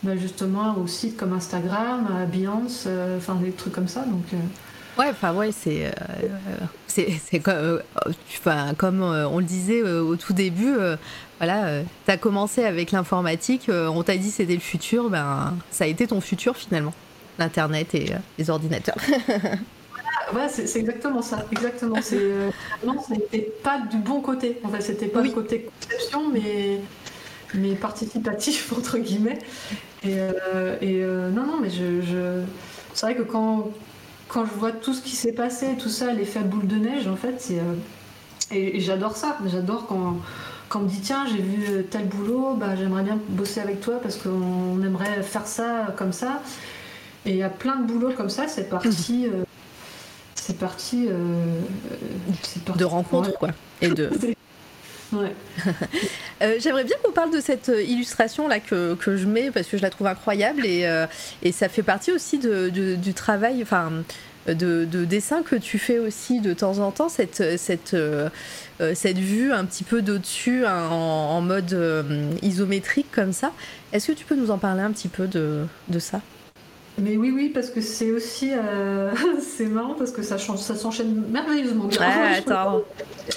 bah, justement aux sites comme Instagram, à Beyoncé, euh, enfin des trucs comme ça. Donc. Euh, Ouais, enfin ouais, c'est c'est comme, comme on le disait au tout début, voilà, tu as commencé avec l'informatique, on t'a dit c'était le futur, ben ça a été ton futur finalement, l'internet et les ordinateurs. [LAUGHS] ouais, c'est exactement ça, exactement. C'est non, c'était pas du bon côté. En fait, c'était pas le côté conception, mais mais participatif entre guillemets. Et, et non, non, mais je, je... c'est vrai que quand quand je vois tout ce qui s'est passé, tout ça, l'effet boule de neige, en fait, c'est. Euh, et, j'adore ça. J'adore quand, quand on me dit tiens, j'ai vu tel boulot, bah, j'aimerais bien bosser avec toi parce qu'on aimerait faire ça comme ça. Et il y a plein de boulots comme ça, c'est parti. Euh, c'est parti, euh, De rencontres, quoi. Et de. [LAUGHS] Ouais. [LAUGHS] J'aimerais bien qu'on parle de cette illustration là que, que, je mets parce que je la trouve incroyable et, et ça fait partie aussi de, du travail, enfin de, de, dessin que tu fais aussi de temps en temps, cette, cette, euh, cette vue un petit peu d'au-dessus hein, en, mode euh, isométrique comme ça. Est-ce que tu peux nous en parler un petit peu de, de ça? Mais oui, oui, parce que c'est aussi. Euh, [LAUGHS] c'est marrant parce que ça, ça s'enchaîne merveilleusement bien. attends.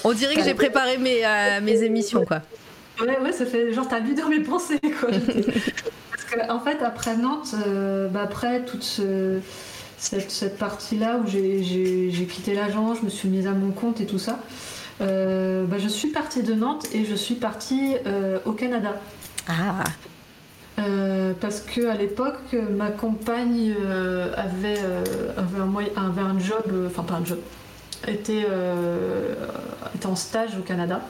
On dirait que j'ai préparé mes, mes émissions, quoi. Ouais, ouais, ça fait genre, t'as lu dans mes pensées, quoi. [LAUGHS] parce qu'en en fait, après Nantes, bah, après toute ce cette, partie-là où j'ai quitté l'agence, je me suis mise à mon compte et tout ça, euh, bah, je suis partie de Nantes et je suis partie euh, au Canada. Ah euh, parce que à l'époque, ma compagne avait, avait, un avait, un job, enfin pas un job, était, était en stage au Canada.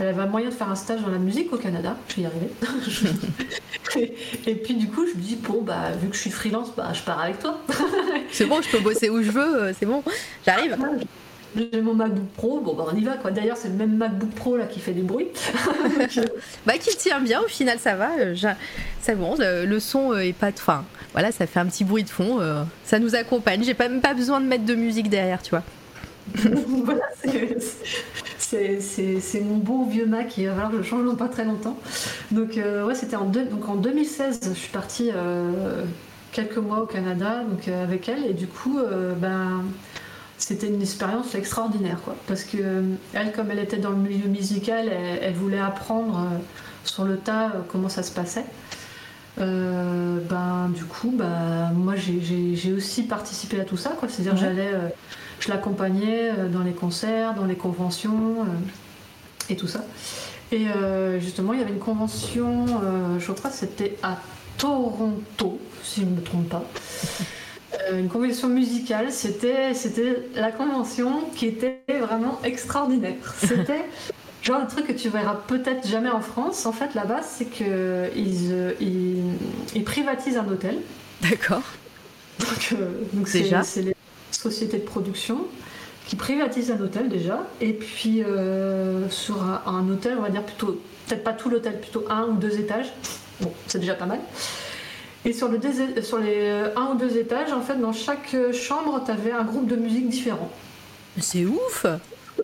Elle avait moyen de faire un stage dans la musique au Canada, je vais y arriver. [LAUGHS] et, puis du coup, je me dis, bon, bah, vu que je suis freelance, bah, je pars avec toi. c'est bon, je peux bosser où je veux, euh, c'est bon, j'arrive. J'ai mon MacBook Pro, bon bah on y va quoi. D'ailleurs c'est le même MacBook Pro là qui fait du bruit. [LAUGHS] [LAUGHS] bah qui tient bien, au final ça va. Euh, c'est bon, le, son euh, est pas, enfin voilà, ça fait un petit bruit de fond, ça nous accompagne. J'ai pas même pas besoin de mettre de musique derrière, tu vois. [LAUGHS] voilà, c'est mon beau vieux Mac qui va falloir que je change dans pas très longtemps. Donc, euh, ouais, c'était en, donc en 2016, je suis partie euh, quelques mois au Canada donc, euh, avec elle, et du coup, ben, c'était une expérience extraordinaire, quoi. Parce que elle, comme elle était dans le milieu musical, elle, voulait apprendre sur le tas comment ça se passait. ben, du coup, ben, moi j'ai aussi participé à tout ça, quoi. C'est-à-dire j'allais je l'accompagnais euh, dans les concerts, dans les conventions euh, et tout ça. Et euh, justement, il y avait une convention, je crois que c'était à Toronto, si je ne me trompe pas. [LAUGHS] une convention musicale, c'était, c'était la convention qui était vraiment extraordinaire. [LAUGHS] C'était genre un truc que tu verras peut-être jamais en France. En fait, là-bas, c'est qu'ils ils, ils, privatisent un hôtel. D'accord. Donc, donc Déjà. c'est les société de production qui privatise un hôtel déjà, et puis euh, sur un, hôtel, on va dire plutôt, peut-être pas tout l'hôtel, plutôt un ou deux étages. Bon, c'est déjà pas mal. Et sur, le sur les euh, un ou deux étages, en fait, dans chaque chambre, tu avais un groupe de musique différent. C'est ouf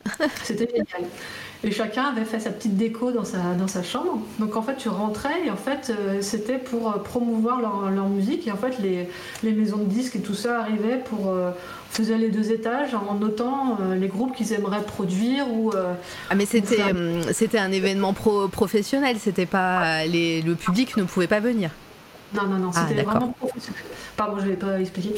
[LAUGHS] C'était génial. Et chacun avait fait sa petite déco dans sa, dans sa chambre. Donc en fait, tu rentrais et en fait, euh, c'était pour euh, promouvoir leur, leur, musique. Et en fait, les, les, maisons de disques et tout ça arrivaient pour. Euh, faisaient les deux étages en notant les groupes qu'ils aimeraient produire ou. ah, mais c'était, c'était un événement pro professionnel, c'était pas. Les, le public ne pouvait pas venir. Non, non, non, ah, c'était vraiment professionnel. Pardon, je vais pas expliquer.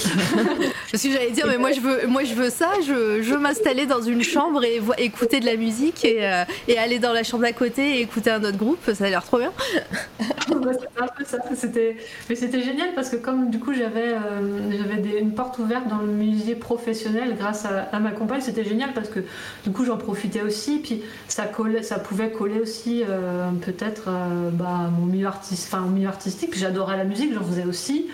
Parce [LAUGHS] que j'allais dire, mais moi je veux, moi je veux ça, je, je veux m'installer dans une chambre et écouter de la musique et, euh, et, aller dans la chambre d'à côté et écouter un autre groupe, ça a l'air trop bien. [LAUGHS] c'était un peu ça, c'était, mais c'était génial parce que comme du coup j'avais, euh, une porte ouverte dans le musée professionnel grâce à, ma compagne, c'était génial parce que du coup j'en profitais aussi, puis ça collait, ça pouvait coller aussi euh, peut-être bah, mon milieu artiste, enfin milieu artistique, j'adorais la musique, j'en faisais aussi.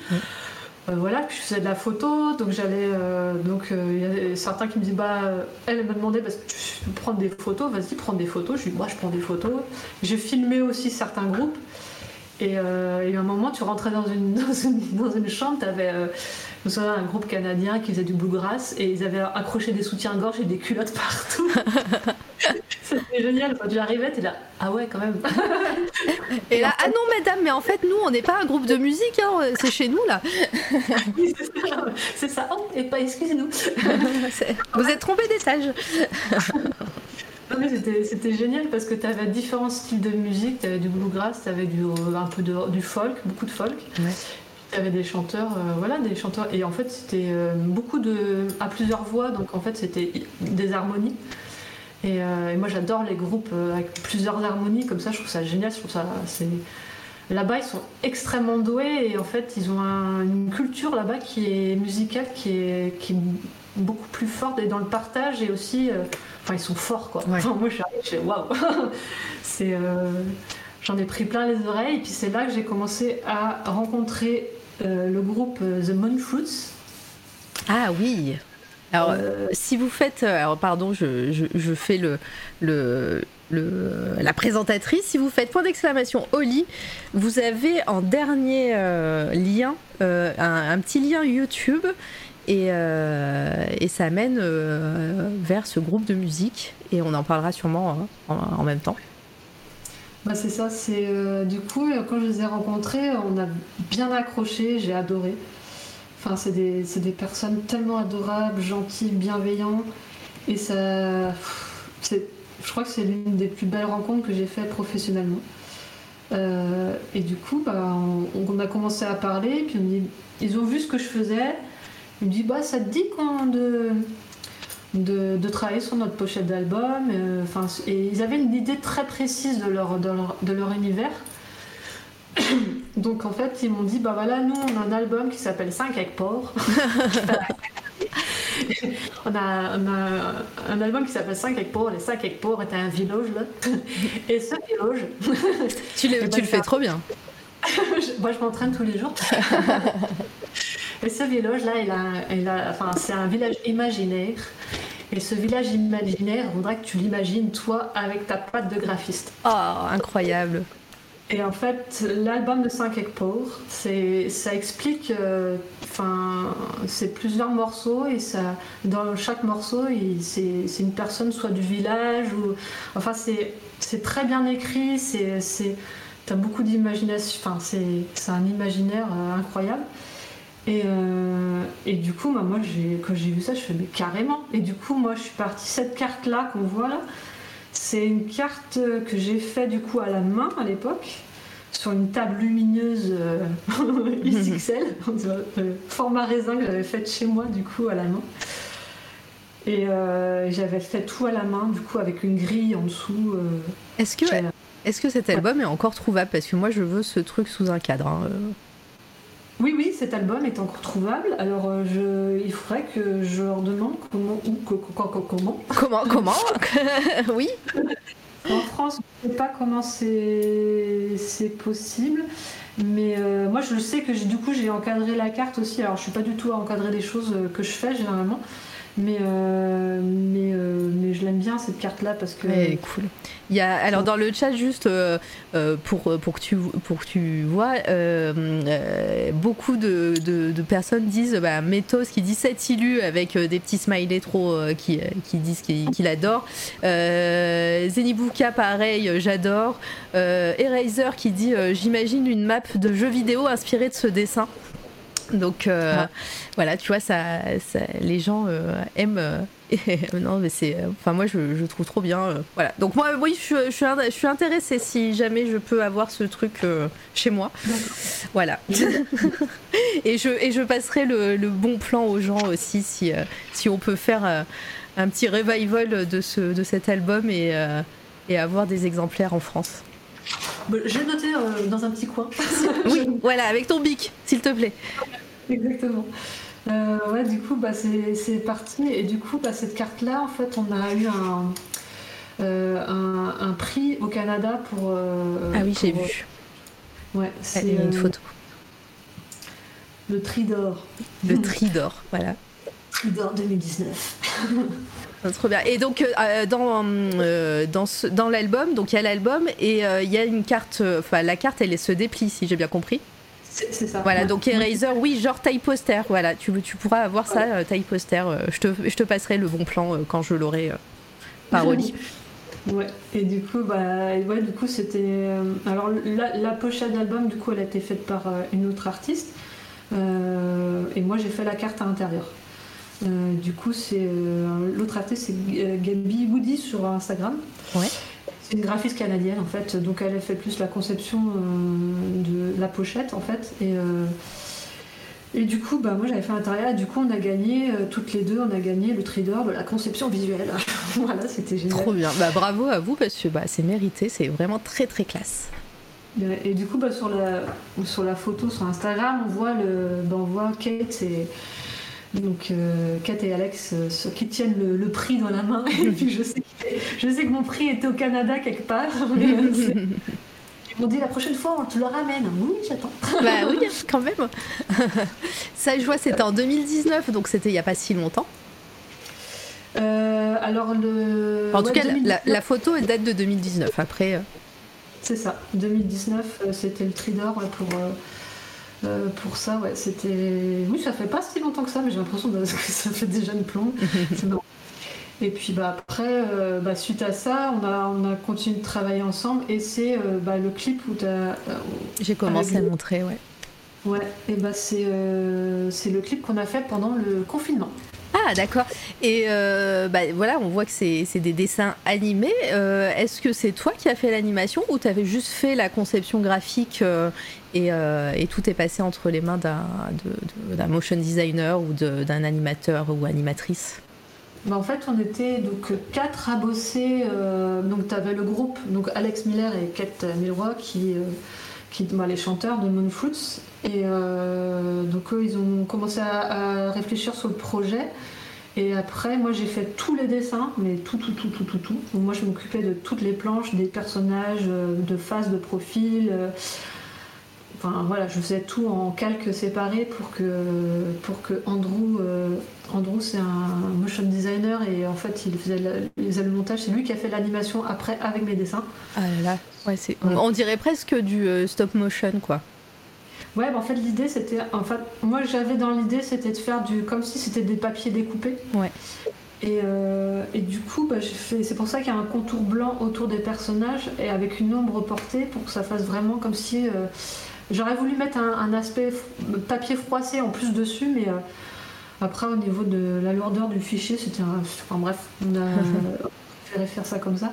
Euh, voilà, puis je faisais de la photo, donc j'allais. Euh, donc euh, il y a certains qui me disent, bah, elle, m'a demandé, parce que peux prendre des photos, vas-y, prends des photos. Je dis, moi, je prends des photos. J'ai filmé aussi certains groupes. Et, euh, et à un moment, tu rentrais dans une, [LAUGHS] dans une, dans une chambre, tu avais un groupe canadien qui faisait du bluegrass et ils avaient accroché des soutiens-gorge et des culottes [LAUGHS] partout. C'était génial. Quand tu arrivais, tu es là, ah ouais, quand même. [LAUGHS] et là, ah non, madame, mais en fait, nous, on n'est pas un groupe de musique, hein, c'est chez nous, là. [LAUGHS] oui, c'est ça. Oh, et pas, excusez-nous. [LAUGHS] Vous êtes trompé d'étage. C'était génial parce que tu avais différents styles de musique. Tu avais du bluegrass, tu avais du, un peu de, du folk, beaucoup de folk. Tu avais des chanteurs, euh, voilà, des chanteurs. Et en fait, c'était euh, beaucoup de. à plusieurs voix, donc en fait, c'était des harmonies. Et, euh, moi, j'adore les groupes avec plusieurs harmonies, comme ça, je trouve ça génial. Je trouve ça. Là-bas, ils sont extrêmement doués et en fait, ils ont une culture là-bas qui est musicale, qui est, qui est beaucoup plus forte et dans le partage et aussi. Enfin, ils sont forts, quoi. moi, je suis waouh [LAUGHS] C'est. J'en ai pris plein les oreilles, et puis c'est là que j'ai commencé à rencontrer euh, le groupe euh, The Moon Fruits. Ah oui. Alors, euh, si vous faites, alors pardon, je, fais le, la présentatrice. Si vous faites point d'exclamation Oli, vous avez en dernier lien un, petit lien YouTube et, ça mène vers ce groupe de musique et on en parlera sûrement hein, en même temps. Bah c'est ça, c'est euh, du coup quand je les ai rencontrés, on a bien accroché, j'ai adoré. Enfin, c'est des, des, personnes tellement adorables, gentilles, bienveillants. Et ça. Je crois que c'est l'une des plus belles rencontres que j'ai faites professionnellement. Euh, et du coup, bah, on, a commencé à parler, puis ils ont vu ce que je faisais. Ils me disent, bah, ça te dit quand de, de, travailler sur notre pochette d'album. Euh, et ils avaient une idée très précise de leur, de leur, univers. [COUGHS] Donc en fait, ils m'ont dit bah voilà, nous on a un album qui s'appelle 5 hectares. [LAUGHS] on, a, on, a, un album qui s'appelle 5 hectares. Les 5 hectares étaient un village là. [LAUGHS] Et ce village. [LAUGHS] tu, le, tu le fais trop bien. Moi je m'entraîne tous les jours. Et ce village là, il a, il a, enfin, c'est un village imaginaire et ce village imaginaire, on voudrait que tu l'imagines, toi, avec ta patte de graphiste. Oh, incroyable. Et en fait, l'album de 5 hectares, ça explique, euh, enfin, c'est plusieurs morceaux et ça, dans chaque morceau, c'est une personne soit du village ou, enfin, c'est très bien écrit, c'est, t'as beaucoup d'imagination, enfin, c'est un imaginaire euh, incroyable. Et, euh, et, du coup, bah, moi, quand j'ai vu ça, je fais mais carrément. Et du coup, moi, je suis partie. Cette carte-là qu'on voit là, c'est une carte que j'ai faite du coup à la main à l'époque, sur une table lumineuse euh, [LAUGHS] XXL, [LAUGHS] euh, format raisin que j'avais faite chez moi du coup à la main. Et j'avais fait tout à la main, du coup, avec une grille en dessous. est-ce que, est-ce que cet album est encore trouvable? Parce que moi, je veux ce truc sous un cadre. Hein, oui, oui, cet album est encore trouvable. Alors, euh, je, il faudrait que je leur demande comment. Ou, comment Comment Comment [LAUGHS] Oui En France, je ne sais pas comment c'est possible. Mais euh, moi, je sais que du coup, j'ai encadré la carte aussi. Alors, je suis pas du tout à encadrer les choses que je fais généralement. Mais, euh, mais, euh, mais je l'aime bien cette carte-là parce que. Ouais, cool. Il y a, alors dans le chat, juste euh, pour, pour, que tu, pour que tu vois, beaucoup de, de, personnes disent bah, Métos qui dit cet ilu avec des petits smileys trop qui, qui disent qu'il adore. Zenibuka, pareil, j'adore. Eraser qui dit J'imagine une map de jeux vidéo inspirée de ce dessin. Donc euh, ah. voilà, tu vois, ça, les gens euh, aiment. Euh, [LAUGHS] non, mais c'est. Enfin, moi, je, trouve trop bien. voilà. Donc, moi, oui, je, je, suis, intéressée si jamais je peux avoir ce truc chez moi. Voilà. [LAUGHS] et, je, et je passerai le, bon plan aux gens aussi si, si on peut faire un petit revival de, ce, de cet album et, et avoir des exemplaires en France. J'ai noté euh, dans un petit coin. [LAUGHS] oui, voilà, avec ton bic, s'il te plaît. Exactement. Euh, ouais, du coup, bah, c'est parti. Et du coup, bah, cette carte-là, en fait, on a eu un, euh, un, prix au Canada pour. ah oui, j'ai vu. Ouais, c'est une photo. Le Tri d'or. Le Tri d'or, voilà. Tri d'or 2019. Trop bien. Et donc dans dans, dans l'album, donc il y a l'album et il y a une carte. Enfin, la carte, elle se déplie, si j'ai bien compris. C'est ça. Voilà, donc Eraser, oui, genre taille poster. Voilà, tu, tu pourras avoir ça, taille poster. je, te, je te passerai le bon plan quand je l'aurai par Oli. Ouais, et du coup, bah, ouais, du coup, c'était. Euh, alors, la, la pochette d'album, du coup, elle a été faite par euh, une autre artiste. Euh, et moi, j'ai fait la carte à l'intérieur. Du coup, c'est l'autre artiste, c'est Gabi Woody sur Instagram. Ouais. C'est une graphiste canadienne, en fait. Donc, elle a fait plus la conception de la pochette, en fait. Et et du coup, bah, moi j'avais fait l'intérieur, et du coup on a gagné, euh, toutes les deux, on a gagné le trader de la conception visuelle. [LAUGHS] voilà, c'était génial. Trop bien, bah, bravo à vous parce que bah, c'est mérité, c'est vraiment très très classe. Et du coup, bah, sur, la, sur la photo sur Instagram, on voit, le, bah, on voit Kate et. Donc euh, Kate et Alex euh, qui tiennent le, prix dans la main. Et puis [LAUGHS] je sais, je sais que mon prix était au Canada quelque part. [LAUGHS] Ils m'ont dit la prochaine fois, on te le ramène. Oui, j'attends. Bah oui, quand même. [LAUGHS] Ça, je vois, c'était en 2019, donc c'était il n'y a pas si longtemps. Euh, alors le. En tout cas, la, photo elle date de 2019. Après. Euh. C'est ça. 2019, euh, c'était le Tridor pour. Pour ça, ouais, c'était. Oui, ça fait pas si longtemps que ça, mais j'ai l'impression [LAUGHS] que ça fait déjà une plombe. [LAUGHS] C'est et puis bah, après, euh, bah, suite à ça, on a, on a continué de travailler ensemble et c'est euh, bah, le clip où tu as. Euh, J'ai commencé à montrer, ouais. Ouais, et bah c'est c'est le clip qu'on a fait pendant le confinement. Ah d'accord. Et bah, voilà, on voit que c'est des dessins animés. Est-ce que c'est toi qui as fait l'animation ou tu avais juste fait la conception graphique et, et, tout est passé entre les mains d'un motion designer ou d'un animateur ou animatrice bah, en fait, on était donc quatre à bosser. Euh, donc, tu avais le groupe, donc Alex Miller et Kate Milroy, qui, euh, qui bah, les chanteurs de Moonfruits. Et euh, donc, ils ont commencé à, réfléchir sur le projet. Et après, moi, j'ai fait tous les dessins, mais tout, tout, tout, tout, tout, tout. moi, je m'occupais de toutes les planches, des personnages, de face, de profil. Enfin voilà, je faisais tout en calque séparé pour que, pour que Andrew, euh, Andrew c'est un motion designer et en fait il faisait, le montage, c'est lui qui a fait l'animation après avec mes dessins. Ah là, ouais, c'est, on dirait presque du euh, stop motion quoi. Ouais, bah, en fait l'idée c'était, en fait, moi j'avais dans l'idée c'était de faire du, comme si c'était des papiers découpés. Ouais. Et, euh, et, du coup, bah, fait, c'est pour ça qu'il y a un contour blanc autour des personnages et avec une ombre portée pour que ça fasse vraiment comme si J'aurais voulu mettre un, aspect papier froissé en plus dessus, mais euh, après, au niveau de la lourdeur du fichier, c'était un. Enfin bref, on a [LAUGHS] préféré faire ça comme ça.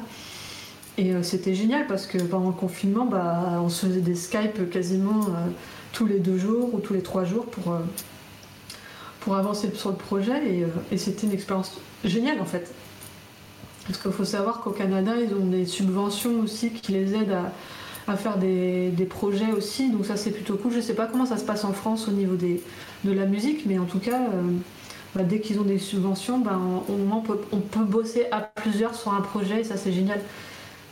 Et euh, c'était génial parce que pendant le confinement, bah, on se faisait des Skype quasiment euh, tous les deux jours ou tous les trois jours pour, pour avancer sur le projet. Et, et c'était une expérience géniale en fait. Parce qu'il faut savoir qu'au Canada, ils ont des subventions aussi qui les aident à faire des, projets aussi. Donc ça c'est plutôt cool. Je sais pas comment ça se passe en France au niveau des, de la musique, mais en tout cas, euh, bah, dès qu'ils ont des subventions, on, on, peut, on, peut, bosser à plusieurs sur un projet et ça c'est génial.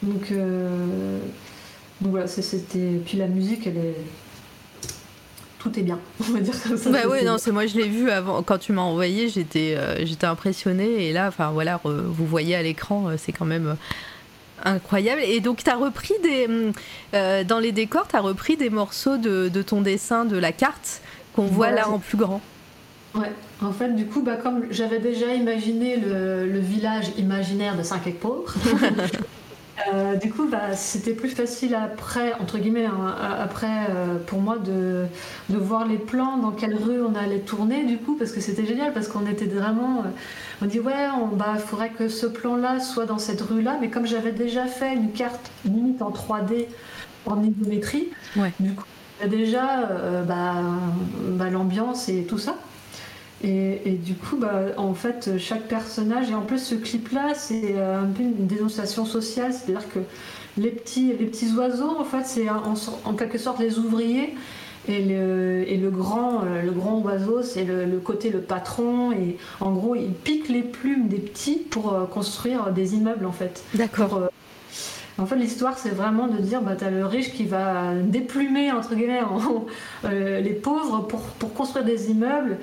Donc, euh, donc voilà, c'était. Puis la musique, elle est tout est bien, on va dire comme ça. Bah oui, non, c'est moi je l'ai vu avant quand tu m'as envoyé, j'étais euh, j'étais impressionnée et là, enfin voilà, vous voyez à l'écran, c'est quand même Incroyable. Et donc, tu as repris des. Euh, dans les décors, tu as repris des morceaux de, ton dessin de la carte qu'on voit là en plus grand. Ouais, en fait, du coup, bah, comme j'avais déjà imaginé le, village imaginaire de Saint-Pauvre, [LAUGHS] Euh, du coup, bah, c'était plus facile après, entre guillemets, hein, après euh, pour moi de, de, voir les plans, dans quelle rue on allait tourner, du coup, parce que c'était génial, parce qu'on était vraiment. Euh, on dit, ouais, il bah, faudrait que ce plan-là soit dans cette rue-là, mais comme j'avais déjà fait une carte limite en 3D, en isométrie, du coup, déjà bah, bah, l'ambiance et tout ça. Et, du coup, bah, en fait, chaque personnage, et en plus ce clip-là, c'est euh, un peu une dénonciation sociale, c'est-à-dire que les petits, les petits oiseaux, en fait, c'est en, quelque sorte les ouvriers, et le, et le, grand, euh, le grand oiseau, c'est le, côté le patron, et en gros, il pique les plumes des petits pour euh, construire des immeubles, en fait. D'accord. En fait, l'histoire, c'est vraiment de dire, bah, as le riche qui va déplumer, entre guillemets, [LAUGHS] les pauvres pour, pour construire des immeubles,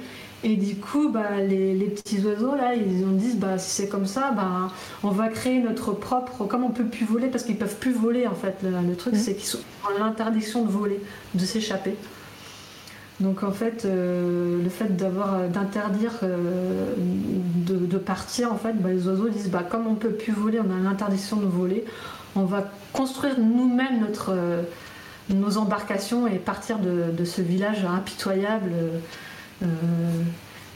Et du coup, bah, les, petits oiseaux, là, ils ont dit, bah, si c'est comme ça, bah, on va créer notre propre. Comme on peut plus voler, parce qu'ils peuvent plus voler, en fait. Le, truc, mmh. c'est qu'ils sont l'interdiction de voler, de s'échapper. Donc en fait, euh, le fait d'avoir d'interdire euh, de, partir, en fait, bah, les oiseaux disent bah, comme on peut plus voler, on a l'interdiction de voler, on va construire nous-mêmes notre euh, nos embarcations et partir de, ce village impitoyable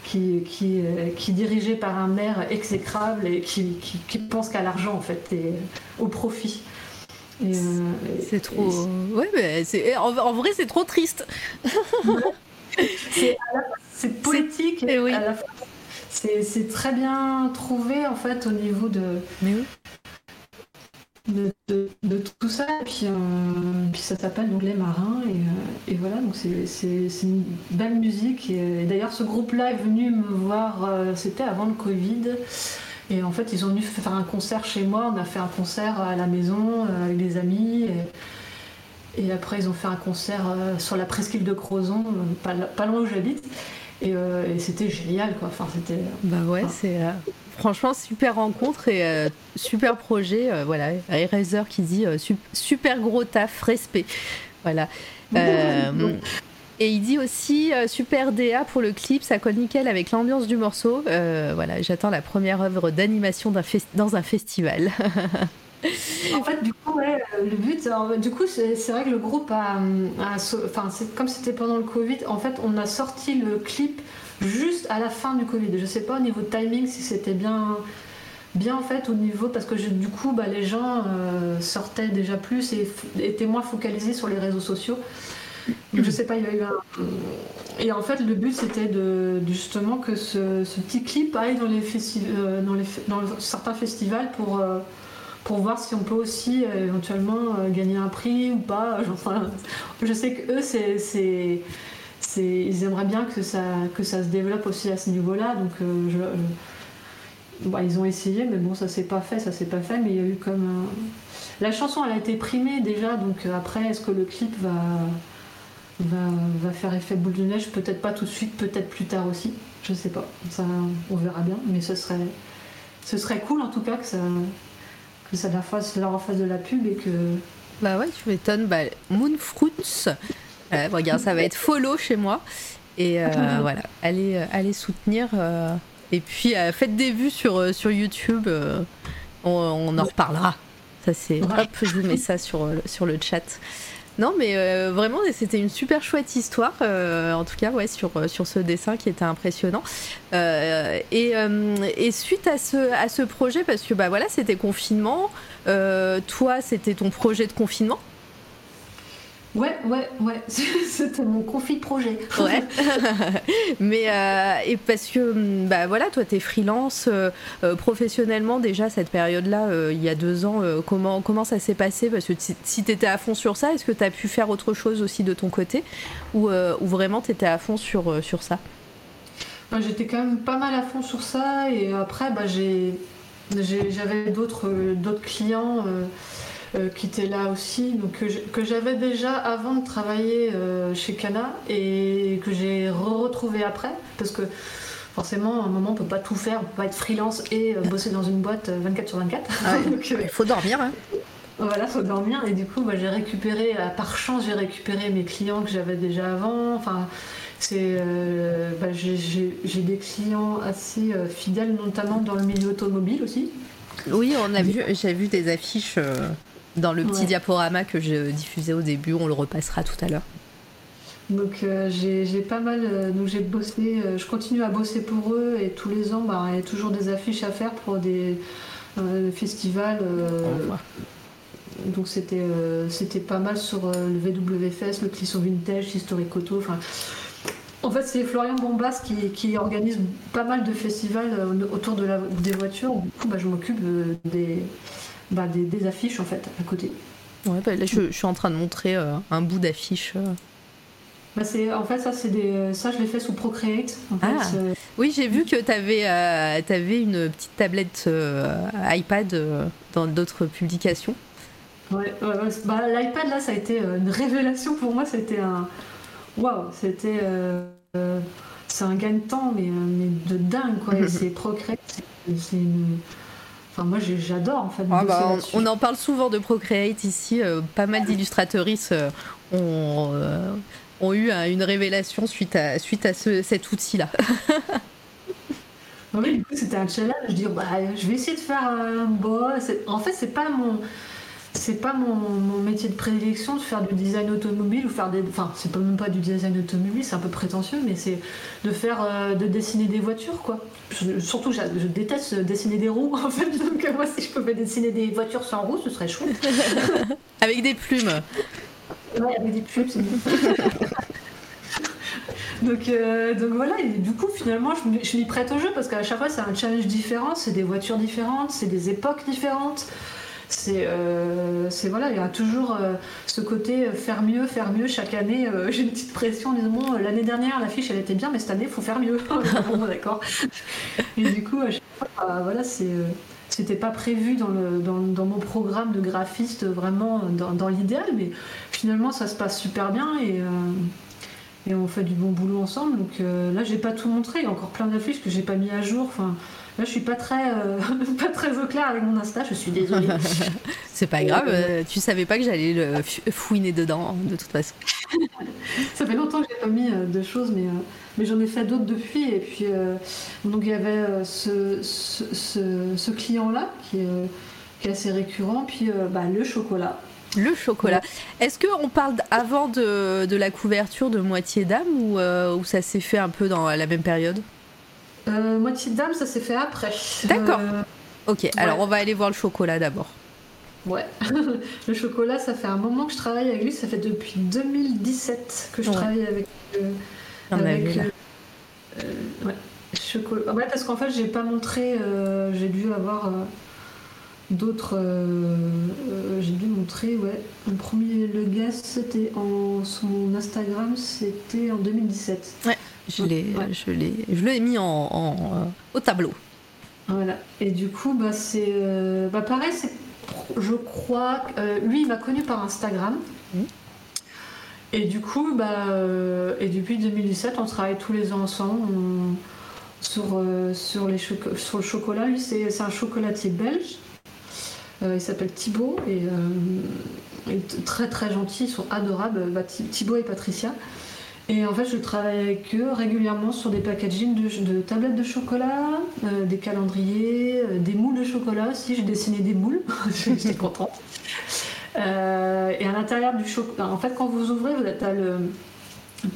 qui, qui, qui, est dirigé par un maire exécrable et qui, qui pense qu'à l'argent en fait et au profit. Euh, c'est trop. Ouais, mais c'est... En, vrai, c'est trop triste. c'est, poétique et, oui. c'est, très bien trouvé en fait au niveau de. De, tout ça, et puis, euh, puis ça s'appelle donc Les Marins, et, euh, voilà, donc c'est, une belle musique. Et, d'ailleurs, ce groupe-là est venu me voir, c'était avant le Covid, et en fait, ils ont venu faire un concert chez moi. On a fait un concert à la maison euh, avec des amis. Et, après, ils ont fait un concert euh, sur la presqu'île de Crozon, euh, pas, loin où j'habite. Et, c'était génial, quoi. Enfin, c'était. Bah ouais, c'est. franchement, super rencontre et super projet. voilà, Eraser qui dit super gros taf, respect. Voilà. [LAUGHS] Et il dit aussi euh, super DA pour le clip, ça colle nickel avec l'ambiance du morceau. Euh, voilà, j'attends la première œuvre d'animation dans un festival. [LAUGHS] en fait, du coup, ouais, euh, le but, du coup, c'est vrai que le groupe a, comme c'était pendant le Covid, en fait, on a sorti le clip juste à la fin du Covid. Je sais pas au niveau de timing si c'était bien bien en fait au niveau parce que du coup bah, les gens sortaient déjà plus et étaient moins focalisés sur les réseaux sociaux je sais pas, il y a eu un. Et en fait, le but c'était de, justement que ce, petit clip aille dans, les euh, dans, les, dans certains festivals pour, euh, pour voir si on peut aussi euh, éventuellement gagner un prix ou pas. [LAUGHS] Je sais que eux, c'est, ils aimeraient bien que ça, se développe aussi à ce niveau-là. Donc, bah, ils ont essayé, mais bon, ça s'est pas fait, ça s'est pas fait. Mais il y a eu comme. La chanson, elle a été primée déjà, donc après, est-ce que le clip va faire effet boule de neige, peut-être pas tout de suite, peut-être plus tard aussi, je sais pas, on verra bien, mais ce serait, ce serait cool en tout cas que ça, ça leur fasse, leur fasse de la pub et que... Bah ouais, tu m'étonnes, bah, Moonfruits, euh, regarde, ça va être follow chez moi, et euh, [LAUGHS] voilà, allez, euh, allez soutenir, et puis faites des vues sur, sur YouTube, on, en reparlera. Ça c'est, hop, je vous mets ça sur, sur le chat. Non, mais euh, vraiment, c'était une super chouette histoire, euh, en tout cas, ouais, sur, euh, sur ce dessin qui était impressionnant. et, suite à ce, à ce projet, parce que bah voilà, c'était confinement, toi, c'était ton projet de confinement Ouais, ouais, ouais, [LAUGHS] c'était mon conflit projet. Ouais. [LAUGHS] [LAUGHS] Mais euh, et parce que mm, bah voilà, toi t'es freelance euh, euh, professionnellement déjà cette période-là, il y a deux ans, comment comment ça s'est passé? Parce que si t'étais à fond sur ça, est-ce que t'as pu faire autre chose aussi de ton côté, ou, ou vraiment t'étais à fond sur sur ça? Bah, J'étais quand même pas mal à fond sur ça, et après bah j'ai j'avais d'autres d'autres clients. Euh, qui était là aussi, donc que j'avais déjà avant de travailler euh, chez Cana et que j'ai retrouvé après, parce que forcément, à un moment, on peut pas tout faire, on peut pas être freelance et euh, bosser dans une boîte 24 sur 24. Ah [LAUGHS] il faut dormir. Hein. Voilà, faut dormir. Et du coup, bah, j'ai récupéré, par chance, j'ai récupéré mes clients que j'avais déjà avant. Enfin, c'est, bah, j'ai des clients assez fidèles, notamment dans le milieu automobile aussi. Oui, on a vu, j'ai vu des affiches dans le petit diaporama que je diffusais au début, on le repassera tout à l'heure. Donc euh, j'ai pas mal, euh, donc j'ai bossé, euh, je continue à bosser pour eux et tous les ans, bah, il y a toujours des affiches à faire pour des festivals. donc c'était c'était pas mal sur le VWFS, le Clisson Vintage, Historic Auto. Enfin, en fait, c'est Florian Bombas qui, qui, organise pas mal de festivals autour de la, des voitures. Du coup, bah, je m'occupe des bah, des, affiches en fait à côté. Ouais, bah, là je, suis en train de montrer euh, un bout d'affiche. Euh. Bah, en fait, ça, c'est des, ça, je l'ai fait sous Procreate. ah. Oui, j'ai vu que tu avais, euh, avais, une petite tablette iPad dans d'autres publications. Ouais, bah, l'iPad, là, ça a été une révélation pour moi. C'était un. Waouh, c'était c'est un gain de temps, mais, mais de dingue, quoi. [LAUGHS] C'est Procreate, c'est une. Enfin, moi, j'adore, en fait. Ah bah, on, en parle souvent de Procreate ici. pas mal d'illustratrices ont, ont, eu une révélation suite à, suite à ce, cet outil-là. [LAUGHS] oui, du coup, c'était un challenge. Je dis, bah, je vais essayer de faire un boss. En fait, c'est pas mon c'est pas mon, métier de prédilection de faire du design automobile ou faire des. Enfin, c'est pas même pas du design automobile, c'est un peu prétentieux, mais c'est de faire. Euh, de dessiner des voitures, quoi. surtout, je, déteste dessiner des roues, en fait. [LAUGHS] Donc, moi, si je pouvais dessiner des voitures sans roues, ce serait chouette. [LAUGHS] avec des plumes. Ouais, avec des plumes, c'est [LAUGHS] donc, euh, donc voilà, et du coup finalement je, je m'y prête au jeu parce qu'à chaque fois c'est un challenge différent, c'est des voitures différentes, c'est des époques différentes c'est euh, voilà il y a toujours euh, ce côté euh, faire mieux faire mieux chaque année. J'ai une petite pression en l'année dernière l'affiche elle était bien mais cette année il faut faire mieux. [LAUGHS] Bon d'accord. Et du coup à chaque fois bah, voilà c'est c'était pas prévu dans, mon programme de graphiste vraiment dans, l'idéal mais finalement ça se passe super bien et on fait du bon boulot ensemble. Donc là j'ai pas tout montré. Il y a encore plein d'affiches que j'ai pas mis à jour Là, je suis pas très, euh, [LAUGHS] pas très au clair avec mon Insta, je suis désolée. [LAUGHS] c'est pas grave, euh, tu savais pas que j'allais le fouiner dedans, de toute façon. [LAUGHS] Ça fait longtemps que j'ai pas mis euh, de choses, mais, mais j'en ai fait d'autres depuis. Et puis, donc il y avait ce, ce, client-là qui, qui, est assez récurrent, puis bah, le chocolat. Le chocolat. Est-ce qu'on parle avant de, de, la couverture de Moitié d'âme ou, ou ça s'est fait un peu dans la même période? Euh, moitié dame, ça s'est fait après. D'accord. Euh, ok, alors on va aller voir le chocolat d'abord. Ouais, [LAUGHS] le chocolat, ça fait un moment que je travaille avec lui, ça fait depuis 2017 que je travaille avec. Euh, avec ouais, chocolat. Ouais, parce qu'en fait, j'ai pas montré, j'ai dû avoir d'autres. j'ai dû montrer, ouais. Le premier, le guest, c'était en. Son Instagram, c'était en 2017. Ouais. Je l'ai, je l'ai, je l'ai mis en, euh, au tableau. Voilà. Et du coup, bah c'est, euh, bah pareil, c'est, je crois, euh, lui, il m'a connu par Instagram. Mmh. Et du coup, bah, et depuis 2017, on travaille tous les ans ensemble sur, sur, les sur le chocolat. Lui, c'est, c'est un chocolatier belge. il s'appelle Thibaut et, est très très gentil, ils sont adorables, bah, Thibaut et Patricia. Et en fait, je travaille avec eux régulièrement sur des packagings de, tablettes de chocolat, euh, des calendriers, euh, des moules de chocolat aussi. J'ai dessiné des moules, [LAUGHS] j'étais contente. Euh, et à l'intérieur du chocolat, en fait, quand vous ouvrez, vous as le,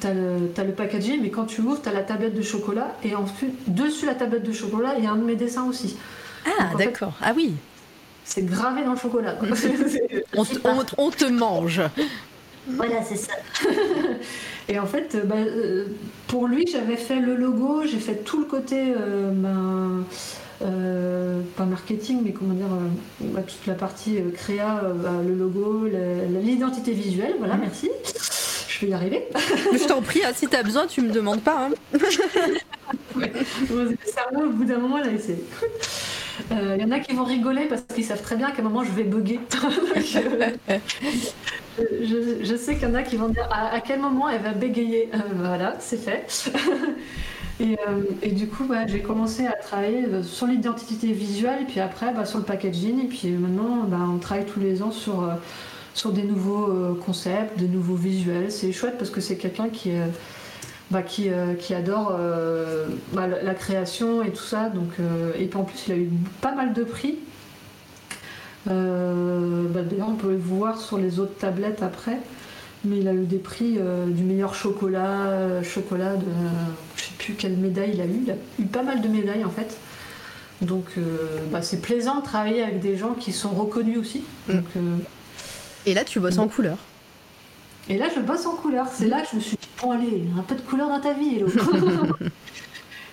le, le, packaging, mais quand tu ouvres, tu as la tablette de chocolat. Et ensuite, dessus la tablette de chocolat, il y a un de mes dessins aussi. Ah, d'accord. Ah oui. C'est gravé dans le chocolat. [LAUGHS] on, te mange. Voilà, c'est ça. [LAUGHS] et en fait, bah, euh, pour lui, j'avais fait le logo, j'ai fait tout le côté, euh, ben, euh, pas marketing, mais comment dire, bah, toute la partie créa, bah, le logo, l'identité visuelle, voilà, merci. Je vais y arriver. [LAUGHS] Je t'en prie, hein, si tu as besoin, tu me demandes pas. Hein. [LAUGHS] ouais. Au bout d'un moment, là, c'est. Il y en a qui vont rigoler parce qu'ils savent très bien qu'à un moment je vais bugger. [LAUGHS] je, sais qu'il y en a qui vont dire à, quel moment elle va bégayer. Euh, voilà, c'est fait. [LAUGHS] Euh, et, du coup, bah, j'ai commencé à travailler euh, sur l'identité visuelle, et puis après bah, sur le packaging, et puis maintenant, bah, on travaille tous les ans sur, sur des nouveaux concepts, des nouveaux visuels. C'est chouette parce que c'est quelqu'un qui, qui, adore la, création et tout ça. Donc, et puis en plus, il a eu pas mal de prix. Euh, bah, d'ailleurs, on peut le voir sur les autres tablettes après. Mais il a eu des prix euh, du meilleur chocolat, euh, chocolat de. je sais plus quelle médaille il a eu. Il a eu pas mal de médailles en fait. Donc bah, c'est plaisant de travailler avec des gens qui sont reconnus aussi. Mm. Et là, tu bosses en couleur. Et là, je bosse en couleur. C'est là que je me suis dit, bon, allez, un peu de couleur dans ta vie, Hello. [LAUGHS]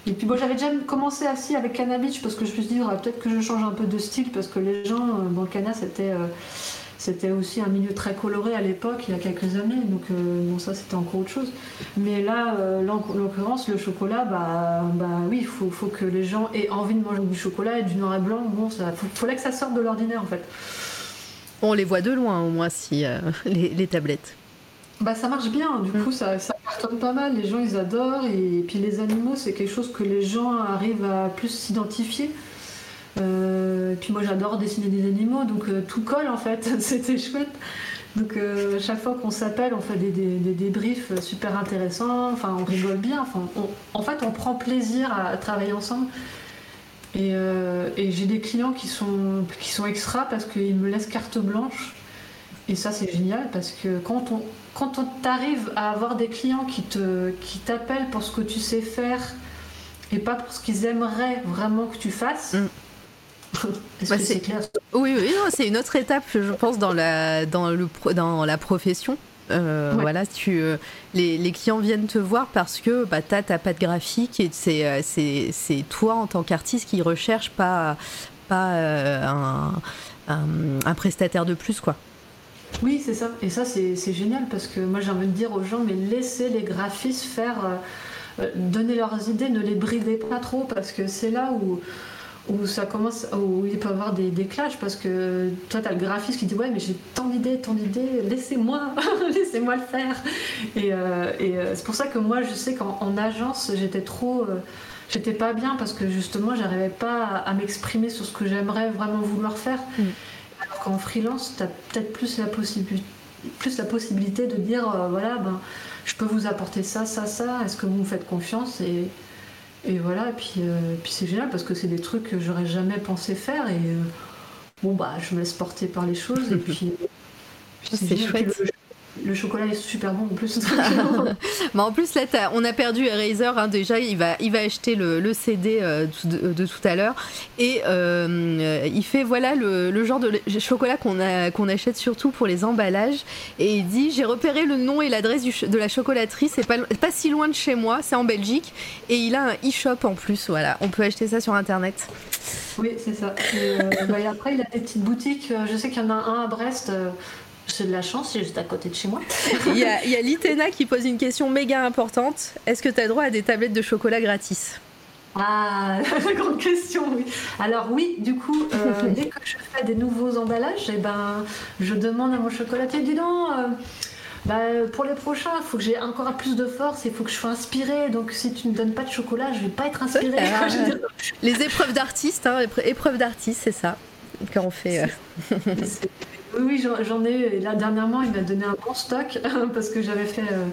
Et puis bon, j'avais déjà commencé assis avec Cannabis parce que je me suis dit, peut-être que je change un peu de style parce que les gens, euh, dans le Cana, c'était, euh, c'était aussi un milieu très coloré à l'époque, il y a quelques années. Donc euh, bon, ça, c'était encore autre chose. Mais là, en l'occurrence, le chocolat, bah, bah oui, il faut, faut, que les gens aient envie de manger du chocolat et du noir et blanc. Bon, ça, faut, fallait que ça sorte de l'ordinaire en fait. On les voit de loin au moins si [LAUGHS] les tablettes. Bah ça marche bien, du coup ça, ça cartonne pas mal, les gens ils adorent et puis les animaux c'est quelque chose que les gens arrivent à plus s'identifier. Euh, puis moi j'adore dessiner des animaux donc euh, tout colle en fait, [LAUGHS] c'était chouette. Donc euh, chaque fois qu'on s'appelle on fait des, des, débriefs super intéressants, enfin on rigole bien, enfin, en fait on prend plaisir à, travailler ensemble. Et, et j'ai des clients qui sont, qui sont extra parce qu'ils me laissent carte blanche. Et ça c'est génial parce que quand on, quand on t'arrive à avoir des clients qui te qui t'appellent pour ce que tu sais faire et pas pour ce qu'ils aimeraient vraiment que tu fasses. Mm. [LAUGHS] Bah, c'est clair? Oui, oui, c'est une autre étape, je pense, dans la, dans le, dans la profession. Euh, voilà, tu, euh, les, les, clients viennent te voir parce que bah, tu as ta patte graphique et euh, c'est toi en tant qu'artiste qui recherche pas, pas un, un, un, prestataire de plus. quoi. Oui, c'est ça. Et ça, c'est génial parce que moi, j'ai envie de dire aux gens, mais laissez les graphistes faire, euh, euh, donner leurs idées, ne les bridez pas trop parce que c'est là où, ça commence, où il peut y avoir des, des clashs parce que toi, tu le graphiste qui dit Ouais, mais j'ai tant d'idées, tant d'idées, laissez-moi, [LAUGHS] laissez-moi le faire. Et, euh, c'est pour ça que moi, je sais qu'en agence, j'étais trop. J'étais pas bien parce que justement, j'arrivais pas à, m'exprimer sur ce que j'aimerais vraiment vouloir faire. Mm. Alors qu'en freelance, tu as peut-être plus la, possibilité, plus la possibilité de dire euh, voilà, ben, je peux vous apporter ça, ça, ça, est-ce que vous me faites confiance et, et voilà, et puis, euh, puis c'est génial parce que c'est des trucs que j'aurais jamais pensé faire et euh, bon, bah, je me laisse porter par les choses et [LAUGHS] puis. c'est chouette le chocolat est super bon en plus. [LAUGHS] Mais en plus, là, on a perdu Eraser. Hein, déjà, il va, il va acheter le, CD euh, de, tout à l'heure. Et euh, il fait voilà le, genre de chocolat qu'on qu'on achète surtout pour les emballages. Et il dit J'ai repéré le nom et l'adresse de la chocolaterie. C'est pas, pas si loin de chez moi. C'est en Belgique. Et il a un e-shop en plus. Voilà, on peut acheter ça sur internet. Oui, c'est ça. Et, euh, bah, après, il a des petites boutiques. Je sais qu'il y en a un à Brest. C'est de la chance, c'est juste à côté de chez moi. Il y a, a [LAUGHS] Litena qui pose une question méga importante. Est-ce que tu as droit à des tablettes de chocolat gratis? Ah, [LAUGHS] la grande question, oui. Alors oui, du coup, euh, [LAUGHS] dès que je fais des nouveaux emballages, eh ben, je demande à mon chocolatier, dis donc, euh, bah, pour les prochains, il faut que j'ai encore plus de force, il faut que je sois inspirée. Donc si tu ne me donnes pas de chocolat, je vais pas être inspirée. les épreuves d'artiste, hein, épreuves d'artiste, c'est ça qu'on fait. Euh. Oui, j'en ai là, dernièrement, il m'a donné un bon stock [LAUGHS] parce que j'avais fait euh,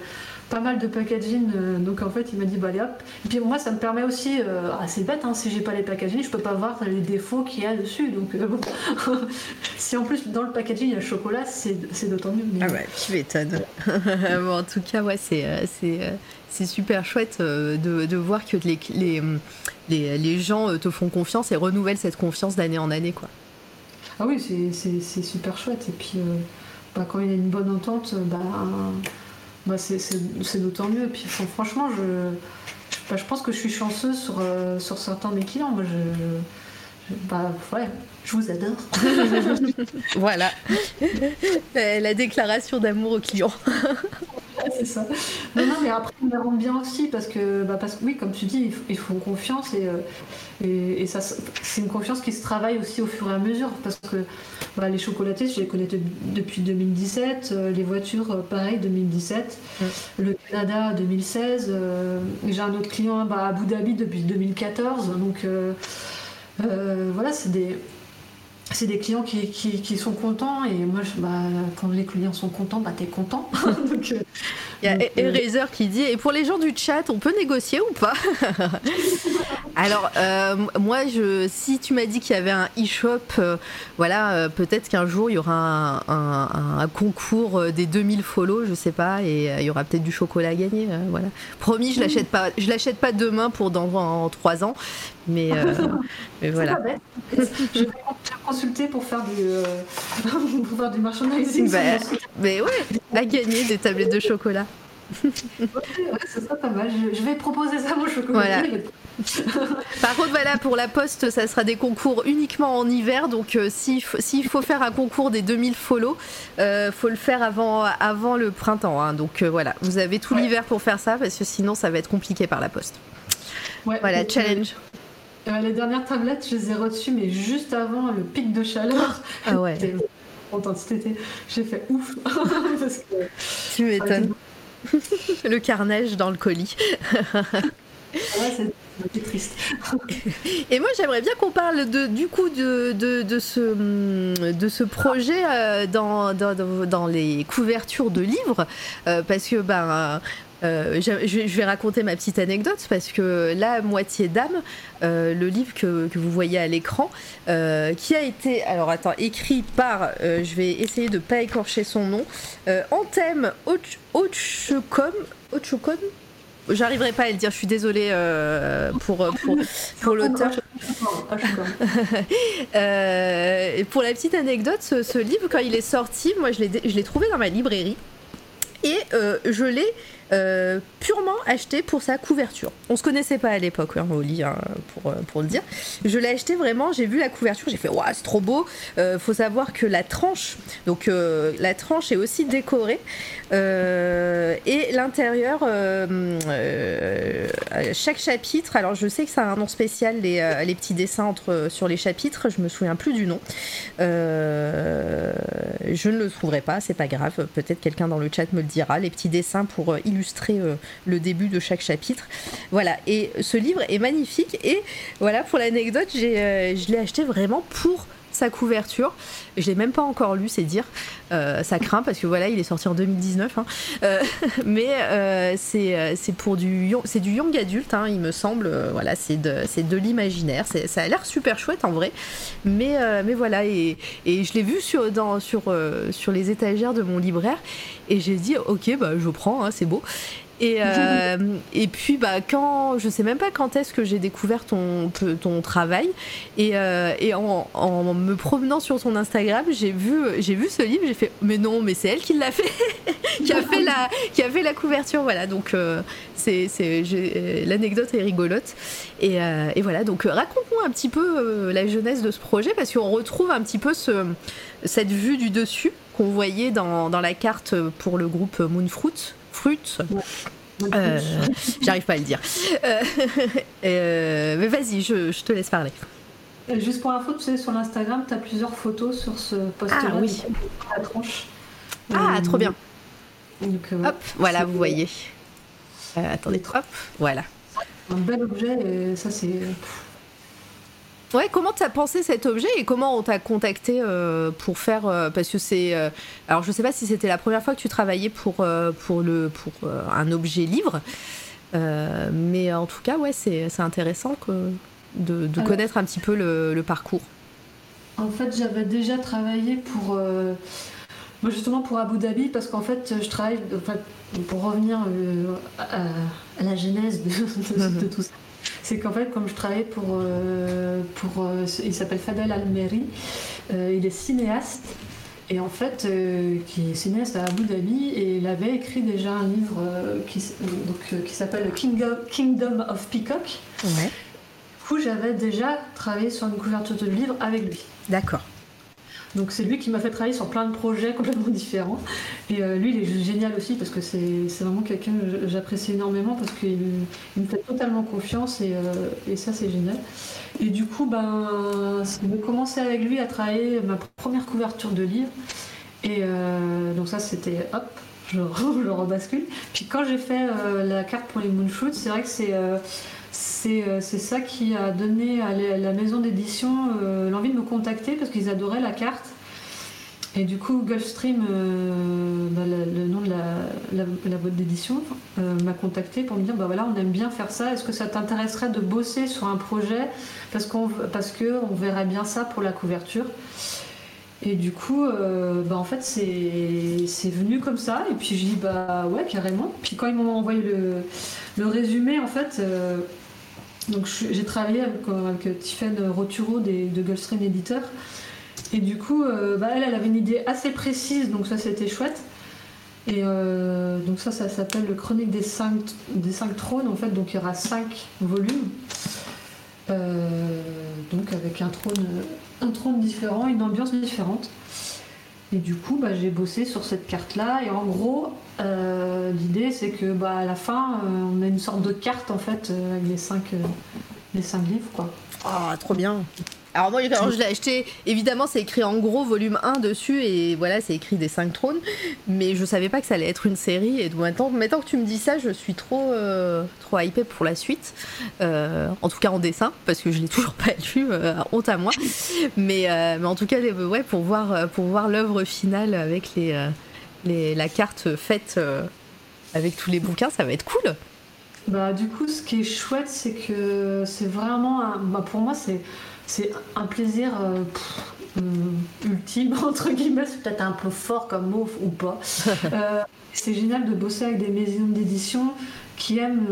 pas mal de packaging. Euh, donc, en fait, il m'a dit, bah, allez hop. Et puis, moi, ça me permet aussi, euh, c'est bête, hein, si j'ai pas les packaging, je peux pas voir les défauts qu'il y a dessus. Donc, bon. [LAUGHS] si en plus, dans le packaging, il y a le chocolat, c'est d'autant mieux. Ah ouais, tu m'étonnes. [LAUGHS] bon, en tout cas, ouais, c'est. c'est super chouette de, de, voir que les, les, les, les gens te font confiance et renouvellent cette confiance d'année en année. quoi. Ah oui, c'est super chouette. Et puis, euh, bah, quand il y a une bonne entente, bah, bah c'est d'autant mieux. Et puis, franchement, je, bah, je pense que je suis chanceuse sur, euh, sur certains de mes clients. Moi, je, bah, ouais, je vous adore. [LAUGHS] voilà. [LAUGHS] La déclaration d'amour aux clients. [LAUGHS] c'est ça. Non, non, mais après, ils me rendent bien aussi parce que, bah, parce que, oui, comme tu dis, ils, font confiance et, euh, et, ça, c'est une confiance qui se travaille aussi au fur et à mesure parce que bah, les chocolatés, je les connais depuis 2017, euh, les voitures, euh, pareil, 2017, le Canada, 2016. J'ai un autre client bah, à Abu Dhabi depuis 2014. Donc, voilà, c'est des c'est des clients qui, qui, sont contents et moi bah, quand les clients sont contents bah t'es content. [LAUGHS] Donc, euh, il y a Eraser qui dit et pour les gens du chat on peut négocier ou pas [LAUGHS] alors euh, moi je si tu m'as dit qu'il y avait un e-shop euh, voilà peut-être qu'un jour il y aura un, un, concours des 2000 follow je sais pas et il y aura peut-être du chocolat à gagner voilà. Promis je l'achète pas je l'achète pas demain pour dans en 3 ans mais, [LAUGHS] mais voilà je vais consulter pour faire du, euh, [LAUGHS] pour faire du merchandising. Bah, mais ouais, la gagner des tablettes de chocolat. [LAUGHS] ouais, c'est ça, pas mal. Je, vais proposer ça mon chocolat. Par contre, voilà, pour la poste, ça sera des concours uniquement en hiver. Donc, euh, s'il faut faire un concours des 2000 follow, euh, faut le faire avant, avant le printemps. Hein. Donc, euh, voilà, vous avez tout l'hiver pour faire ça parce que sinon, ça va être compliqué par la poste. voilà, challenge. Les dernières tablettes, je les ai reçues, mais juste avant le pic de chaleur. Ah ouais. [LAUGHS] contente cet été. J'ai fait ouf. [LAUGHS] Parce que, tu m'étonnes. [LAUGHS] le carnage dans le colis. ouais, c'est triste. Et moi, j'aimerais bien qu'on parle de, du coup de, de, de, ce, de ce projet euh, dans, dans, dans, les couvertures de livres, euh, parce que ben, euh, je, vais raconter ma petite anecdote parce que là, Moitié d'âme, euh, le livre que, que, vous voyez à l'écran, euh, qui a été, alors attends, écrit par, je vais essayer de pas écorcher son nom, en thème Ochukon, Ochukon J'arriverai pas à le dire, je suis désolée pour, pour, pour l'auteur. [LAUGHS] pour la petite anecdote, ce, ce, livre, quand il est sorti, moi je l'ai trouvé dans ma librairie et je l'ai euh, purement acheté pour sa couverture. On se connaissait pas à l'époque hein, au lit, hein, pour, euh, pour le dire. Je l'ai acheté vraiment, j'ai vu la couverture, j'ai fait waouh, c'est trop beau. Euh, faut savoir que la tranche, donc la tranche est aussi décorée et l'intérieur, chaque chapitre. Alors je sais que ça a un nom spécial les, les petits dessins entre sur les chapitres. Je me souviens plus du nom. je ne le trouverai pas, c'est pas grave. Peut-être quelqu'un dans le chat me le dira. Les petits dessins pour illustrer illustrer euh, le début de chaque chapitre. Voilà, et ce livre est magnifique. Et voilà, pour l'anecdote, euh, je l'ai acheté vraiment pour sa couverture. Je l'ai même pas encore lu, c'est dire. Euh, ça craint parce que voilà, il est sorti en 2019. Hein. [LAUGHS] mais c'est pour du c'est du young adulte, hein, il me semble. voilà, c'est de c'est de l'imaginaire. Ça a l'air super chouette en vrai. Mais mais voilà et, et je l'ai vu sur dans sur sur les étagères de mon libraire et j'ai dit, ok, bah, je prends, hein, c'est beau. Et, [LAUGHS] euh, et puis, bah, quand, je sais même pas quand est-ce que j'ai découvert ton, ton travail. Et, euh, et en, en, me promenant sur son Instagram, j'ai vu, j'ai vu ce livre, j'ai fait, mais non, mais c'est elle qui l'a fait, [LAUGHS] qui, a fait la, qui a fait la couverture. Voilà, donc euh, c'est, l'anecdote est rigolote. Et, et voilà, donc raconte-nous un petit peu la jeunesse de ce projet, parce qu'on retrouve un petit peu ce, cette vue du dessus qu'on voyait dans, dans, la carte pour le groupe Moonfruit. Fruit. Euh, j'arrive pas à le dire. Euh, [LAUGHS] euh, mais vas-y, je, je, te laisse parler. Juste pour info, tu sais, sur l'Instagram, tu as plusieurs photos sur ce post-là. Ah oui. La tranche. Ah, trop bien. hop, voilà, vous voyez. attendez, hop, voilà. Un bel objet, et ça, c'est. Ouais, comment t'as pensé cet objet et comment on t'a contacté euh, pour faire euh, parce que c'est euh, alors je sais pas si c'était la première fois que tu travaillais pour pour le pour un objet livre mais en tout cas ouais c'est intéressant que de, de connaître un petit peu le, le parcours. En fait, j'avais déjà travaillé pour justement pour Abu Dhabi parce qu'en fait je travaille pour revenir à, la genèse de, de tout ça c'est qu'en fait, comme je travaillais pour. Euh, pour euh, il s'appelle Fadel Almeri, euh, il est cinéaste. Et en fait, qui est cinéaste à Abu Dhabi, et il avait écrit déjà un livre qui, qui s'appelle Kingdom, Kingdom of Peacock. Ouais. Du coup, j'avais déjà travaillé sur une couverture de livre avec lui. D'accord. Donc c'est lui qui m'a fait travailler sur plein de projets [LAUGHS] complètement différents. Et euh, lui, il est génial aussi parce que c'est vraiment quelqu'un que j'apprécie énormément parce qu'il me fait totalement confiance et, euh, et ça, c'est génial. Et du coup, ben, j'ai commencé avec lui à travailler ma première couverture de livre. Et euh, donc ça, c'était hop, je, [LAUGHS] je, rebascule. Puis quand j'ai fait la carte pour les Moonshoots, c'est vrai que c'est c'est ça qui a donné à la maison d'édition l'envie de me contacter parce qu'ils adoraient la carte. Et du coup, Gulfstream, euh, bah, le, nom de la, boîte d'édition, euh, m'a contacté pour me dire bah voilà, on aime bien faire ça. Est-ce que ça t'intéresserait de bosser sur un projet? Parce qu'on verrait bien ça pour la couverture. Et du coup, euh, bah en fait, c'est venu comme ça. Et puis j'ai dit bah ouais, carrément. Puis quand ils m'ont envoyé le, résumé, en fait. Donc j'ai travaillé avec, avec Tiffany Roturo de Gulfstream Editor. Et du coup, euh, bah, elle, avait une idée assez précise, donc ça c'était chouette. Et euh, donc ça, ça s'appelle le Chronique des cinq, des cinq trônes, en fait, donc il y aura cinq volumes. Euh, donc avec un trône, un trône différent, une ambiance différente. Et du coup, bah, j'ai bossé sur cette carte-là. Et en gros, l'idée, c'est que bah, à la fin, on a une sorte de carte en fait avec les cinq, livres. Ah, trop bien. Alors moi, quand je l'ai acheté, évidemment, c'est écrit en gros volume 1 dessus et voilà, c'est écrit des 5 trônes. Mais je savais pas que ça allait être une série. Et maintenant, maintenant que tu me dis ça, je suis trop, euh, trop hypée pour la suite. Euh, en tout cas en dessin, parce que je l'ai [LAUGHS] toujours pas lu, euh, honte à moi. Mais, mais en tout cas, ouais, pour voir, pour voir l'œuvre finale avec les, les, la carte faite avec tous les bouquins, ça va être cool. Bah, du coup, ce qui est chouette, c'est que c'est vraiment. Un... Bah, pour moi, c'est, c'est un plaisir euh, euh, ultime, [LAUGHS] entre guillemets. C'est peut-être un peu fort comme mot ou pas. [LAUGHS] Euh, c'est génial de bosser avec des maisons d'édition qui aiment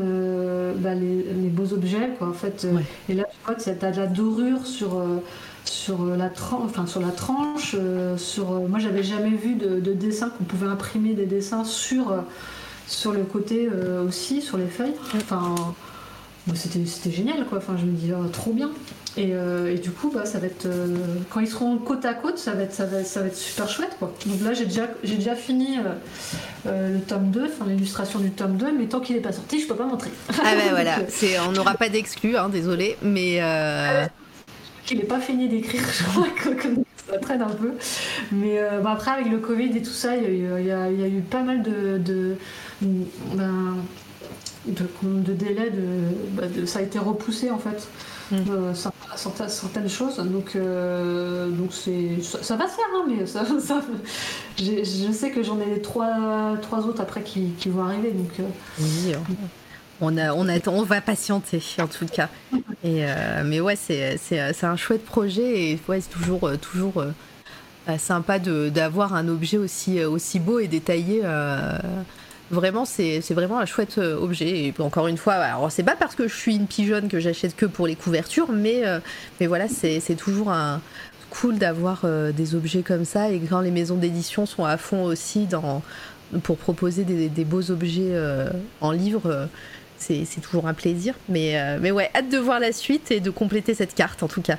bah, les, beaux objets. Quoi, en fait. Et là, tu vois que tu as de la dorure sur. sur la, enfin, sur la tranche, sur, moi j'avais jamais vu de, de dessin qu'on pouvait imprimer des dessins sur, sur le côté euh, aussi, sur les feuilles. Enfin, c'était génial, quoi. Enfin, je me dis, oh, trop bien. Et, euh, et, du coup, bah, ça va être, euh, quand ils seront côte à côte, ça va être, ça va, ça va être super chouette. Quoi. Donc là, j'ai déjà, j'ai déjà fini le tome 2, enfin l'illustration du tome 2, mais tant qu'il n'est pas sorti, je peux pas montrer. Ah ben [LAUGHS] voilà, c'est, on n'aura pas d'exclus, hein, désolé, mais... Qu'il n'est pas fini d'écrire, [LAUGHS] je crois que, ça traîne un peu. Mais après, avec le Covid et tout ça, il y, a, eu pas mal de ben, de, délai, bah, de, ça a été repoussé en fait. Mm. Euh, certaines choses donc euh, donc c'est ça, va se faire hein, mais ça, [LAUGHS] je sais que j'en ai trois trois autres après qui, vont arriver donc euh, oui, on a, on on va patienter en tout cas et mais ouais c'est, c'est, un chouette projet et ouais c'est toujours toujours sympa d'avoir un objet aussi aussi beau et détaillé Vraiment, c'est vraiment un chouette euh, objet. Et encore une fois, alors c'est pas parce que je suis une pigeonne que j'achète que pour les couvertures, mais, euh, mais voilà, c'est toujours cool d'avoir euh, des objets comme ça. Et quand les maisons d'édition sont à fond aussi dans, pour proposer des, beaux objets en livre, c'est toujours un plaisir. Mais, mais ouais, hâte de voir la suite et de compléter cette carte en tout cas.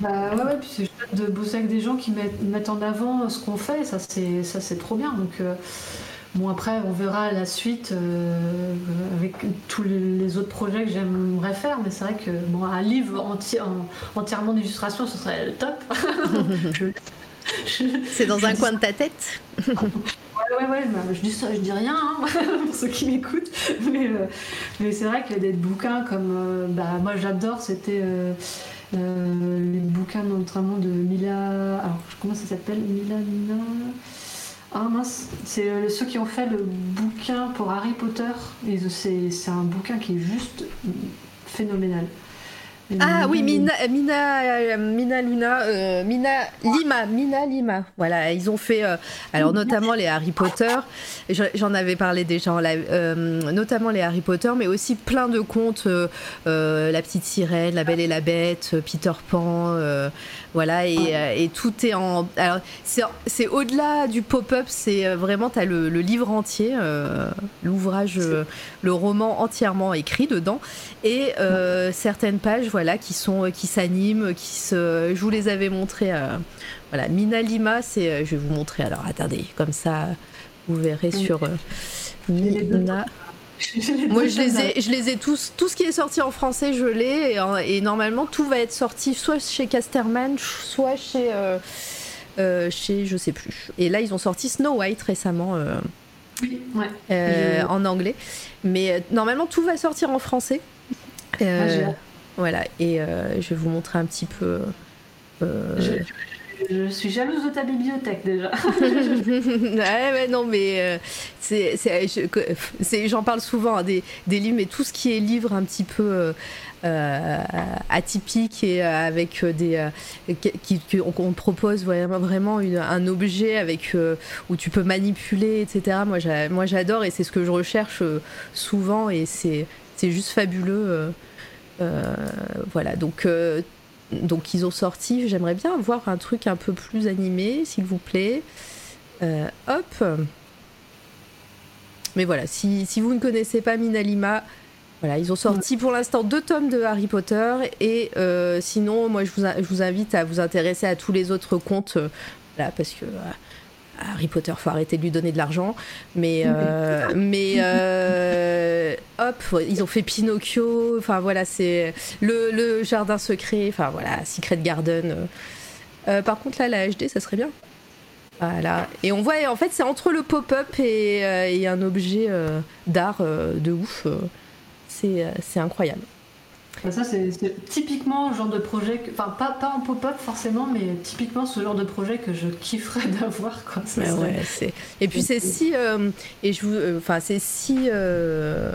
Bah ouais, puis c'est chouette de bosser avec des gens qui mettent, mettent en avant ce qu'on fait, ça c'est trop bien. Donc Bon, après, on verra la suite euh, avec tous les autres projets que j'aimerais faire, mais c'est vrai que bon, un livre entièrement d'illustration, ce serait le top. [LAUGHS] c'est dans un coin de ta tête Ouais, ouais, ouais, bah, je, dis ça, je dis rien hein, [LAUGHS] pour ceux qui m'écoutent, mais, euh, mais c'est vrai que des bouquins comme. Euh, bah, moi j'adore, c'était. les bouquins notamment de Mila. Alors, comment ça s'appelle? Mila Mina ah mince, c'est euh, ceux qui ont fait le bouquin pour Harry Potter. C'est un bouquin qui est juste phénoménal. Ah oui, Mina, Mina, euh, Mina Luna, euh, Mina Lima, Mina Lima. Voilà, ils ont fait, euh, alors notamment les Harry Potter. J'en avais parlé déjà, notamment les Harry Potter, mais aussi plein de contes, la petite sirène, la Belle et la Bête, Peter Pan, voilà, et, tout est en. Alors c'est au-delà du pop-up, c'est vraiment t'as le, le livre entier, l'ouvrage, le roman entièrement écrit dedans, et certaines pages, voilà qui sont euh, qui s'animent, qui se. Je vous les avais montrés. Euh, voilà, Mina Lima, c'est. Euh, je vais vous montrer. Alors attendez, comme ça, vous verrez sur Mina. [LAUGHS] Moi, je les ai, je les ai tous. Tout ce qui est sorti en français, je l'ai. Et, normalement, tout va être sorti soit chez Casterman, soit chez, chez je sais plus. Et là, ils ont sorti Snow White récemment. oui, ouais. En anglais. Mais normalement, tout va sortir en français. Voilà, et euh, je vais vous montrer un petit peu. Euh, je, suis jalouse de ta bibliothèque déjà. [LAUGHS] ouais, non, mais euh, j'en parle souvent hein, des, livres, mais tout ce qui est livre un petit peu atypique et avec des qui, on propose vraiment, un objet avec où tu peux manipuler, etc. Moi, j'adore et c'est ce que je recherche souvent et c'est juste fabuleux. Euh, voilà, donc, euh, donc ils ont sorti, j'aimerais bien voir un truc un peu plus animé, s'il vous plaît. Euh, hop. Mais voilà, si, vous ne connaissez pas Minalima, voilà, ils ont sorti pour l'instant deux tomes de Harry Potter et sinon, moi je vous, invite à vous intéresser à tous les autres contes, là, parce que Harry Potter, faut arrêter de lui donner de l'argent. Mais, mais hop, ils ont fait Pinocchio. Enfin voilà, c'est le, le, jardin secret. Enfin voilà, Secret Garden. par contre là, la HD, ça serait bien. Voilà. Et on voit, en fait, c'est entre le pop-up et, et, un objet d'art de ouf. c'est incroyable. Bah, ça, c'est typiquement le genre de projet, enfin pas, pas en pop-up forcément, mais typiquement ce genre de projet que je kifferais [LAUGHS] d'avoir. Quoi. ouais, et puis c'est si, euh, et je euh, enfin c'est si, euh,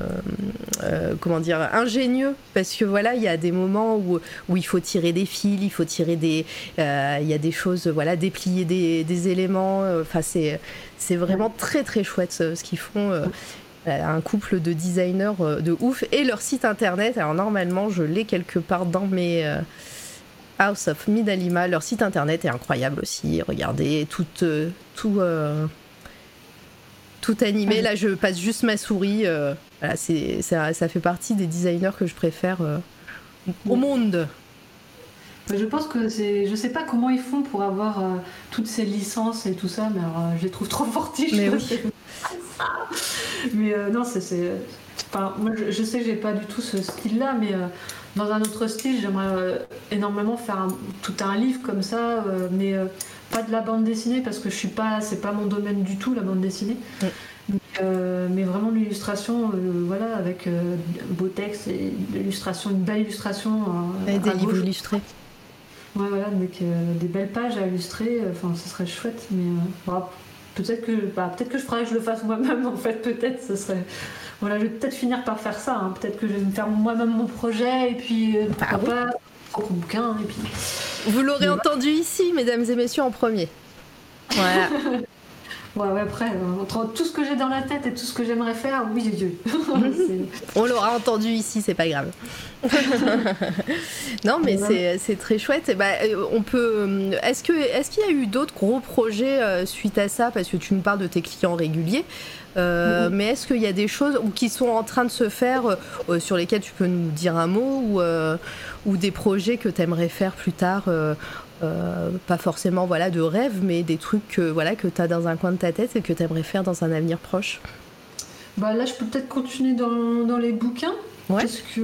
comment dire, ingénieux parce que voilà, il y a des moments où, où il faut tirer des fils, il faut tirer des, il y a des choses, voilà, déplier des, des éléments. Enfin c'est, c'est vraiment très très chouette ce qu'ils font. Euh, un couple de designers euh, de ouf et leur site internet. Alors normalement, je l'ai quelque part dans mes euh, House of Midalima. Leur site internet est incroyable aussi. Regardez, tout, tout, tout animé. Là, je passe juste ma souris. Voilà, c'est, ça, ça, fait partie des designers que je préfère au monde. Je pense que c'est. Je sais pas comment ils font pour avoir toutes ces licences et tout ça, mais je les trouve trop fortiches. Mais oui. [LAUGHS] mais euh, non, c'est. Enfin, moi, je, sais que j'ai pas du tout ce style-là, mais euh, dans un autre style, j'aimerais euh, énormément faire tout un livre comme ça, mais pas de la bande dessinée parce que je suis pas, c'est pas mon domaine du tout la bande dessinée. mais vraiment l'illustration, voilà, avec beau texte et l'illustration, une belle illustration. et des livres illustrés. Ouais, voilà, avec des belles pages à illustrer, enfin, ce serait chouette, mais peut-être que, bah, peut-être que je ferais que je le fasse moi-même, [LAUGHS] en fait, peut-être, ce serait. Voilà, je vais peut-être finir par faire ça. Hein. Peut-être que je vais me faire moi-même mon projet et puis euh, bah pourquoi pas un bouquin et puis. Vous l'aurez entendu ici, mesdames et messieurs, en premier. Voilà. [LAUGHS] Ouais, ouais, après, euh, entre tout ce que j'ai dans la tête et tout ce que j'aimerais faire, oui, Dieu. [LAUGHS] On l'aura entendu ici, c'est pas grave. [LAUGHS] non, mais c'est très chouette. Bah, euh, on peut. Euh, est-ce que est-ce qu'il y a eu d'autres gros projets suite à ça? Parce que tu nous parles de tes clients réguliers. Mm-hmm. Mais est-ce qu'il y a des choses ou qui sont en train de se faire sur lesquelles tu peux nous dire un mot ou, ou des projets que tu aimerais faire plus tard euh, pas forcément voilà de rêve, mais des trucs que, voilà, que tu as dans un coin de ta tête et que tu aimerais faire dans un avenir proche bah Là, je peux peut-être continuer dans, dans, les bouquins. Parce que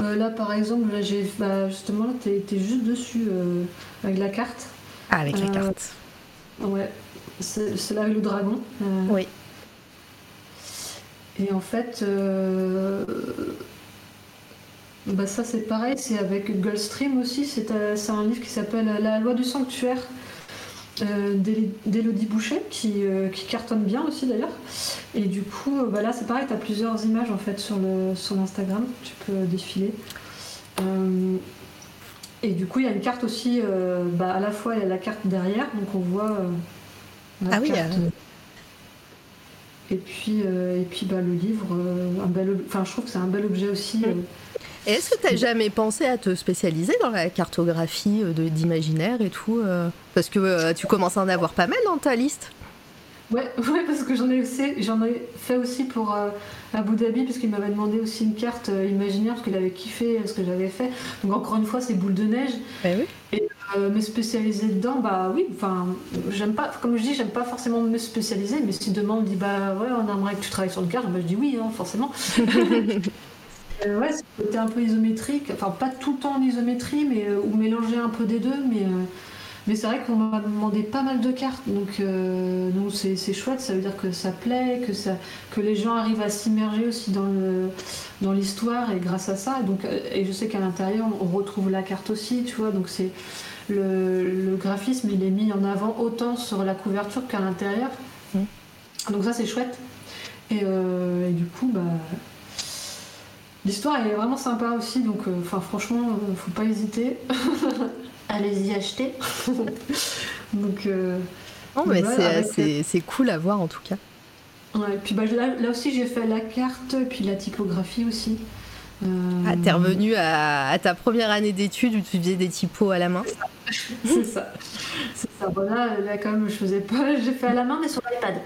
euh, là, par exemple, là, j'ai, bah, justement, tu es, juste dessus euh, avec la carte. Ah, avec la carte. Ouais, c'est là le dragon. oui. Et en fait, bah ça c'est pareil, c'est avec Goldstream aussi, euh, c'est un livre qui s'appelle La loi du sanctuaire euh, d'Elodie Boucher, qui, euh, qui, cartonne bien aussi d'ailleurs. Et du coup, bah là c'est pareil, tu as plusieurs images en fait sur, le, sur l'Instagram, tu peux défiler. et du coup, il y a une carte aussi, bah, à la fois il y a la carte derrière, donc on voit la ah carte. Oui, et puis, et puis bah, le livre, un bel, enfin, je trouve que c'est un bel objet aussi. Est-ce que tu as jamais pensé à te spécialiser dans la cartographie euh, d'imaginaire et tout euh, Parce que euh, tu commences à en avoir pas mal dans ta liste. Ouais, [LAUGHS] ouais parce que j'en ai, j'en ai fait aussi pour Abu Dhabi, parce qu'il m'avait demandé aussi une carte imaginaire, parce qu'il avait kiffé ce que j'avais fait. Donc encore une fois, c'est boule de neige. Eh oui. Et me spécialiser dedans, bah oui, enfin, j'aime pas, comme je dis, j'aime pas forcément me spécialiser, mais si demain on me dit, bah ouais, on aimerait que tu travailles sur une carte, bah, je dis oui, hein, forcément. [LAUGHS] Euh, ouais, c'était un peu isométrique, enfin pas tout le temps en isométrie, mais euh, ou mélanger un peu des deux, mais, euh, mais c'est vrai qu'on m'a demandé pas mal de cartes, donc donc c'est, chouette, ça veut dire que ça plaît, que, ça, que les gens arrivent à s'immerger aussi dans, le, dans l'histoire et grâce à ça, donc, et je sais qu'à l'intérieur on retrouve la carte aussi, tu vois, donc c'est le, graphisme il est mis en avant autant sur la couverture qu'à l'intérieur, mmh. donc ça c'est chouette, et, et du coup bah L'histoire est vraiment sympa aussi, donc euh, enfin franchement, euh, faut pas hésiter. [LAUGHS] Allez-y acheter. [LAUGHS] donc. Euh, non, mais c'est cool à voir en tout cas. Ouais, puis bah, là, aussi j'ai fait la carte, puis la typographie aussi. Ah, t'es revenu à, ta première année d'études où tu faisais des typos à la main C'est ça. [LAUGHS] C'est ça. Voilà, là quand même je faisais pas, j'ai fait à la main mais sur l'iPad.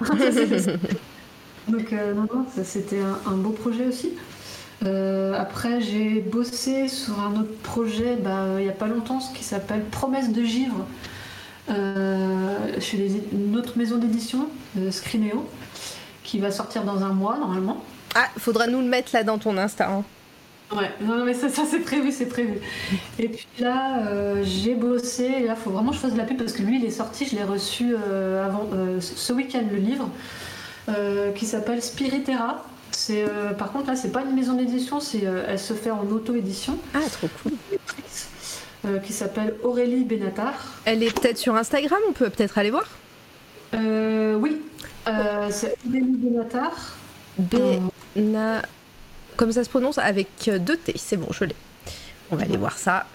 donc non, non, c'était un, beau projet aussi. Euh, après, j'ai bossé sur un autre projet bah, il n'y a pas longtemps, ce qui s'appelle Promesse de givre. Euh, chez une autre maison d'édition, Scrimeo, qui va sortir dans un mois normalement. Ah, faudra nous le mettre là dans ton Insta. Hein. Ouais, non, mais ça, ça c'est prévu, c'est prévu. Et puis là, euh, j'ai bossé, et là, il faut vraiment que je fasse de la pub parce que lui, il est sorti, je l'ai reçu euh, avant, euh, ce week-end, le livre, qui s'appelle Spiritera. C'est, par contre, là, c'est pas une maison d'édition, c'est, elle se fait en auto-édition. Ah, trop cool. qui s'appelle Aurélie Benatar. Elle est peut-être sur Instagram, on peut peut-être aller voir? Oui, c'est Aurélie Benatar. Bena comme ça se prononce avec deux T. C'est bon, je l'ai. On va aller voir ça.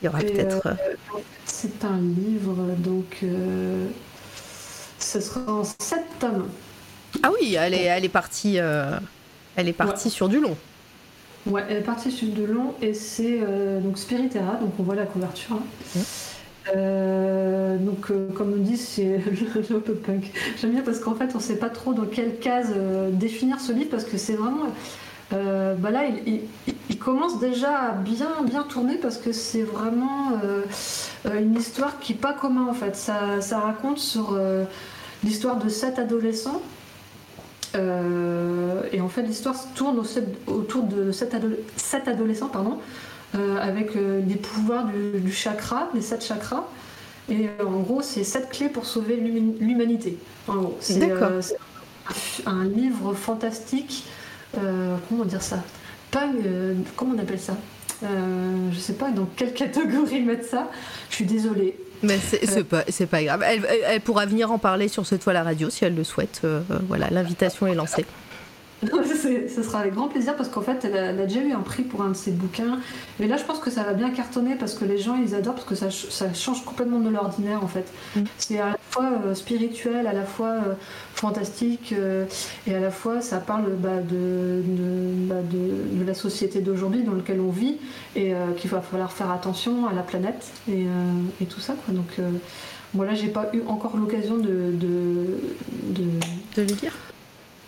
Il y aura peut-être. Euh, c'est un livre, donc euh, ce sera en sept tomes. Ah oui, elle est, elle est partie, euh, elle est partie sur du long. Ouais, elle est partie sur du long et c'est donc Spiritera, donc on voit la couverture. Hein. donc, comme on dit, c'est [LAUGHS] le peu punk. J'aime bien parce qu'en fait, on ne sait pas trop dans quelle case définir ce livre parce que c'est vraiment euh, bah là, il, commence déjà à bien, bien tourner parce que c'est vraiment euh, euh, une histoire qui n'est pas commun en fait. Ça, ça raconte sur l'histoire de sept adolescents. Et en fait, l'histoire tourne autour de sept, adolescents pardon, avec des pouvoirs du, chakra, les sept chakras. Et en gros, c'est sept clés pour sauver l'humanité. c'est un livre fantastique euh, comment dire ça? Pas, euh, comment on appelle ça? Euh, Je sais pas dans quelle catégorie mettre ça? Je suis désolée. Mais c'est pas, pas grave. Elle, pourra venir en parler sur cette toile à radio si elle le souhaite. voilà, l'invitation est lancée. [LAUGHS] ce sera avec grand plaisir parce qu'en fait, elle a, déjà eu un prix pour un de ses bouquins. Et là, je pense que ça va bien cartonner parce que les gens, ils adorent parce que ça, ça change complètement de l'ordinaire en fait. Mm. C'est à la fois euh, spirituel, à la fois euh, fantastique euh, et à la fois ça parle bah, de, bah, de, de, la société d'aujourd'hui dans laquelle on vit et qu'il va falloir faire attention à la planète et, et tout ça. Quoi. Donc, voilà, j'ai pas eu encore l'occasion de, de, de, de le lire?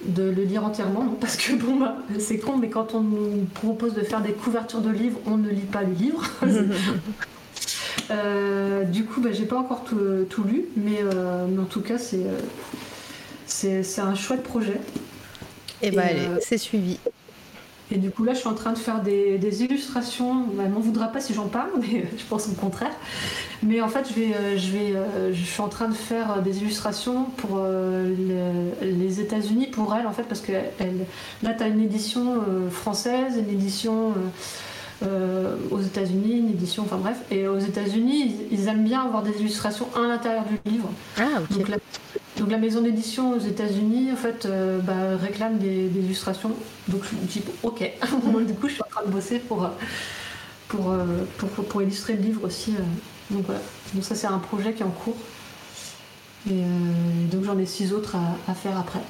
De le lire entièrement, [LAUGHS] parce que bon, bah, c'est con, mais quand on nous propose de faire des couvertures de livres, on ne lit pas le livre. [LAUGHS] Euh, du coup, bah, j'ai pas encore tout, lu, euh, mais, en tout cas, c'est, euh, c'est, un chouette projet. Et, bah, allez, c'est suivi. Et du coup, là, je suis en train de faire des, illustrations. Elle m'en voudra pas si j'en parle, [LAUGHS] mais je pense au contraire. Mais en fait, je, vais, euh, je, vais, euh, je suis en train de faire des illustrations pour euh, les, États-Unis, pour elle, en fait, parce que là, tu as une édition française, une édition. Aux États-Unis, une édition, enfin bref. Et aux États-Unis, ils, aiment bien avoir des illustrations à l'intérieur du livre. Ah, ok. Donc la maison d'édition aux États-Unis, en fait, euh, bah, réclame des, illustrations. Donc je me dis, ok, [LAUGHS] du coup, je suis en train de bosser pour, euh, euh, pour, pour, illustrer le livre aussi. Donc voilà. Donc ça, c'est un projet qui est en cours. Et donc j'en ai six autres à, faire après.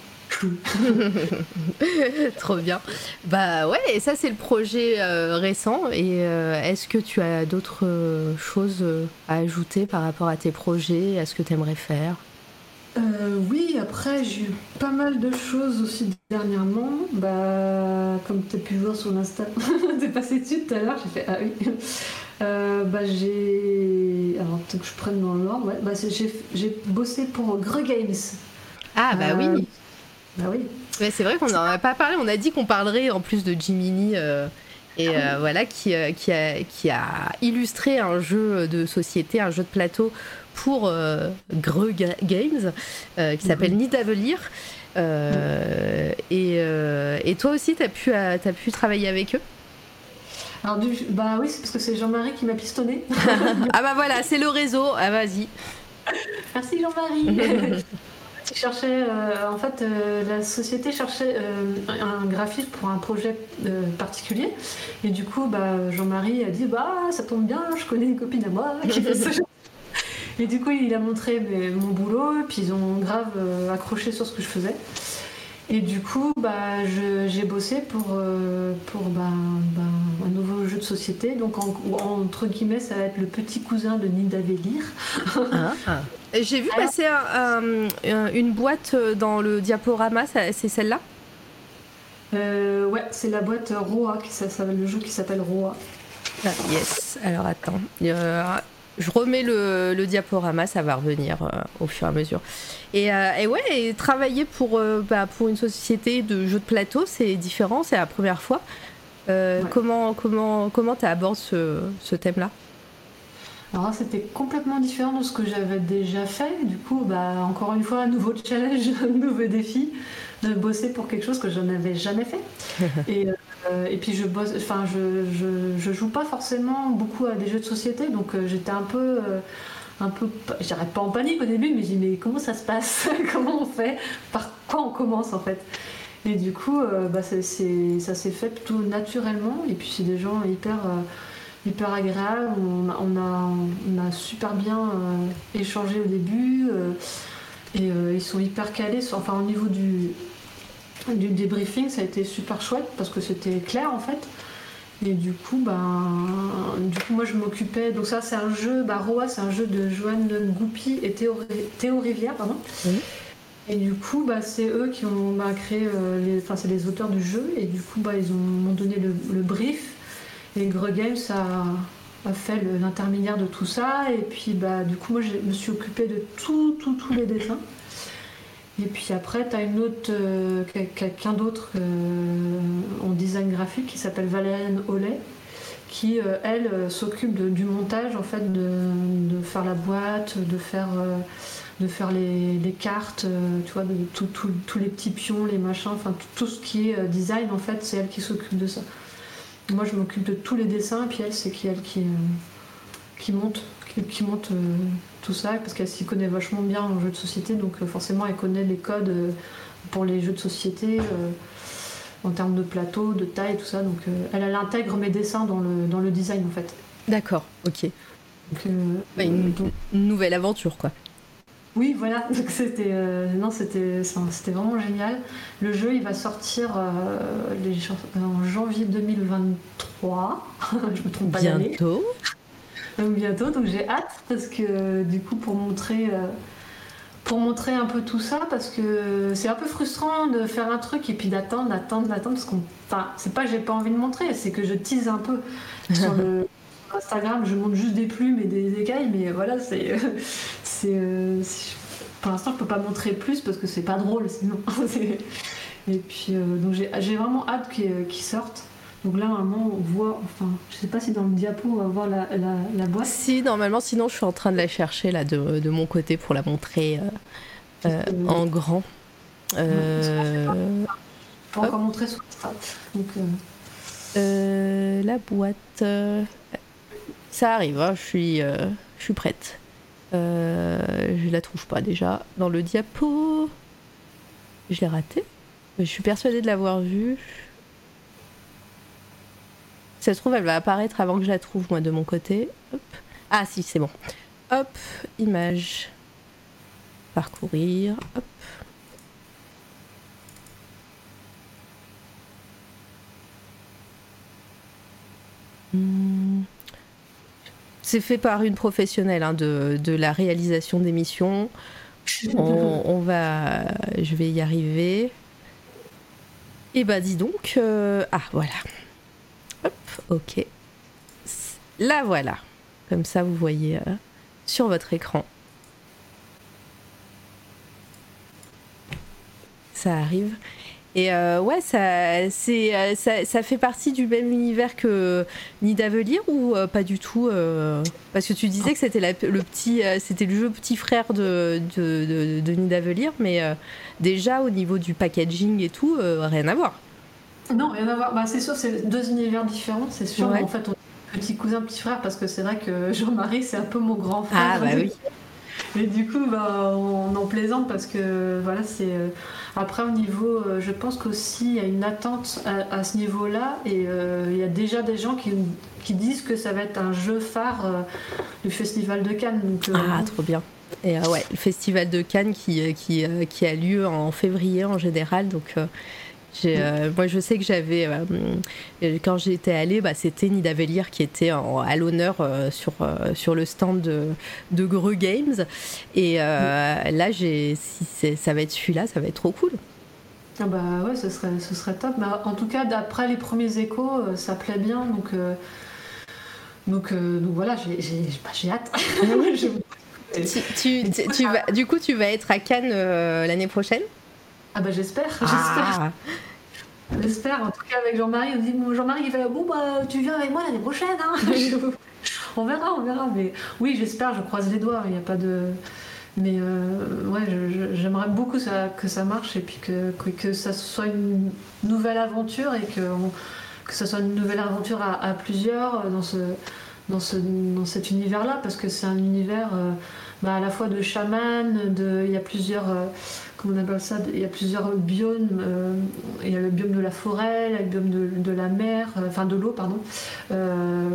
[LAUGHS] Trop bien. Bah ouais, et ça c'est le projet récent. Et est-ce que tu as d'autres choses à ajouter par rapport à tes projets, à ce que tu aimerais faire? Euh, oui, après, j'ai eu pas mal de choses aussi dernièrement. Bah, comme tu as pu voir sur l'Insta, [LAUGHS] t'es passé dessus tout à l'heure, j'ai fait Ah oui. Euh, bah, j'ai. Alors, peut-être que je prenne dans l'ordre. Ouais. Bah, j'ai bossé pour Gre Games. Ah, bah oui. Euh, bah oui. Ouais, c'est vrai qu'on n'en a pas parlé. On a dit qu'on parlerait en plus de Jiminy. et ah voilà, qui, qui, a, qui a illustré un jeu de société, un jeu de plateau pour euh, Greux Games euh, qui s'appelle mm et, toi aussi, tu as, pu, as pu travailler avec eux? Alors, bah oui, c'est parce que c'est Jean-Marie qui m'a pistonné. [LAUGHS] ah bah voilà, c'est le réseau. Ah vas-y. Merci Jean-Marie. [LAUGHS] cherchait, en fait, la société cherchait un graphiste pour un projet particulier. Et du coup, bah, Jean-Marie a dit Bah, ça tombe bien, je connais une copine à moi qui fait ce et du coup, il a montré mon boulot, puis ils ont grave euh, accroché sur ce que je faisais. Et du coup, bah, j'ai bossé pour, euh, pour bah, bah, un nouveau jeu de société. Donc, entre guillemets, ça va être le petit cousin de Nida Vélir. Ah. J'ai vu passer une boîte dans le diaporama, c'est celle-là? Euh, Ouais, c'est la boîte Roa, qui, ça, le jeu qui s'appelle Roa. Ah, yes, alors attends. Je remets le, diaporama, ça va revenir au fur et à mesure. Et, ouais, et travailler pour, bah, pour une société de jeux de plateau, c'est différent, c'est la première fois. Comment comment comment tu abordes ce, ce thème-là? Alors c'était complètement différent de ce que j'avais déjà fait. Du coup, bah, encore une fois, un nouveau challenge, [LAUGHS] un nouveau défi de bosser pour quelque chose que je n'avais jamais fait. [LAUGHS] et, euh, et, puis je bosse, enfin, je, je, je, joue pas forcément beaucoup à des jeux de société, donc euh, j'étais un peu, euh, un peu, je dirais pas en panique au début, mais j'ai dit mais comment ça se passe, [LAUGHS] comment on fait, par quoi on commence en fait? Et du coup, bah, ça s'est fait plutôt naturellement. Et puis c'est des gens hyper hyper agréable. On, a, on a, super bien euh, échangé au début euh, et euh, ils sont hyper calés. Enfin, au niveau du, du débriefing, ça a été super chouette parce que c'était clair en fait. Et du coup, ben, du coup, moi je m'occupais. Donc, ça, c'est un jeu, bah, Roa, c'est un jeu de Joanne Goupy et Théo, Théo Rivière, pardon. Et du coup, bah, c'est eux qui ont bah, créé, les, enfin, c'est les auteurs du jeu. Et du coup, bah, ils m'ont donné le, le, brief. Et Games a, a fait l'intermédiaire de tout ça. Et puis, bah, du coup, moi, je me suis occupée de tout, tout, tous les dessins. Et puis après, tu as une autre, euh, quelqu'un d'autre euh, en design graphique qui s'appelle Valériane Ollet, qui, euh, elle, s'occupe du montage, en fait, de, faire la boîte, de faire, de faire les, cartes, tu vois, de tous les petits pions, les machins, enfin, tout, ce qui est design, en fait, c'est elle qui s'occupe de ça. Moi, je m'occupe de tous les dessins, et puis elle, c'est qui elle qui, qui monte, qui, monte euh, tout ça, parce qu'elle s'y connaît vachement bien en jeu de société, donc euh, forcément, elle connaît les codes pour les jeux de société, en termes de plateau, de taille, tout ça. Donc, elle, elle, intègre mes dessins dans le, dans le design, en fait. D'accord, ok. une, nouvelle aventure, quoi. Oui, voilà. [LAUGHS] Donc c'était euh, non, c'était c'était vraiment génial. Le jeu, il va sortir euh, en janvier 2023. [LAUGHS] Je me trompe pas Bientôt. Donc bientôt. Donc j'ai hâte parce que du coup pour montrer euh, pour montrer un peu tout ça parce que c'est un peu frustrant de faire un truc et puis d'attendre, d'attendre, d'attendre parce qu'on enfin c'est pas que j'ai pas envie de montrer, c'est que je tease un peu sur le [LAUGHS] Instagram, je montre juste des plumes et des écailles, mais voilà, [LAUGHS] c'est. Euh, pour l'instant, je peux pas montrer plus parce que c'est pas drôle sinon. [LAUGHS] et puis, euh, donc j'ai vraiment hâte qu'il sorte. Donc là, normalement, on voit, enfin, je sais pas si dans le diapo, on va voir la, la, boîte. Si, normalement, sinon, je suis en train de la chercher là de, de mon côté pour la montrer euh, en grand. Euh... Pas encore montrer sur Donc, la boîte. Ça arrive, hein, je, suis, euh, je suis prête. Euh, je la trouve pas déjà dans le diapo. Je l'ai raté. Je suis persuadée de l'avoir vue. Ça se trouve, elle va apparaître avant que je la trouve, moi, de mon côté. Ah, si, c'est bon. Hop, image. Parcourir. Hop. Hmm. C'est fait par une professionnelle hein, de, la réalisation d'émissions. On, [LAUGHS] on, va, je vais y arriver. Et bah dis donc, euh, ah voilà. Hop, ok. Là voilà. Comme ça vous voyez euh, sur votre écran. Ça arrive. Et euh, ouais, euh, ça, fait partie du même univers que Nidavellir ou euh, pas du tout Parce que tu disais que c'était le petit, c'était le jeu petit frère de, de, de, mais déjà au niveau du packaging et tout, rien à voir. Non, rien à voir. Bah, c'est sûr, c'est deux univers différents, c'est sûr. En fait, on est petit cousin, petit frère, parce que c'est vrai que [LAUGHS] Jean-Marie, c'est un peu mon grand frère. Ah bah oui. Et du coup, bah, on en plaisante parce que voilà, c'est. Euh, après, au niveau, euh, je pense qu'aussi, il y a une attente à, ce niveau-là et euh, il y a déjà des gens qui, qui, disent que ça va être un jeu phare du Festival de Cannes. Donc, ah, trop bien. Et ouais, le Festival de Cannes qui, qui, qui, a lieu en février en général. Donc euh, moi, je sais que j'avais, euh, quand j'étais allée, bah, c'était Nidavellir qui était à l'honneur euh, sur, sur le stand de, de Greux Games. Et là, j'ai, si ça va être celui-là, ça va être trop cool. Ah bah ouais, ce serait, ce serait top. Mais en tout cas, d'après les premiers échos, ça plaît bien. Donc Donc, euh, donc voilà, j'ai j'ai- bah, j'ai hâte. [LAUGHS] Je- Tu, tu- tu vas, du coup, tu vas être à Cannes euh, l'année prochaine? Ah bah j'espère, j'espère, Ah. j'espère. En tout cas avec Jean-Marie, on dit Jean-Marie il fait bon bah tu viens avec moi l'année prochaine. Hein [LAUGHS] on verra, on verra. Mais oui, j'espère, je croise les doigts. Il n'y a pas de. Mais euh, ouais, j'aimerais beaucoup ça, que ça marche et puis que, que, que ça soit une nouvelle aventure et que, on- que ça soit une nouvelle aventure à, à plusieurs dans, ce, dans, ce, dans cet univers-là parce que c'est un univers euh, bah, à la fois de chaman, de, il y a plusieurs. euh, comment on appelle ça Il y a plusieurs biomes. euh, il y a le biome de la forêt, le biome de, de la mer, euh, enfin de l'eau, pardon. Euh,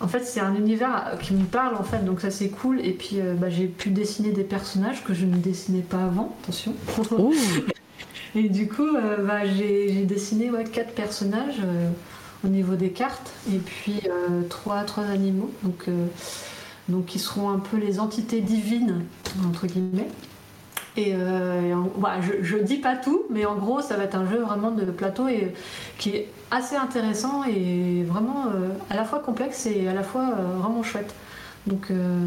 en fait, c'est un univers qui me parle, en fait, donc ça c'est cool. Et puis, bah, j'ai pu dessiner des personnages que je ne dessinais pas avant, attention. Ouh. [LAUGHS] Et du coup, bah, j'ai dessiné ouais, quatre personnages au niveau des cartes, et puis euh, trois, trois animaux, donc, euh, donc qui seront un peu les entités divines, entre guillemets. Et, euh, et en- voilà, je, je dis pas tout, mais en gros, ça va être un jeu vraiment de plateau et qui est assez intéressant et vraiment euh, à la fois complexe et à la fois euh, vraiment chouette. Donc, euh,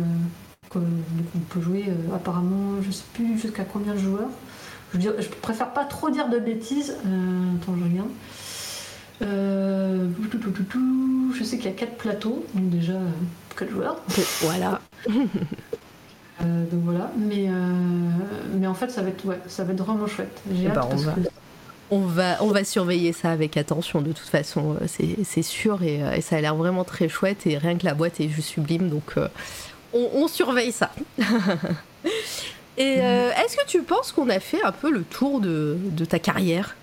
on peut jouer euh, apparemment, je sais plus jusqu'à combien de joueurs. Je, préfère pas trop dire de bêtises. Euh, attends, je regarde. Euh, tout, tout, tout, tout. je sais qu'il y a quatre plateaux, donc déjà euh, quatre joueurs. Voilà. [LAUGHS] Euh, donc voilà, mais, euh, mais en fait ça va être, ouais, ça va être vraiment chouette. J'ai Eh hâte ben, on parce va- que On va, on va surveiller ça avec attention, de toute façon, euh, c'est c'est sûr, et, et ça a l'air vraiment très chouette, et rien que la boîte est juste sublime, donc euh, on, on surveille ça. [LAUGHS] et euh, est-ce que tu penses qu'on a fait un peu le tour de, de ta carrière?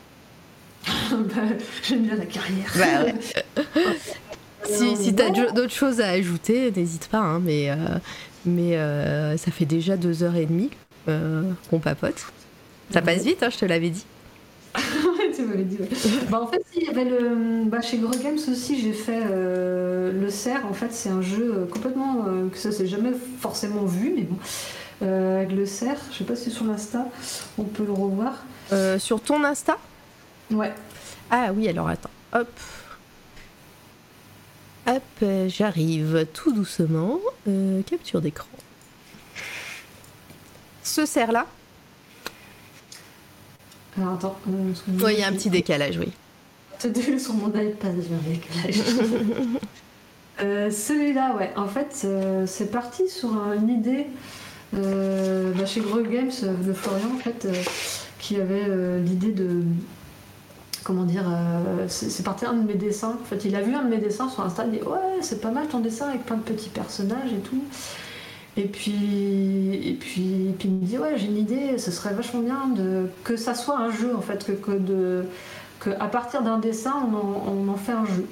[LAUGHS] Bah, j'aime bien la carrière. Bah ouais. [LAUGHS] Si, si t'as bon. jo- d'autres choses à ajouter, n'hésite pas, hein, mais, euh, mais euh, ça fait déjà deux heures et demie euh, qu'on papote. Ça passe vite, hein, je te l'avais dit. [LAUGHS] Tu m'avais dit. ouais. bah, en fait, si, il y avait le, bah, chez Gros Games aussi, j'ai fait euh, le cerf. En fait, c'est un jeu complètement que ça s'est jamais forcément vu, mais bon. Avec le cerf, je sais pas si sur l'Insta on peut le revoir. Sur ton Insta? Ouais. Ah oui, alors attends. Hop. Hop, j'arrive tout doucement. Euh, capture d'écran. Ce cerf-là Alors attends. euh, il y a un petit décalage, oui. C'était sur mon iPad, j'ai un décalage. [LAUGHS] Euh, Celui-là, ouais. En fait, euh, c'est parti sur un- une idée euh, bah, chez Gros Games euh, de Florian, en fait, euh, qui avait euh, l'idée de. Comment dire euh, C'est parti un de mes dessins. En fait, il a vu un de mes dessins sur Insta, il dit Ouais, c'est pas mal ton dessin avec plein de petits personnages et tout. Et puis, et puis, il me dit Ouais, j'ai une idée, ce serait vachement bien que ça soit un jeu, en fait, que, partir d'un dessin, on en, fait un jeu.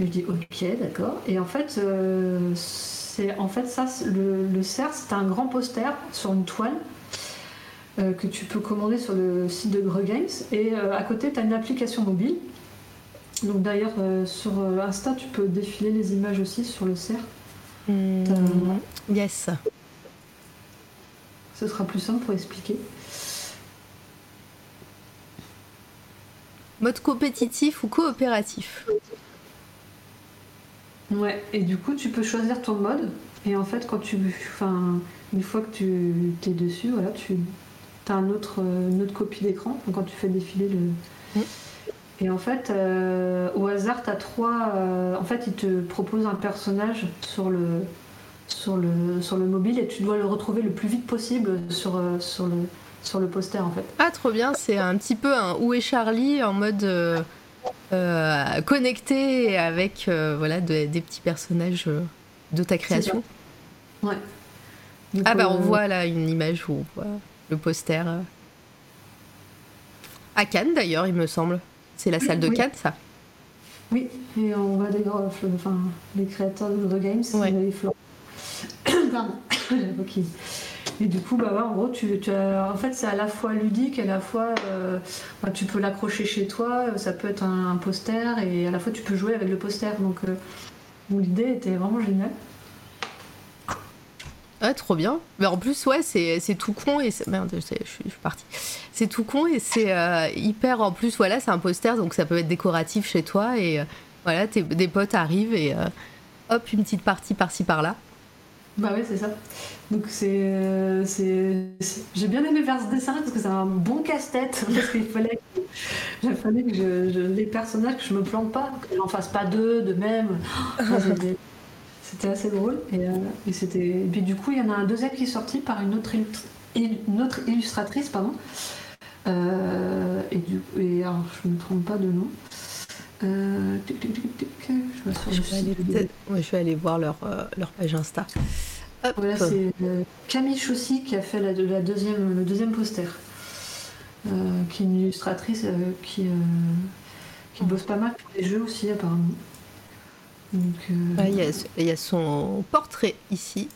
Je dis ok, d'accord. Et en fait, euh, c'est en fait ça, le, le cerf, c'est un grand poster sur une toile euh, que tu peux commander sur le site de Greux Games. Et euh, à côté, tu as une application mobile. Donc d'ailleurs, euh, sur Insta, tu peux défiler les images aussi sur le cerf. Euh, yes. Ce sera plus simple pour expliquer. Mode compétitif ou coopératif? Ouais, et du coup, tu peux choisir ton mode. Et en fait, quand tu. Enfin, une fois que tu es dessus, voilà, tu as un autre, euh, une autre copie d'écran quand tu fais défiler le. Et en fait, euh, au hasard, tu as trois. euh, en fait, il te propose un personnage sur le, sur, le, sur le mobile et tu dois le retrouver le plus vite possible sur, sur, le, sur le poster, en fait. Ah, trop bien, c'est un petit peu un Où est Charlie en mode euh, connecté avec voilà, de- des petits personnages de ta création. Ouais. Ah, bah on voit là une image où on voit le poster. euh. À Cannes d'ailleurs, il me semble. C'est la salle de oui. Cannes, ça Oui, et on va d'ailleurs, enfin, les créateurs de Games, Ouais. les Florent. [COUGHS] Pardon, [COUGHS] Et du coup, bah ouais, en gros, tu, tu as- en fait, c'est à la fois ludique, à la fois, euh, bah, tu peux l'accrocher chez toi, euh, ça peut être un, un poster, et à la fois, tu peux jouer avec le poster. Donc, euh, donc l'idée était vraiment géniale. Ouais, trop bien. Mais en plus, ouais, c'est tout con et merde, je suis, partie. C'est tout con et c'est euh, hyper. En plus, voilà, c'est un poster donc ça peut être décoratif chez toi et euh, voilà, tes, des potes arrivent et, euh, hop, une petite partie par-ci par-là. Bah ouais, c'est ça. Donc c'est, j'ai bien aimé faire ce dessin parce que c'est un bon casse-tête [LAUGHS] parce qu'il fallait, que, les personnages que je me plante pas, que j'en fasse pas deux de même. [GASPS] c'était assez drôle et, et c'était. Et puis du coup, il y en a un deuxième qui est sorti par une autre, une autre illustratrice, pardon. Euh, et, du, et alors, je ne me trompe pas de nom. Euh, je, vais aller, voir leur, euh, leur page Insta. Voilà, c'est Camille Chaussy qui a fait la, la deuxième, le deuxième poster. qui est une illustratrice qui, qui bosse pas mal pour les jeux aussi, apparemment. Il y, y, a son portrait ici.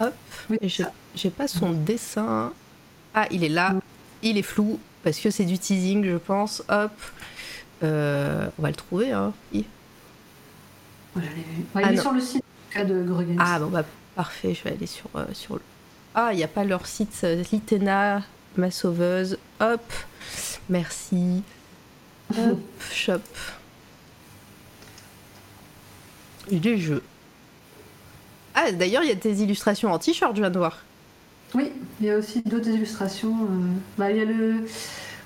Hop. J'ai pas son dessin. Ah, il est là. Il est flou parce que c'est du teasing, je pense. Hop. Euh, on va le trouver. Hein. Il, ah, est sur le site de. Ah bon, bah parfait. Je vais aller sur, euh, sur le. Ah, il n'y a pas leur site. Euh, Litena, ma sauveuse. Hop. Merci. Hop. [LAUGHS] Shop. Des jeux. Ah, d'ailleurs, il y a des illustrations en t-shirt, je viens de voir. Oui, il y a aussi d'autres illustrations. Euh, bah, il y a le,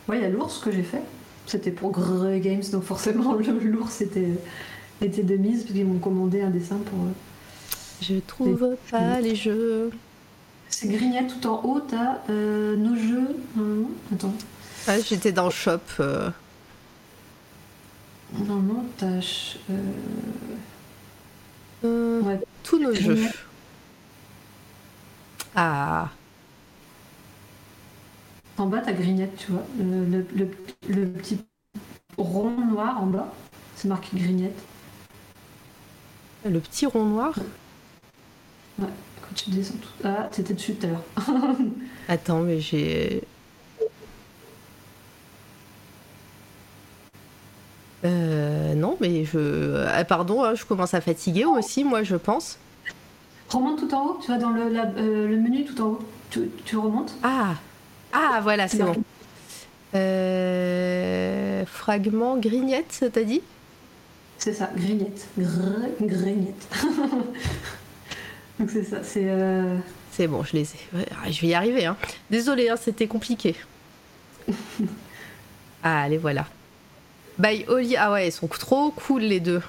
ouais, il y a l'ours que j'ai fait. C'était pour Grey Games, donc forcément l'ours était, était de mise parce qu'ils m'ont commandé un dessin pour. Euh, je trouve pas les jeux. C'est Grignette tout en haut, t'as euh, nos jeux. Non, attends. Ah, j'étais dans le shop. Non, non, t'as. Ouais. Tous nos jeux. Ah. En bas, t'as Grignette, tu vois. Le, petit rond noir en bas, c'est marqué Grignette. Le petit rond noir Ouais, quand tu descends tout. Ah, t'étais dessus tout à l'heure. [LAUGHS] Attends, mais j'ai. Euh, non, mais je. Ah, pardon, hein, je commence à fatiguer aussi, moi, je pense. Remonte tout en haut, tu vas dans le, euh, le menu tout en haut. Tu, remontes. Ah, ah voilà, c'est bon. Euh, fragment grignette, t'as dit? C'est ça, grignette. grignette. [LAUGHS] Donc c'est ça, c'est. Euh, c'est bon, je les ai. Je vais y arriver. Hein. Désolé, hein, c'était compliqué. [LAUGHS] ah, allez, voilà. By Oli. Ah ouais, ils sont trop cool les deux.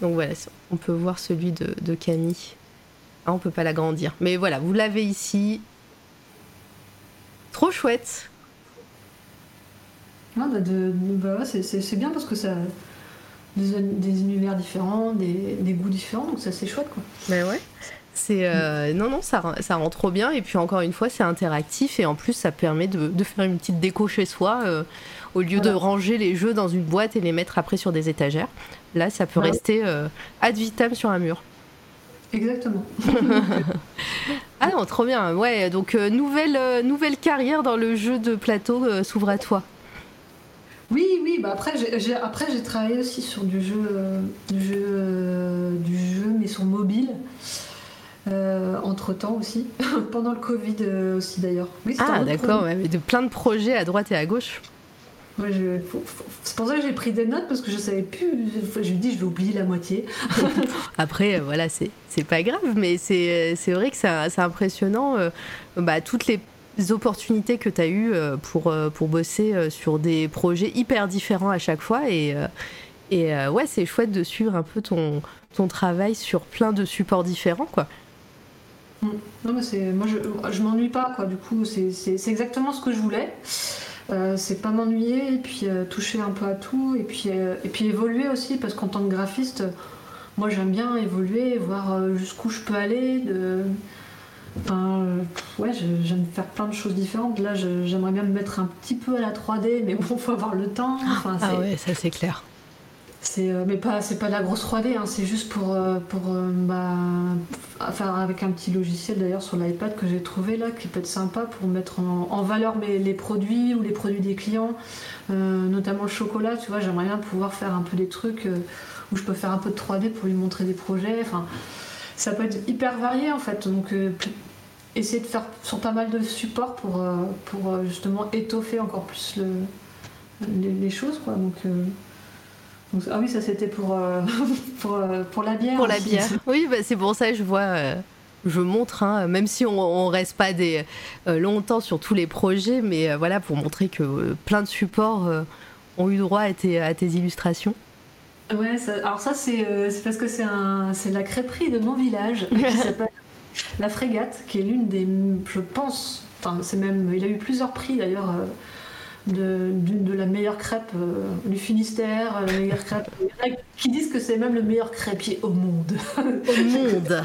Donc voilà, on peut voir celui de, Camille. Ah, on peut pas l'agrandir. Mais voilà, vous l'avez ici. Trop chouette. Ah, bah, bah c'est bien parce que ça. Des, des univers différents, des, goûts différents, donc ça c'est chouette quoi. Mais ouais. C'est euh, non non ça, ça rend trop bien et puis encore une fois c'est interactif et en plus ça permet de, faire une petite déco chez soi euh, au lieu de ranger les jeux dans une boîte et les mettre après sur des étagères. Là, ça peut rester euh, ad vitam sur un mur. Exactement. [LAUGHS] ah non, trop bien. Ouais, donc nouvelle, nouvelle carrière dans le jeu de plateau s'ouvre à toi. Oui, oui. Bah après, j'ai, après j'ai travaillé aussi sur du jeu, du jeu, du jeu, mais sur mobile. Entre temps aussi, [LAUGHS] pendant le Covid aussi d'ailleurs. ah d'accord, mais de plein de projets à droite et à gauche. Je... C'est pour ça que j'ai pris des notes parce que je savais plus. Je me dis, je vais oublier la moitié. [LAUGHS] Après, euh, voilà, c'est pas grave, mais c'est vrai que c'est impressionnant. Euh, bah, toutes les opportunités que tu as eues euh, pour, pour bosser sur des projets hyper différents à chaque fois. Et, et ouais, c'est chouette de suivre un peu ton, ton travail sur plein de supports différents, quoi. Non, mais c'est. Moi, je, je m'ennuie pas, quoi. Du coup, c'est exactement ce que je voulais. Euh, c'est pas m'ennuyer et puis euh, toucher un peu à tout et puis, euh, et puis évoluer aussi parce qu'en tant que graphiste, moi j'aime bien évoluer, voir jusqu'où je peux aller. De... Enfin, ouais, j'aime faire plein de choses différentes. Là, j'aimerais bien me mettre un petit peu à la 3D, mais bon, faut avoir le temps. ah ouais, ça c'est clair. C'est, euh, mais pas, c'est pas de la grosse 3D, hein, c'est juste pour, euh, pour euh, bah, faire avec un petit logiciel d'ailleurs sur l'iPad que j'ai trouvé là, qui peut être sympa pour mettre en, valeur mes, les produits ou les produits des clients, notamment le chocolat, tu vois, j'aimerais bien pouvoir faire un peu des trucs où je peux faire un peu de 3D pour lui montrer des projets, enfin, ça peut être hyper varié en fait, donc essayer de faire sur pas mal de supports pour, pour justement étoffer encore plus le, les, les, choses, quoi, donc ah oui, ça c'était pour, euh, [LAUGHS] pour, euh, pour, la bière. Pour la bière. [LAUGHS] Oui, bah, c'est pour ça que je vois, euh, je montre, hein, même si on, ne reste pas des, longtemps sur tous les projets, mais voilà, pour montrer que plein de supports ont eu droit à tes, à tes illustrations. Ouais, alors ça c'est parce que c'est la crêperie de mon village [LAUGHS] qui s'appelle La Frégate, qui est l'une des, je pense, enfin c'est même, il a eu plusieurs prix d'ailleurs de, de, la meilleure crêpe euh, du Finistère, la meilleure crêpe. qui disent que c'est même le meilleur crêpier au monde. Au monde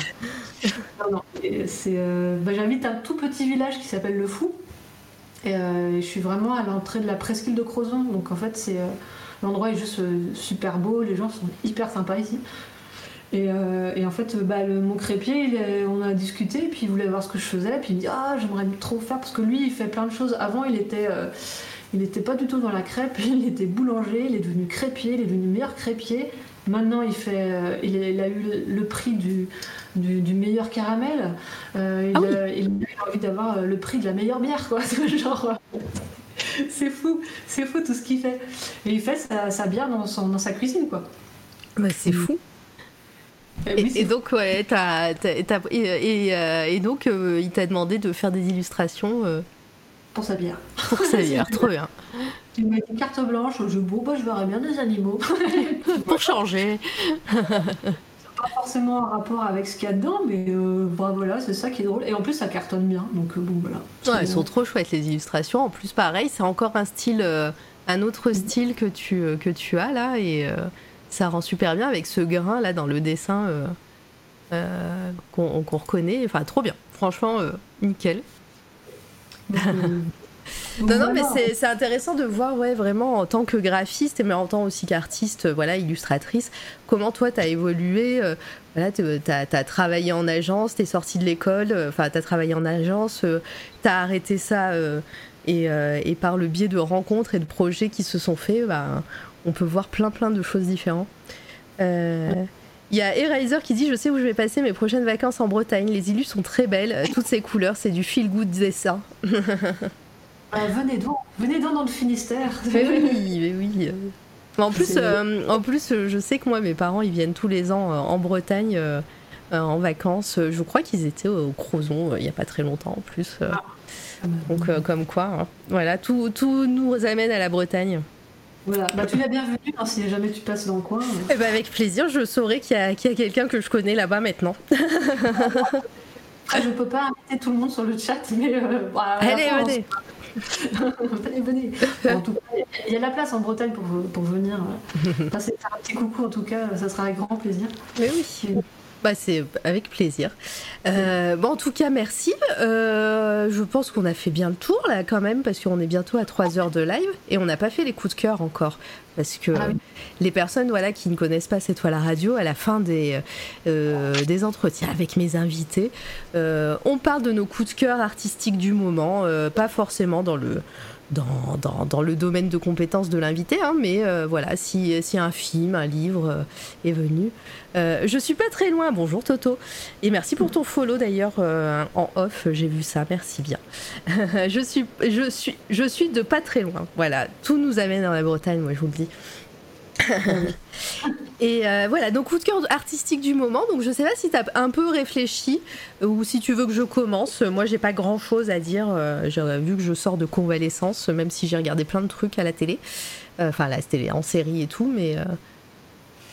[LAUGHS] Non, non. Euh, bah, J'habite un tout petit village qui s'appelle Le Fou. Et euh, je suis vraiment à l'entrée de la presqu'île de Crozon. Donc en fait, c'est l'endroit est juste super beau, les gens sont hyper sympas ici. Et, en fait, bah, le, mon crépier, on a discuté, puis il voulait voir ce que je faisais, puis il me dit Ah, j'aimerais trop faire, parce que lui, il fait plein de choses. Avant, il était, il n'était pas du tout dans la crêpe, [LAUGHS] il était boulanger, il est devenu crêpier, il est devenu meilleur crêpier. Maintenant, il, fait, euh, il, a eu le, prix du, du, meilleur caramel. Euh, il, ah a, il, a, envie d'avoir euh, le prix de la meilleure bière, quoi. [LAUGHS] Genre, c'est fou, c'est fou tout ce qu'il fait. Et il fait sa, bière dans, son, dans sa cuisine, quoi. Bah, c'est fou. Et, donc, ouais, et, donc, il t'a demandé de faire des illustrations pour sa bière. [LAUGHS] Pour sa bière, trop bien. Tu mets une carte blanche, je bon, bah, je verrais bien des animaux. [LAUGHS] pour changer. [LAUGHS] pas forcément un rapport avec ce qu'il y a dedans, mais euh, bah, voilà, c'est ça qui est drôle. Et en plus, ça cartonne bien, donc euh, bon, voilà. Ouais, elles sont trop chouettes les illustrations. En plus, pareil, c'est encore un style, euh, un autre style que tu, que tu as là, et ça rend super bien avec ce grain là dans le dessin qu'on reconnaît. Enfin, trop bien. Franchement, nickel. [LAUGHS] non, non, mais c'est intéressant de voir, ouais, vraiment en tant que graphiste, mais en tant aussi qu'artiste, voilà, illustratrice, comment toi, tu as évolué. Euh, voilà, tu as, travaillé en agence, tu es sorti de l'école, euh, enfin, tu as travaillé en agence, euh, tu as arrêté ça, et, et, par le biais de rencontres et de projets qui se sont faits, bah, on peut voir plein, plein de choses différentes. Il y a Eraser qui dit Je sais où je vais passer mes prochaines vacances en Bretagne. Les illus sont très belles, euh, toutes ces couleurs, c'est du feel good dessin. [LAUGHS] Euh, venez donc, venez donc dans le Finistère. Mais oui, mais oui. En plus, euh, en plus, je sais que moi, mes parents, ils viennent tous les ans en Bretagne en vacances. Je crois qu'ils étaient au Crozon il n'y a pas très longtemps en plus. Ah. Donc, comme quoi, hein. voilà, tout, tout nous amène à la Bretagne. Voilà, bah, tu l'as bienvenue hein, si jamais tu passes dans le coin. Eh ben, avec plaisir, je saurai qu'il y a, quelqu'un que je connais là-bas maintenant. Après, je peux pas inviter tout le monde sur le chat, mais. Euh, Allez, [LAUGHS] venez Venez, venez En tout cas, il y a la place en Bretagne pour, pour venir euh, [LAUGHS] passer un petit coucou, en tout cas, ça sera avec grand plaisir. Mais oui bah, c'est avec plaisir. Euh, bon, en tout cas, merci. Euh, je pense qu'on a fait bien le tour là quand même parce qu'on est bientôt à 3 heures de live et on n'a pas fait les coups de cœur encore parce que ah les personnes voilà qui ne connaissent pas cette toile à radio à la fin des euh, des entretiens avec mes invités, on parle de nos coups de cœur artistiques du moment, pas forcément dans le dans, le domaine de compétences de l'invité, hein, mais euh, voilà, si, si, un film, un livre euh, est venu. Euh, je suis pas très loin, bonjour Toto, et merci pour ton follow d'ailleurs en off, j'ai vu ça, merci bien. [LAUGHS] je, suis, je, suis, je suis de pas très loin, voilà, tout nous amène dans la Bretagne, moi je vous le dis. [COUGHS] et euh, voilà, donc coup de cœur artistique du moment. Donc je sais pas si tu as un peu réfléchi euh, ou si tu veux que je commence. Moi, j'ai pas grand chose à dire. Euh, vu que je sors de convalescence, même si j'ai regardé plein de trucs à la télé, enfin la télé en série et tout, mais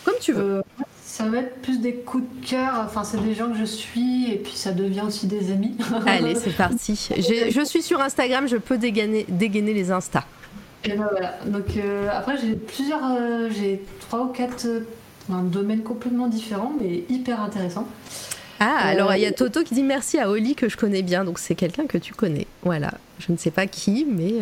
comme tu veux. ça va être plus des coups de cœur. Enfin, c'est des gens que je suis et puis ça devient aussi des amis. Allez, c'est parti. Je suis sur Instagram, je peux dégainer, dégainer les Insta. Et ben voilà. Donc euh, après j'ai plusieurs, euh, j'ai trois ou quatre euh, domaines complètement différents mais hyper intéressants. Ah, alors il y a Toto qui dit merci à Oli que je connais bien, donc c'est quelqu'un que tu connais. Voilà, je ne sais pas qui, mais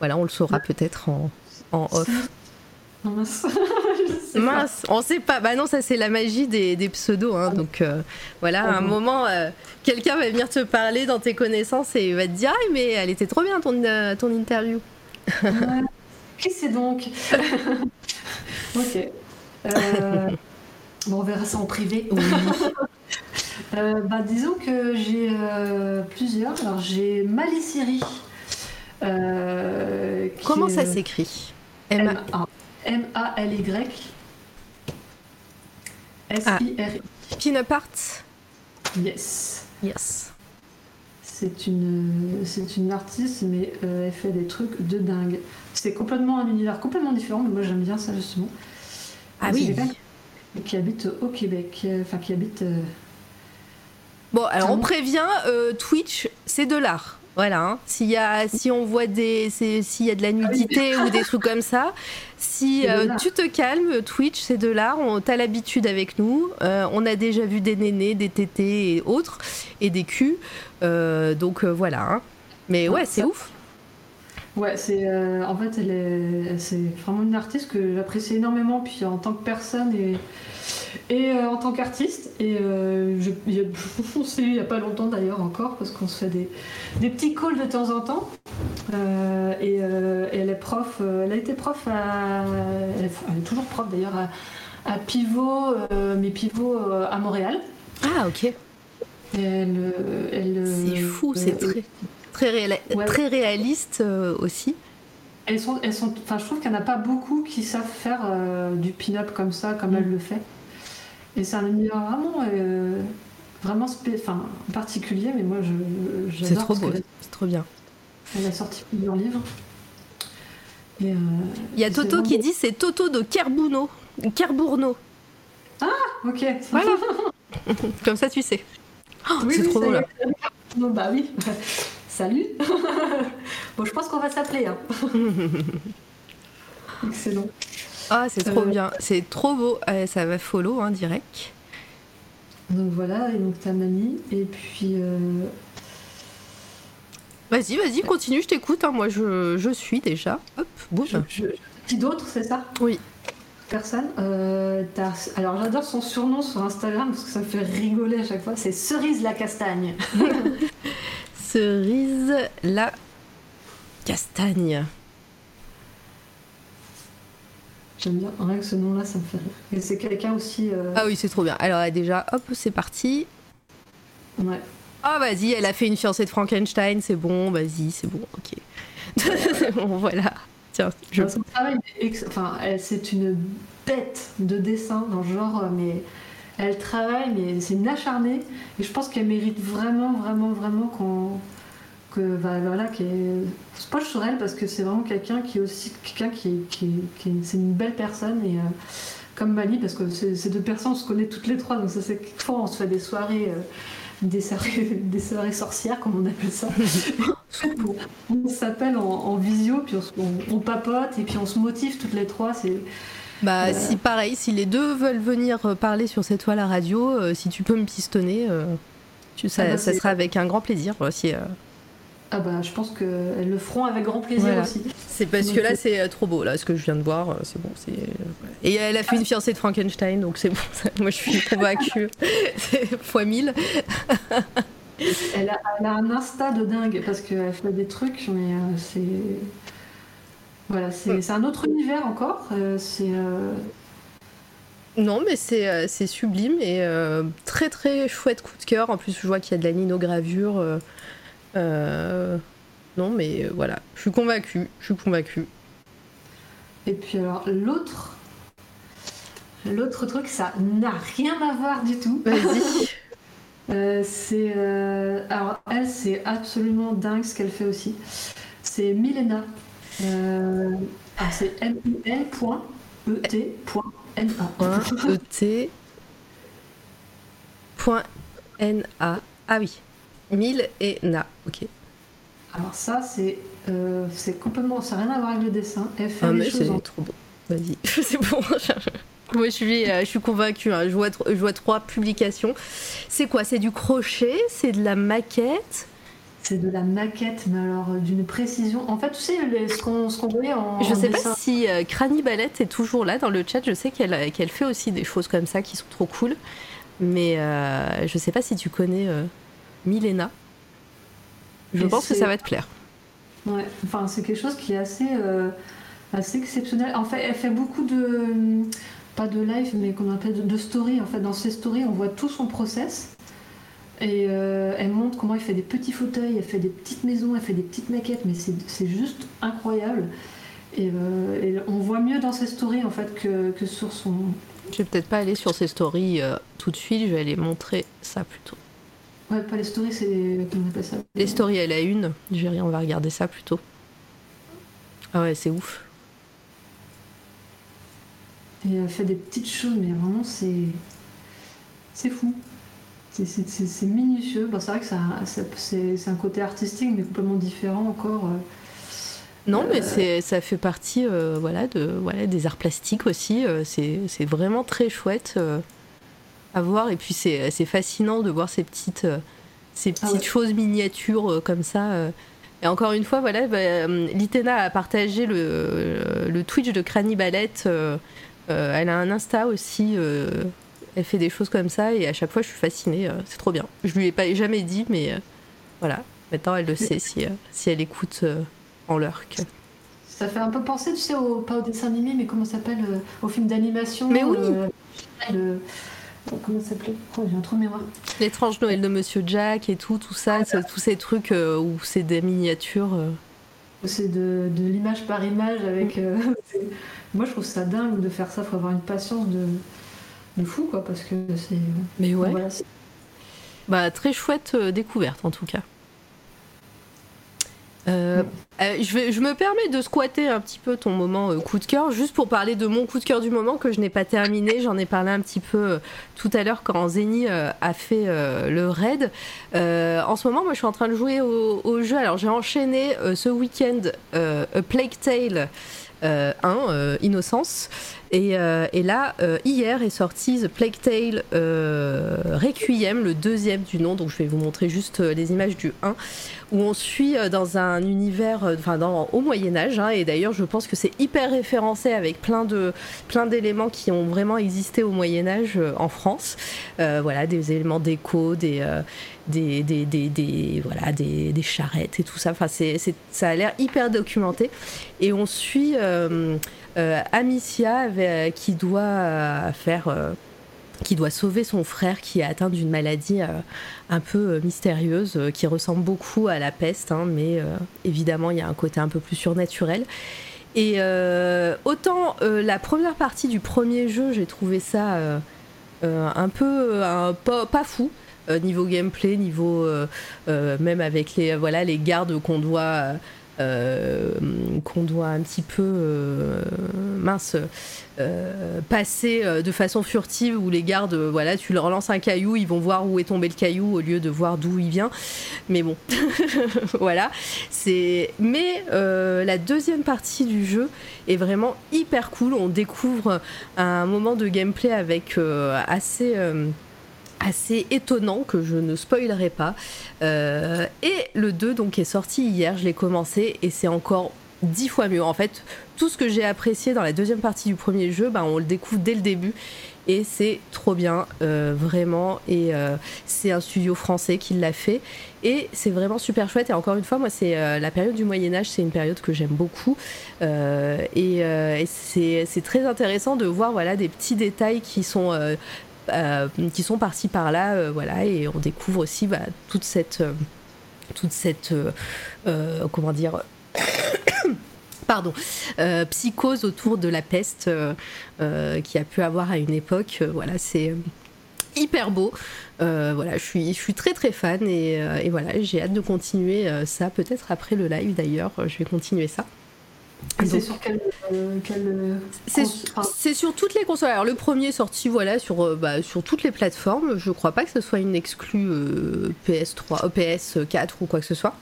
voilà, on le saura peut-être en, en off. [LAUGHS] Mince. [LAUGHS] Mince, on sait pas. Bah non, ça c'est la magie des, des pseudos. Hein. Donc voilà, à un moment, quelqu'un va venir te parler dans tes connaissances et va te dire Ah, mais elle était trop bien ton, ton interview. Qui c'est donc [LAUGHS] Ok. Euh, bon, on verra ça en privé. [LAUGHS] Euh, bah, disons que j'ai euh, plusieurs. Alors j'ai Maliciri. Comment ça s'écrit? M-A-L-I-C-I-R-I. M-A-L-Y. S-I-R-I. Pin-up art Yes. Yes. C'est une, c'est une artiste, mais euh, elle fait des trucs de dingue. C'est complètement un univers complètement différent, mais moi j'aime bien ça justement. Ah C'est oui. qui habite au Québec, euh, enfin qui habite. euh, Bon, alors on prévient, euh, Twitch, c'est de l'art. Voilà, hein. S'il y a, si on voit des, s'il y a de la nudité ou des trucs comme ça, si euh, tu te calmes, Twitch, c'est de l'art. On t'as l'habitude avec nous. Euh, on a déjà vu des nénés, des tétés et autres, et des culs. Euh, donc euh, voilà. hein. Mais ouais, c'est ouf. Ouais, c'est euh, en fait elle est, c'est vraiment une artiste que j'apprécie énormément, puis en tant que personne et et euh, en tant qu'artiste. Et euh, je, il y a- il pas longtemps d'ailleurs encore parce qu'on se fait des, des petits calls de temps en temps. Et, et elle est prof, elle a été prof à, elle est, elle est toujours prof d'ailleurs à, à Pivot, mais Pivot à Montréal. Ah ok. Et elle, elle, C'est euh, fou. C'est euh, très très, réala- Ouais. très réaliste euh, aussi. Elles sont, elles sont, enfin, je trouve qu'il n'y en a pas beaucoup qui savent faire du pin-up comme ça, comme Mm. elle le fait. Et c'est un univers vraiment, euh, vraiment enfin, particulier, mais moi je, C'est trop beau. C'est trop bien. Elle a sorti plusieurs livres. Et, euh, Il y a Toto vraiment- qui dit c'est Toto de Kerbuno. Kerbourno. Ok. Voilà. [LAUGHS] Comme ça, tu sais. Oh, Oui, c'est oui, trop drôle. Non, [LAUGHS] bah oui. [LAUGHS] Salut. [LAUGHS] bon, je pense qu'on va s'appeler. hein. Excellent. Ah, c'est trop Euh, bien. C'est trop beau. Euh, ça va follow, hein, direct. Donc voilà, et donc ta mamie, et puis. euh, Vas-y, vas-y, continue, je t'écoute. hein. Moi, je, je suis déjà. Hop, boum. Je, je- Qui d'autre, c'est ça? Oui. Personne. Euh, alors j'adore son surnom sur Instagram parce que ça me fait rigoler à chaque fois. C'est Cerise la castagne. [LAUGHS] Cerise la castagne. J'aime bien. Rien que ce nom-là, ça me fait rire. Et c'est quelqu'un aussi. euh, Ah oui, c'est trop bien. Alors, déjà, hop, c'est parti. ouais. Ah, vas-y, elle a fait une fiancée de Frankenstein. C'est bon, vas-y, c'est bon, ok. [LAUGHS] c'est bon, voilà. Son travail ex- enfin, c'est une bête de dessin dans le genre, euh, mais elle travaille, mais c'est une acharnée. Et je pense qu'elle mérite vraiment, vraiment, vraiment qu'on. Que, bah, voilà, qui se penche sur elle parce que c'est vraiment quelqu'un qui est aussi quelqu'un qui, qui, qui est- c'est une belle personne et euh, comme Mali parce que ces deux personnes on se connaît toutes les trois donc ça c'est quelquefois on se fait des soirées euh, des soirées des soirées sorcières comme on appelle ça [LAUGHS] on, s'appelle en, en visio puis on, on- on papote et puis on se motive toutes les trois c'est Bah, Euh. si pareil, si les deux veulent venir euh, parler sur cette toile à radio, euh, si tu peux me pistonner, euh, tu, ça, Ah bah, ça c'est- sera avec un grand plaisir. si, ah bah je pense qu'elles le feront avec grand plaisir Voilà. aussi C'est parce que là, c'est euh, trop beau, là, ce que je viens de voir, euh, c'est bon. c'est euh, Et elle a fait une fiancée de Frankenstein, donc c'est bon. ça, moi, je suis convaincue. [LAUGHS] C'est fois mille. elle a, elle a un insta de dingue parce qu'elle fait des trucs mais euh, c'est voilà c'est c'est un autre univers encore euh, c'est euh, Non, mais c'est euh, c'est sublime et euh, très très chouette coup de cœur. En plus, je vois qu'il y a de la ninogravure. Euh, non, mais euh, voilà, je suis convaincue. Je suis convaincue. Et puis alors l'autre, l'autre truc, ça n'a rien à voir du tout. Vas-y. [LAUGHS] Euh, c'est euh, alors elle, c'est absolument dingue ce qu'elle fait aussi. C'est Milena. Euh, c'est M I L point E T point N A. Point ET. Point NA. Ah oui. 1000 et Na. Ok. Alors ça, c'est euh, c'est complètement, ça n'a rien à voir avec le dessin. Elle fait Ah, les mais choses en c'est trop beau. Vas-y. [LAUGHS] c'est bon. Moi, je suis, euh, je suis convaincue. hein. Je, vois, tr- je vois trois publications. C'est quoi? C'est du crochet? C'est de la maquette? C'est de la maquette, mais alors euh, d'une précision. En fait, tu sais, les- ce qu'on ce qu'on voyait en. Je en sais dessin. pas si euh, Crani Balette est toujours là dans le chat. Je sais qu'elle qu'elle fait aussi des choses comme ça qui sont trop cool. Mais euh, je sais pas si tu connais euh, Milena. Je Et pense que ça va te plaire. Ouais, enfin, c'est quelque chose qui est assez, euh, assez exceptionnel. En fait, elle fait beaucoup de. Pas de live, mais qu'on appelle de, de story. En fait, dans ses stories, on voit tout son process. Et euh, elle montre comment elle fait des petits fauteuils, elle fait des petites maisons, elle fait des petites maquettes, mais c'est c'est juste incroyable. Et, on voit mieux dans ses stories en fait que, sur son. Je vais peut-être pas aller sur ses stories tout de suite, je vais aller montrer ça plutôt. Ouais, pas les stories, c'est. Comment on appelle ça Les stories, elle a une. Je vais on va regarder ça plutôt. Ah ouais, c'est ouf. Et elle fait des petites choses, mais vraiment, c'est. C'est fou. C'est minutieux. Bon, c'est vrai que c'est un côté artistique, mais complètement différent encore. Euh. Non, mais euh. ça fait partie euh, voilà, de, voilà, des arts plastiques aussi. c'est vraiment très chouette à voir. Et puis c'est fascinant de voir ces petites, ces ah petites choses miniatures comme ça. Et encore une fois, voilà, bah, Litena a partagé le, le Twitch de Crani Ballette. elle a un Insta aussi elle fait des choses comme ça et à chaque fois je suis fascinée. Euh, c'est trop bien. Je lui ai pas jamais dit, mais euh, voilà. Maintenant elle le sait si, euh, si elle écoute en lurk. Ça fait un peu penser, tu sais, au, pas au dessin animé, mais comment ça s'appelle Au film d'animation. Mais oui Comment ça s'appelait oh, J'ai un trou de mémoire. L'étrange Noël de Monsieur Jack et tout, tout ça, ah, tous ces trucs où c'est des miniatures. C'est de, de l'image par image avec. [LAUGHS] Moi je trouve ça dingue de faire ça, faut avoir une patience de de fou, quoi, parce que c'est. Mais ouais. bah, très chouette euh, découverte en tout cas. Euh, euh, je, me permets de squatter un petit peu ton moment coup de cœur, juste pour parler de mon coup de cœur du moment que je n'ai pas terminé. J'en ai parlé un petit peu tout à l'heure quand Zeni a fait le raid. en ce moment, moi, je suis en train de jouer au, jeu. Alors, j'ai enchaîné ce week-end A Plague Tale 1, Innocence. Euh, et, là, euh, hier est sorti The Plague Tale euh, Requiem, le deuxième du nom. Donc je vais vous montrer juste les images du 1, où on suit dans un univers, enfin au Moyen Âge. Hein, et d'ailleurs, je pense que c'est hyper référencé avec plein de plein d'éléments qui ont vraiment existé au Moyen Âge en France. voilà, des éléments d'écho, des des, des, voilà, des, charrettes et tout ça. Enfin, c'est, ça a l'air hyper documenté. Et on suit Amicia euh, qui doit euh, faire qui doit sauver son frère qui est atteint d'une maladie un peu mystérieuse, qui ressemble beaucoup à la peste, hein, mais évidemment il y a un côté un peu plus surnaturel. Et autant la première partie du premier jeu, j'ai trouvé ça un peu pas, fou. niveau gameplay, niveau même avec les voilà les gardes qu'on doit euh, qu'on doit un petit peu euh, mince euh, passer de façon furtive où les gardes voilà tu leur lances un caillou ils vont voir où est tombé le caillou au lieu de voir d'où il vient. Mais bon [LAUGHS] voilà. C'est mais la deuxième partie du jeu est vraiment hyper cool. On découvre un moment de gameplay avec assez assez étonnant que je ne spoilerai pas. Euh, et le 2 donc est sorti hier, je l'ai commencé et c'est encore dix fois mieux. En fait, tout ce que j'ai apprécié dans la deuxième partie du premier jeu, ben, on le découvre dès le début et c'est trop bien, euh, vraiment. Et euh, c'est un studio français qui l'a fait et c'est vraiment super chouette. Et encore une fois, moi, c'est la période du Moyen Âge, c'est une période que j'aime beaucoup et, et c'est très intéressant de voir voilà des petits détails qui sont euh, qui sont partis par là, euh, voilà, et on découvre aussi bah, toute cette, euh, toute cette, comment dire. [COUGHS] pardon, psychose autour de la peste qui a pu avoir à une époque. voilà, c'est hyper beau. voilà, je suis, je suis très très fan et, et voilà, j'ai hâte de continuer ça. Peut-être après le live d'ailleurs, je vais continuer ça. C'est sur quelle, euh, euh, C'est sur toutes les consoles. Alors le premier est sorti voilà sur euh, bah, sur toutes les plateformes. Je crois pas que ce soit une exclue PS3, PS4 ou quoi que ce soit.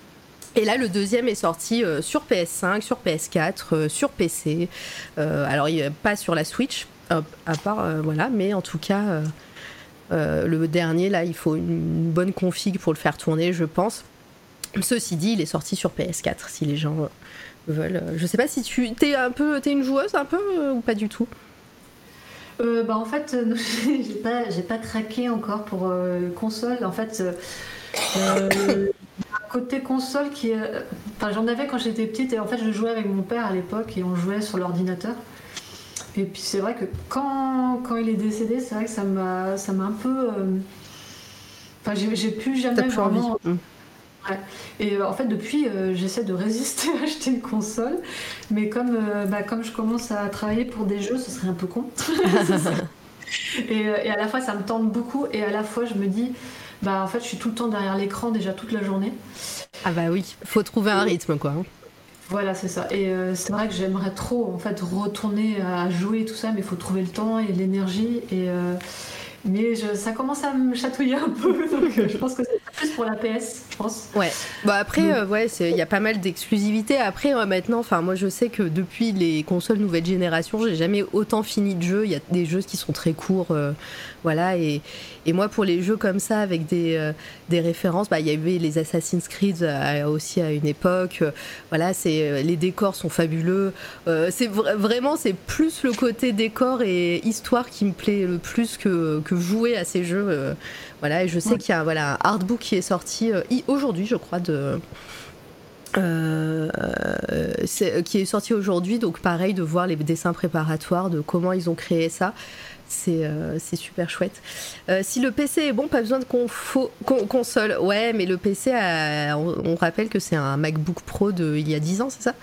Et là, le deuxième est sorti sur PS5, sur PS4, sur PC. alors, il pas sur la Switch, à part, voilà, mais en tout cas, le dernier, là, il faut une bonne config pour le faire tourner, je pense. Ceci dit, il est sorti sur PS4, si les gens veulent. Je sais pas si tu es un peu, es une joueuse un peu euh, ou pas du tout? Euh, bah en fait, [LAUGHS] j'ai pas, j'ai pas craqué encore pour euh, console. En fait, côté console qui, enfin j'en avais quand j'étais petite et en fait je jouais avec mon père à l'époque et on jouait sur l'ordinateur. Et puis c'est vrai que quand, quand il est décédé, c'est vrai que ça m'a, ça m'a un peu, enfin j'ai, plus jamais vraiment. Envie. Et euh, en fait, depuis, euh, j'essaie de résister [LAUGHS] à acheter une console. Mais comme, euh, bah, comme je commence à travailler pour des jeux, ce serait un peu con. [LAUGHS] et, et, à la fois, ça me tente beaucoup. Et à la fois, je me dis, bah en fait, je suis tout le temps derrière l'écran déjà toute la journée. Ah bah oui, faut trouver un rythme quoi. Hein. Voilà, c'est ça. Et c'est vrai que j'aimerais trop en fait retourner à jouer et tout ça, mais il faut trouver le temps et l'énergie. Et, mais ça commence à me chatouiller un peu, [LAUGHS] donc euh, je pense que c'est plus pour la PS, je pense. Ouais. Bah après, euh, ouais, il y a pas mal d'exclusivités. Après, maintenant, enfin, moi, je sais que depuis les consoles nouvelle génération, j'ai jamais autant fini de jeux. Il y a des jeux qui sont très courts, euh, voilà. Et, et, moi, pour les jeux comme ça, avec des, des références, bah, il y avait les Assassin's Creed aussi à une époque. voilà, c'est les décors sont fabuleux. c'est vraiment, c'est plus le côté décor et histoire qui me plaît le plus que jouer à ces jeux. Euh, voilà, et je sais qu'il y a voilà, un artbook qui est sorti euh, aujourd'hui, je crois, de. Euh, qui est sorti aujourd'hui, donc pareil de voir les dessins préparatoires de comment ils ont créé ça. C'est super chouette. si le PC est bon, pas besoin de console. Ouais, mais le PC, on, on, rappelle que c'est un MacBook Pro de il y a 10 ans, c'est ça?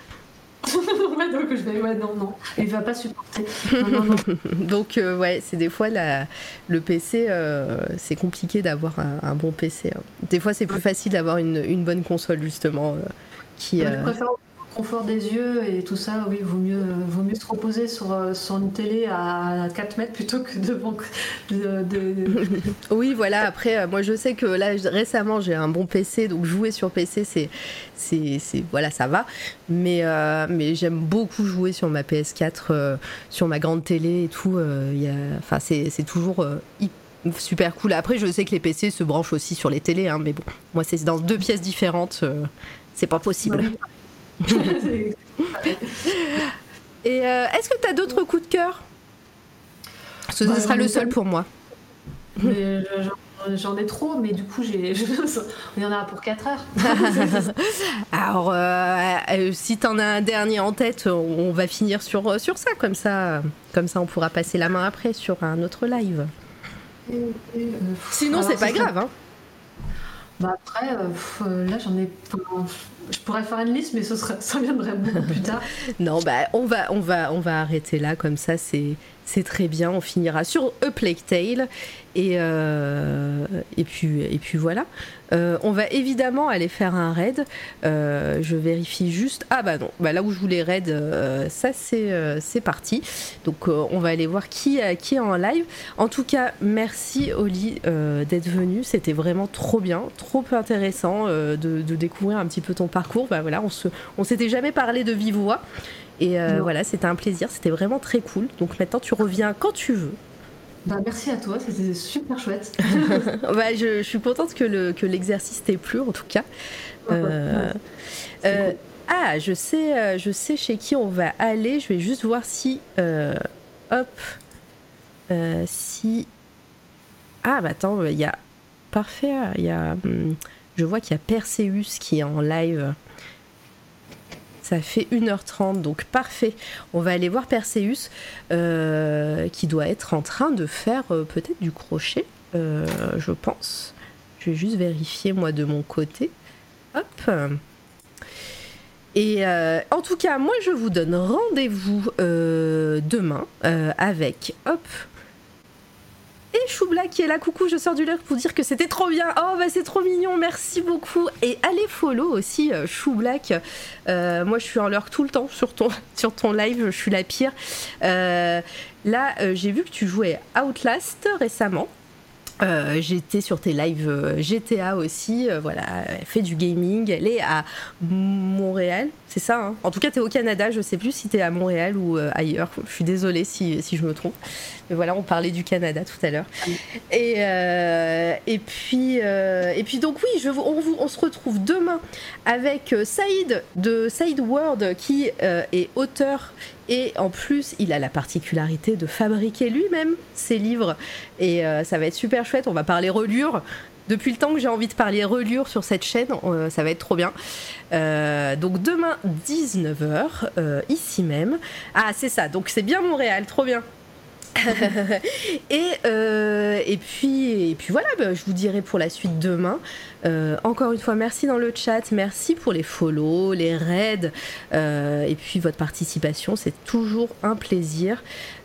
[LAUGHS] ouais, donc je vais, ouais, non, non, il va pas supporter. [LAUGHS] donc, euh, ouais, c'est des fois la, le PC, euh, c'est compliqué d'avoir un, bon PC. Hein. Des fois, c'est plus facile d'avoir une, une, bonne console, justement. Euh, qui, confort des yeux et tout ça, oui, vaut mieux, vaut mieux se reposer sur, euh, sur une télé à 4 mètres plutôt que devant. De, [LAUGHS] oui, voilà. Après, euh, moi, je sais que là, récemment, j'ai un bon PC, donc jouer sur PC, c'est, c'est, voilà, ça va. Mais, euh, mais j'aime beaucoup jouer sur ma PS4, sur ma grande télé et tout. enfin, c'est, c'est toujours super cool. Après, je sais que les PC se branchent aussi sur les télés, hein, mais bon, moi, c'est dans deux pièces différentes, c'est pas possible. [LAUGHS] Et euh, est-ce que tu as d'autres coups de cœur? Ce bah, sera le seul pour moi. J'en ai trop, mais du coup, j'ai, [LAUGHS] il y en a pour 4 heures. [LAUGHS] Alors, euh, euh, si tu en as un dernier en tête, on va finir sur, sur ça, comme ça. Comme ça, on pourra passer la main après sur un autre live. Sinon, c'est pas grave. Hein. Bah après, là, j'en ai je pourrais faire une liste, mais [LAUGHS] ça viendrait plus tard. [LAUGHS] non, bah, on va, on va, on va arrêter là, comme ça, c'est, c'est très bien. On finira sur A Plague Tale. Et, euh, et, puis, et puis voilà. Euh, on va évidemment aller faire un raid. Euh, je vérifie juste. Ah bah non, bah là où je voulais raid, ça c'est parti. Donc on va aller voir qui, qui est en live. En tout cas, merci Oli d'être venu. C'était vraiment trop bien, trop intéressant de, de, découvrir un petit peu ton parcours. Bah voilà, on se, on s'était jamais parlé de vive voix. Et euh, voilà, c'était un plaisir, c'était vraiment très cool. Donc maintenant, tu reviens quand tu veux. Bah, merci à toi, c'était super chouette. [LAUGHS] bah, je, suis contente que, le, que l'exercice t'ait plu, en tout cas. Euh, euh, ah, je sais, je sais chez qui on va aller. Je vais juste voir si. hop. si. Ah, bah attends, il y a. Parfait, il y a. Hum, je vois qu'il y a Perseus qui est en live. Ça fait 1h30, donc parfait. On va aller voir Perseus, euh, qui doit être en train de faire euh, peut-être du crochet, euh, je pense. Je vais juste vérifier moi de mon côté. Hop. Et en tout cas, moi je vous donne rendez-vous demain avec, hop, et Choubla qui est là, coucou, je sors du live pour dire que c'était trop bien. Oh bah c'est trop mignon, merci beaucoup. Et allez follow aussi euh. Euh, moi je suis en lurk tout le temps [LAUGHS] sur ton, live, je suis la pire. Euh, là j'ai vu que tu jouais Outlast récemment. Euh, j'étais sur tes lives euh, GTA aussi, euh, voilà, elle fait du gaming, elle est à Montréal, c'est ça hein En tout cas, tu es au Canada, je sais plus si tu es à Montréal ou ailleurs, je suis désolée si, si, je me trompe. Mais voilà, on parlait du Canada tout à l'heure. Et, et, puis, et puis, donc, oui, on, on, se retrouve demain avec Saïd de Saïd World qui est auteur et en plus, il a la particularité de fabriquer lui-même ses livres. Et euh, ça va être super chouette. On va parler relure. Depuis le temps que j'ai envie de parler relure sur cette chaîne, euh, ça va être trop bien. Euh, donc demain, 19h, ici même. Ah, c'est ça. Donc c'est bien Montréal, trop bien. [LAUGHS] et, et, puis, et puis voilà, bah, je vous dirai pour la suite demain. encore une fois, merci dans le chat, merci pour les follow, les raids et puis votre participation. C'est toujours un plaisir.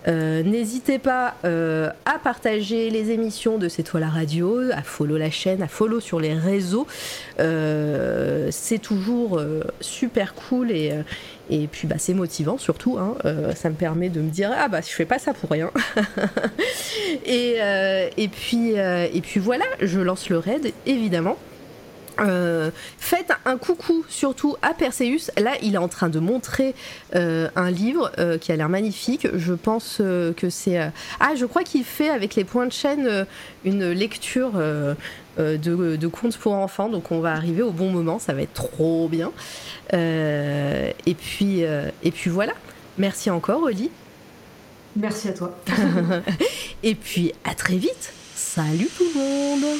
N'hésitez pas à partager les émissions de C'est toi la radio, à follow la chaîne, à follow sur les réseaux. c'est toujours super cool et, puis bah, c'est motivant surtout, hein. euh, ça me permet de me dire ah bah je fais pas ça pour rien. [LAUGHS] et, euh, puis, euh, et puis voilà, je lance le raid évidemment. Faites un coucou surtout à Perseus. Là, il est en train de montrer un livre qui a l'air magnifique. Je pense que c'est. Ah, je crois qu'il fait avec les points de chaîne une lecture de, de, contes pour enfants. Donc, on va arriver au bon moment. Ça va être trop bien. Euh, et, puis, euh, et puis voilà. Merci encore, Oli. Merci à toi. [LAUGHS] et puis à très vite. Salut tout le monde.